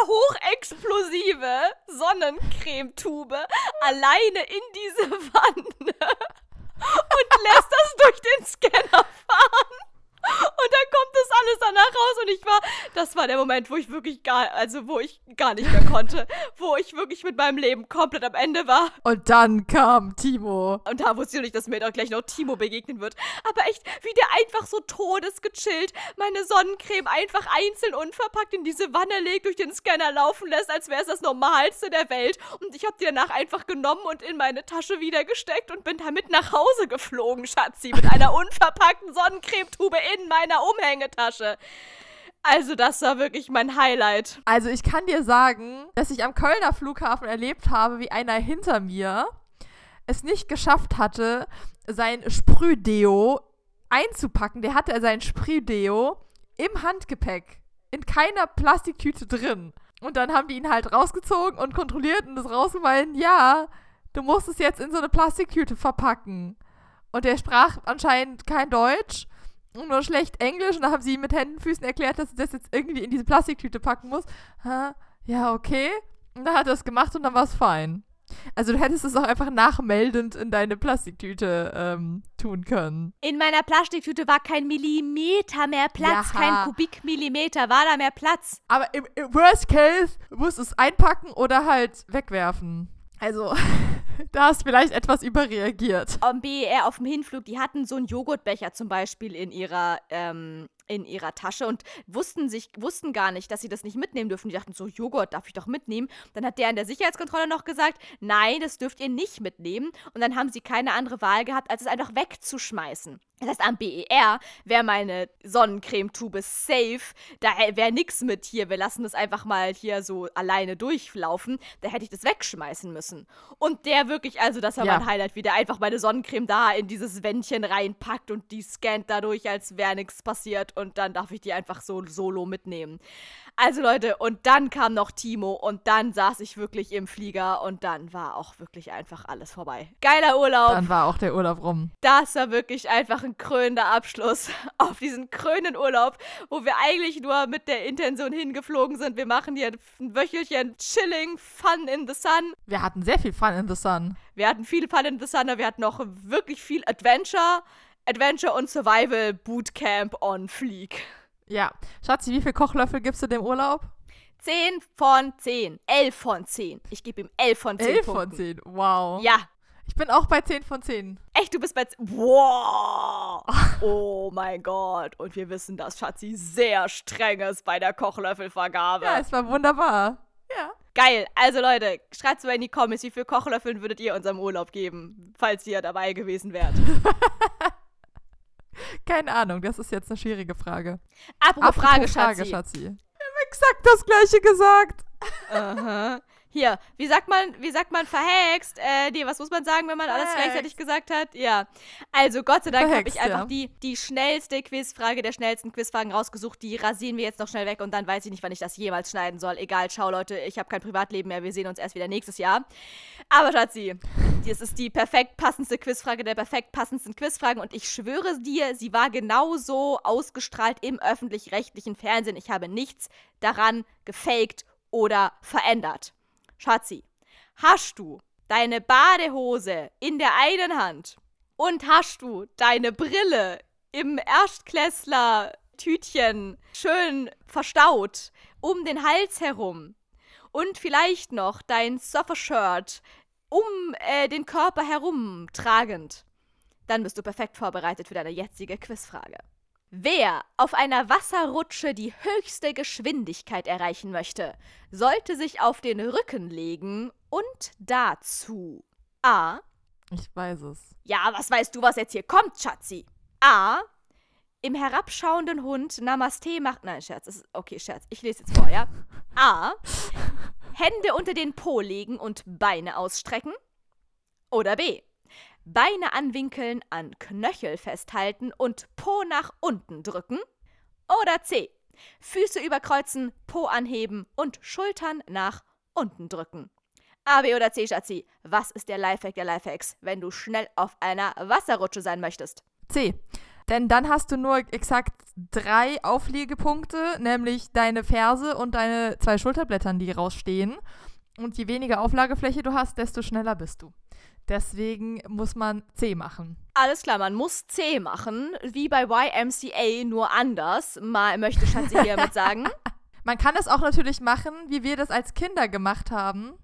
hochexplosive Sonnencremetube alleine in diese Wanne und lässt das durch den Scanner fahren. Und dann kommt das alles danach raus und ich war, das war der Moment, wo ich wirklich gar, also wo ich gar nicht mehr konnte, wo ich wirklich mit meinem Leben komplett am Ende war. Und dann kam Timo. Und da wusste ich nicht, dass mir doch gleich noch Timo begegnen wird. Aber echt, wie der einfach so todesgechillt meine Sonnencreme einfach einzeln unverpackt in diese Wanne legt, durch den Scanner laufen lässt, als wäre es das Normalste der Welt. Und ich habe die danach einfach genommen und in meine Tasche wieder gesteckt und bin damit nach Hause geflogen, Schatzi, mit einer unverpackten Sonnencremetube in meiner Umhängetasche. Also, das war wirklich mein Highlight. Also, ich kann dir sagen, dass ich am Kölner Flughafen erlebt habe, wie einer hinter mir es nicht geschafft hatte, sein Sprühdeo einzupacken. Der hatte sein Sprühdeo im Handgepäck. In keiner Plastiktüte drin. Und dann haben die ihn halt rausgezogen und kontrolliert und das rausgemeint, ja, du musst es jetzt in so eine Plastiktüte verpacken. Und der sprach anscheinend kein Deutsch nur schlecht Englisch und da haben sie ihm mit Händen und Füßen erklärt, dass er das jetzt irgendwie in diese Plastiktüte packen muss. Ha, ja, okay. Und dann hat er es gemacht und dann war es fein. Also du hättest es auch einfach nachmeldend in deine Plastiktüte ähm, tun können. In meiner Plastiktüte war kein Millimeter mehr Platz, ja. kein Kubikmillimeter war da mehr Platz. Aber im, im Worst Case musst du es einpacken oder halt wegwerfen. Also, da hast du vielleicht etwas überreagiert. Am BER auf dem Hinflug, die hatten so einen Joghurtbecher zum Beispiel in ihrer, ähm, in ihrer Tasche und wussten sich, wussten gar nicht, dass sie das nicht mitnehmen dürfen. Die dachten so, Joghurt darf ich doch mitnehmen. Dann hat der in der Sicherheitskontrolle noch gesagt, nein, das dürft ihr nicht mitnehmen. Und dann haben sie keine andere Wahl gehabt, als es einfach wegzuschmeißen. Das heißt, am BER wäre meine Sonnencremetube safe. Da wäre nichts mit hier. Wir lassen das einfach mal hier so alleine durchlaufen. Da hätte ich das wegschmeißen müssen. Und der wirklich, also das war ja. mein Highlight, wie der einfach meine Sonnencreme da in dieses Wändchen reinpackt und die scannt dadurch, als wäre nichts passiert. Und dann darf ich die einfach so solo mitnehmen. Also Leute, und dann kam noch Timo und dann saß ich wirklich im Flieger und dann war auch wirklich einfach alles vorbei. Geiler Urlaub. Dann war auch der Urlaub rum. Das war wirklich einfach ein krönender Abschluss auf diesen krönenden Urlaub, wo wir eigentlich nur mit der Intention hingeflogen sind. Wir machen hier ein Wöchelchen Chilling, Fun in the Sun. Wir hatten sehr viel Fun in the Sun. Wir hatten viel Fun in the Sun, aber wir hatten noch wirklich viel Adventure. Adventure und Survival Bootcamp on Fleek. Ja. Schatzi, wie viele Kochlöffel gibst du dem Urlaub? 10 von 10. 11 von 10. Ich gebe ihm 11 von 10 11 Punkten. von 10, wow. Ja. Ich bin auch bei 10 von 10. Echt, du bist bei 10? Wow. Oh mein Gott. Und wir wissen, dass Schatzi sehr streng ist bei der Kochlöffelvergabe. Ja, es war wunderbar. Ja. Geil. Also Leute, schreibt mal in die Comments, wie viel Kochlöffeln würdet ihr unserem Urlaub geben, falls ihr dabei gewesen wärt. Keine Ahnung, das ist jetzt eine schwierige Frage. Apropos, Apropos Frage, Frage, Schatzi. Schatzi. Wir haben exakt das gleiche gesagt. Aha. Hier, wie sagt man, wie sagt man verhext? Äh, nee, was muss man sagen, wenn man alles Verhext. gleichzeitig gesagt hat? Ja. Also, Gott sei Dank habe ich einfach ja. die, die schnellste Quizfrage der schnellsten Quizfragen rausgesucht. Die rasieren wir jetzt noch schnell weg und dann weiß ich nicht, wann ich das jemals schneiden soll. Egal, ciao Leute, ich habe kein Privatleben mehr. Wir sehen uns erst wieder nächstes Jahr. Aber Schatzi, das ist die perfekt passendste Quizfrage der perfekt passendsten Quizfragen und ich schwöre dir, sie war genauso ausgestrahlt im öffentlich-rechtlichen Fernsehen. Ich habe nichts daran gefaked oder verändert. Schatzi, hast du deine Badehose in der einen Hand und hast du deine Brille im Erstklässler-Tütchen schön verstaut um den Hals herum und vielleicht noch dein Surfer-Shirt um äh, den Körper herum tragend, dann bist du perfekt vorbereitet für deine jetzige Quizfrage. Wer auf einer Wasserrutsche die höchste Geschwindigkeit erreichen möchte, sollte sich auf den Rücken legen und dazu A. Ich weiß es. Ja, was weißt du, was jetzt hier kommt, Schatzi? A. Im herabschauenden Hund Namaste macht. Nein, Scherz. Ist, okay, Scherz. Ich lese jetzt vor, ja? A. Hände unter den Po legen und Beine ausstrecken. Oder B. Beine anwinkeln, an Knöchel festhalten und Po nach unten drücken. Oder C. Füße überkreuzen, Po anheben und Schultern nach unten drücken. A, B oder C, Schatzi. Was ist der Lifehack der Lifehacks, wenn du schnell auf einer Wasserrutsche sein möchtest? C. Denn dann hast du nur exakt drei Aufliegepunkte, nämlich deine Ferse und deine zwei Schulterblättern, die rausstehen. Und je weniger Auflagefläche du hast, desto schneller bist du. Deswegen muss man C machen. Alles klar, man muss C machen, wie bei YMCA, nur anders. Mal möchte Schatzi hiermit sagen. Man kann es auch natürlich machen, wie wir das als Kinder gemacht haben.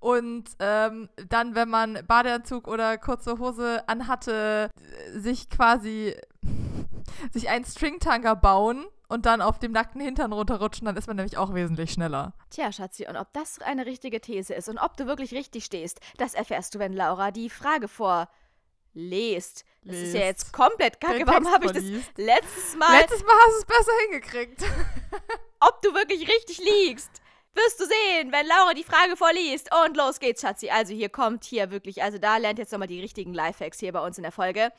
Und ähm, dann, wenn man Badeanzug oder kurze Hose anhatte, sich quasi sich einen Stringtanker bauen und dann auf dem nackten Hintern runterrutschen, dann ist man nämlich auch wesentlich schneller. Tja, Schatzi, und ob das eine richtige These ist und ob du wirklich richtig stehst, das erfährst du, wenn Laura die Frage vorlest. Das ist ja jetzt komplett kacke. Den Warum habe ich das letztes Mal Letztes Mal hast du es besser hingekriegt. ob du wirklich richtig liegst. Wirst du sehen, wenn Laura die Frage vorliest. Und los geht's, Schatzi. Also hier kommt hier wirklich, also da lernt jetzt nochmal die richtigen Lifehacks hier bei uns in der Folge.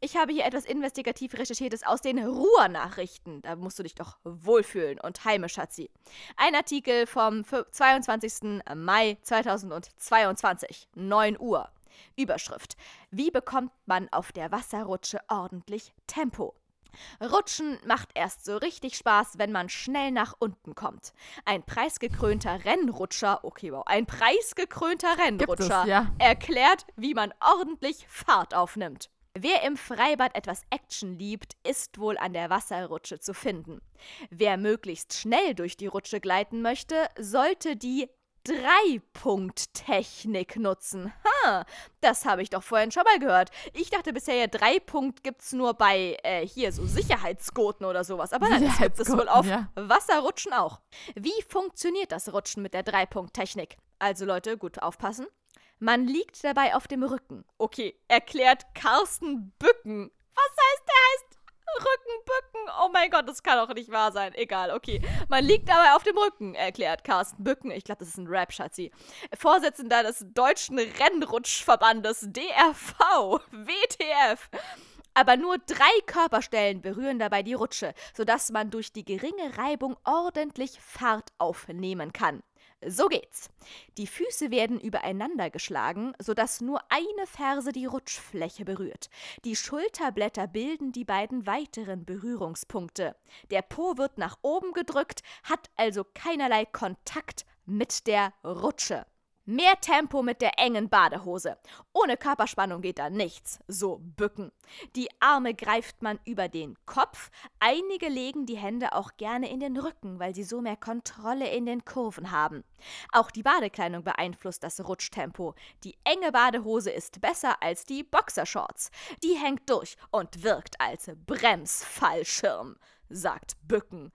Ich habe hier etwas investigativ recherchiertes aus den Ruhr-Nachrichten. Da musst du dich doch wohlfühlen und heimisch, Schatzi. Ein Artikel vom fü- 22. Mai 2022, 9 Uhr. Überschrift. Wie bekommt man auf der Wasserrutsche ordentlich Tempo? Rutschen macht erst so richtig Spaß, wenn man schnell nach unten kommt. Ein preisgekrönter Rennrutscher, okay, wow, ein preisgekrönter Rennrutscher ja. erklärt, wie man ordentlich Fahrt aufnimmt. Wer im Freibad etwas Action liebt, ist wohl an der Wasserrutsche zu finden. Wer möglichst schnell durch die Rutsche gleiten möchte, sollte die Drei-Punkt-Technik nutzen. Ha, das habe ich doch vorhin schon mal gehört. Ich dachte bisher, ja, Drei-Punkt gibt's nur bei, äh, hier, so Sicherheitsgurten oder sowas. Aber nein, das gibt es wohl auf Sicherheitsgurten, Wasserrutschen auch. Wie funktioniert das Rutschen mit der Drei-Punkt-Technik? Also Leute, gut aufpassen. Man liegt dabei auf dem Rücken. Okay, erklärt Carsten Bücken. Was heißt der heißt? Rückenbücken. Oh mein Gott, das kann doch nicht wahr sein. Egal, okay. Man liegt dabei auf dem Rücken, erklärt Carsten Bücken. Ich glaube, das ist ein Rap, Schatzi. Vorsitzender des Deutschen Rennrutschverbandes DRV, WTF. Aber nur drei Körperstellen berühren dabei die Rutsche, sodass man durch die geringe Reibung ordentlich Fahrt aufnehmen kann. So geht's. Die Füße werden übereinander geschlagen, sodass nur eine Ferse die Rutschfläche berührt. Die Schulterblätter bilden die beiden weiteren Berührungspunkte. Der Po wird nach oben gedrückt, hat also keinerlei Kontakt mit der Rutsche. Mehr Tempo mit der engen Badehose. Ohne Körperspannung geht da nichts. So bücken. Die Arme greift man über den Kopf. Einige legen die Hände auch gerne in den Rücken, weil sie so mehr Kontrolle in den Kurven haben. Auch die Badekleidung beeinflusst das Rutschtempo. Die enge Badehose ist besser als die Boxershorts. Die hängt durch und wirkt als Bremsfallschirm, sagt Bücken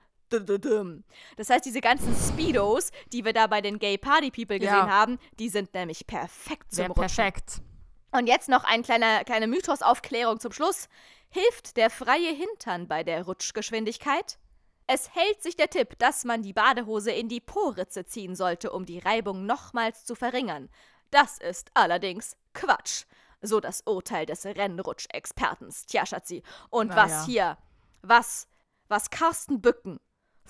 Das heißt, diese ganzen Speedos, die wir da bei den Gay Party People gesehen Ja. haben, die sind nämlich perfekt zum Wäre Rutschen. perfekt. Und jetzt noch ein kleiner, kleine Mythosaufklärung zum Schluss. Hilft der freie Hintern bei der Rutschgeschwindigkeit? Es hält sich der Tipp, dass man die Badehose in die Po-Ritze ziehen sollte, um die Reibung nochmals zu verringern. Das ist allerdings Quatsch. So das Urteil des Rennrutschexpertens. Tja, Schatzi. Und Na was ja. hier, was, was Carsten Bücken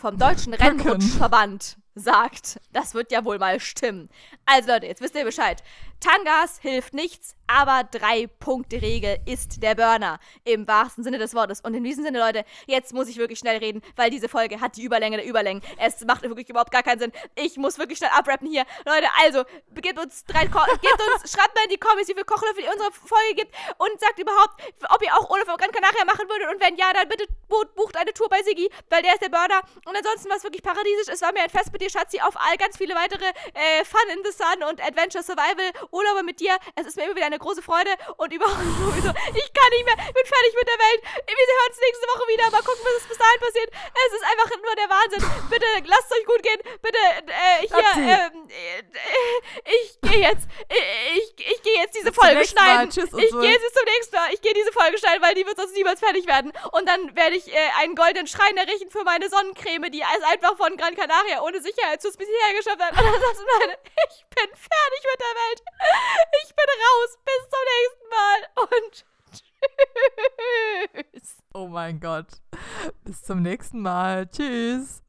vom Deutschen. Rennrutschverband sagt, das wird ja wohl mal stimmen. Also Leute, jetzt wisst ihr Bescheid. Tangas hilft nichts, aber Drei-Punkte-Regel ist der Burner. Im wahrsten Sinne des Wortes. Und in diesem Sinne, Leute, jetzt muss ich wirklich schnell reden, weil diese Folge hat die Überlänge der Überlängen. Es macht wirklich überhaupt gar keinen Sinn. Ich muss wirklich schnell abrappen hier. Leute, also, gebt uns drei, Ko gebt uns, schreibt mal in die Comments, wie viel Kochlöffel ihr unsere Folge gibt und sagt überhaupt, ob ihr auch Urlaub auf Gran Canaria machen würdet. Und wenn ja, dann bitte bu- bucht eine Tour bei Siggi, weil der ist der Burner. Und ansonsten war es wirklich paradiesisch. Es war mir ein Fest mit dir, Schatzi, auf all ganz viele weitere äh, Fun in the Sun und Adventure Survival Urlaube mit dir. Es ist mir immer wieder eine große Freude und überhaupt sowieso. Ich kann nicht mehr. Ich bin fertig mit der Welt. Wir hören uns nächste Woche wieder. Mal gucken, was bis dahin passiert. Es ist einfach nur der Wahnsinn. Bitte lasst es euch gut gehen. Bitte äh, hier. Ähm, äh, ich gehe jetzt. äh, Ich, ich gehe jetzt diese Folge nächsten Mal. schneiden. Tschüss ich so. gehe jetzt bis zum nächsten Mal. Ich gehe diese Folge schneiden, weil die wird sonst niemals fertig werden. Und dann werde ich äh, einen goldenen Schrein errichten für meine Sonnencreme, die es einfach von Gran Canaria ohne Sicherheitsschutz bis hierher geschafft hat. Und ansonsten, Leute, ich bin fertig mit der Welt. Ich bin raus. Bis zum nächsten Mal. Und tschüss. Oh mein Gott. Bis zum nächsten Mal. Tschüss.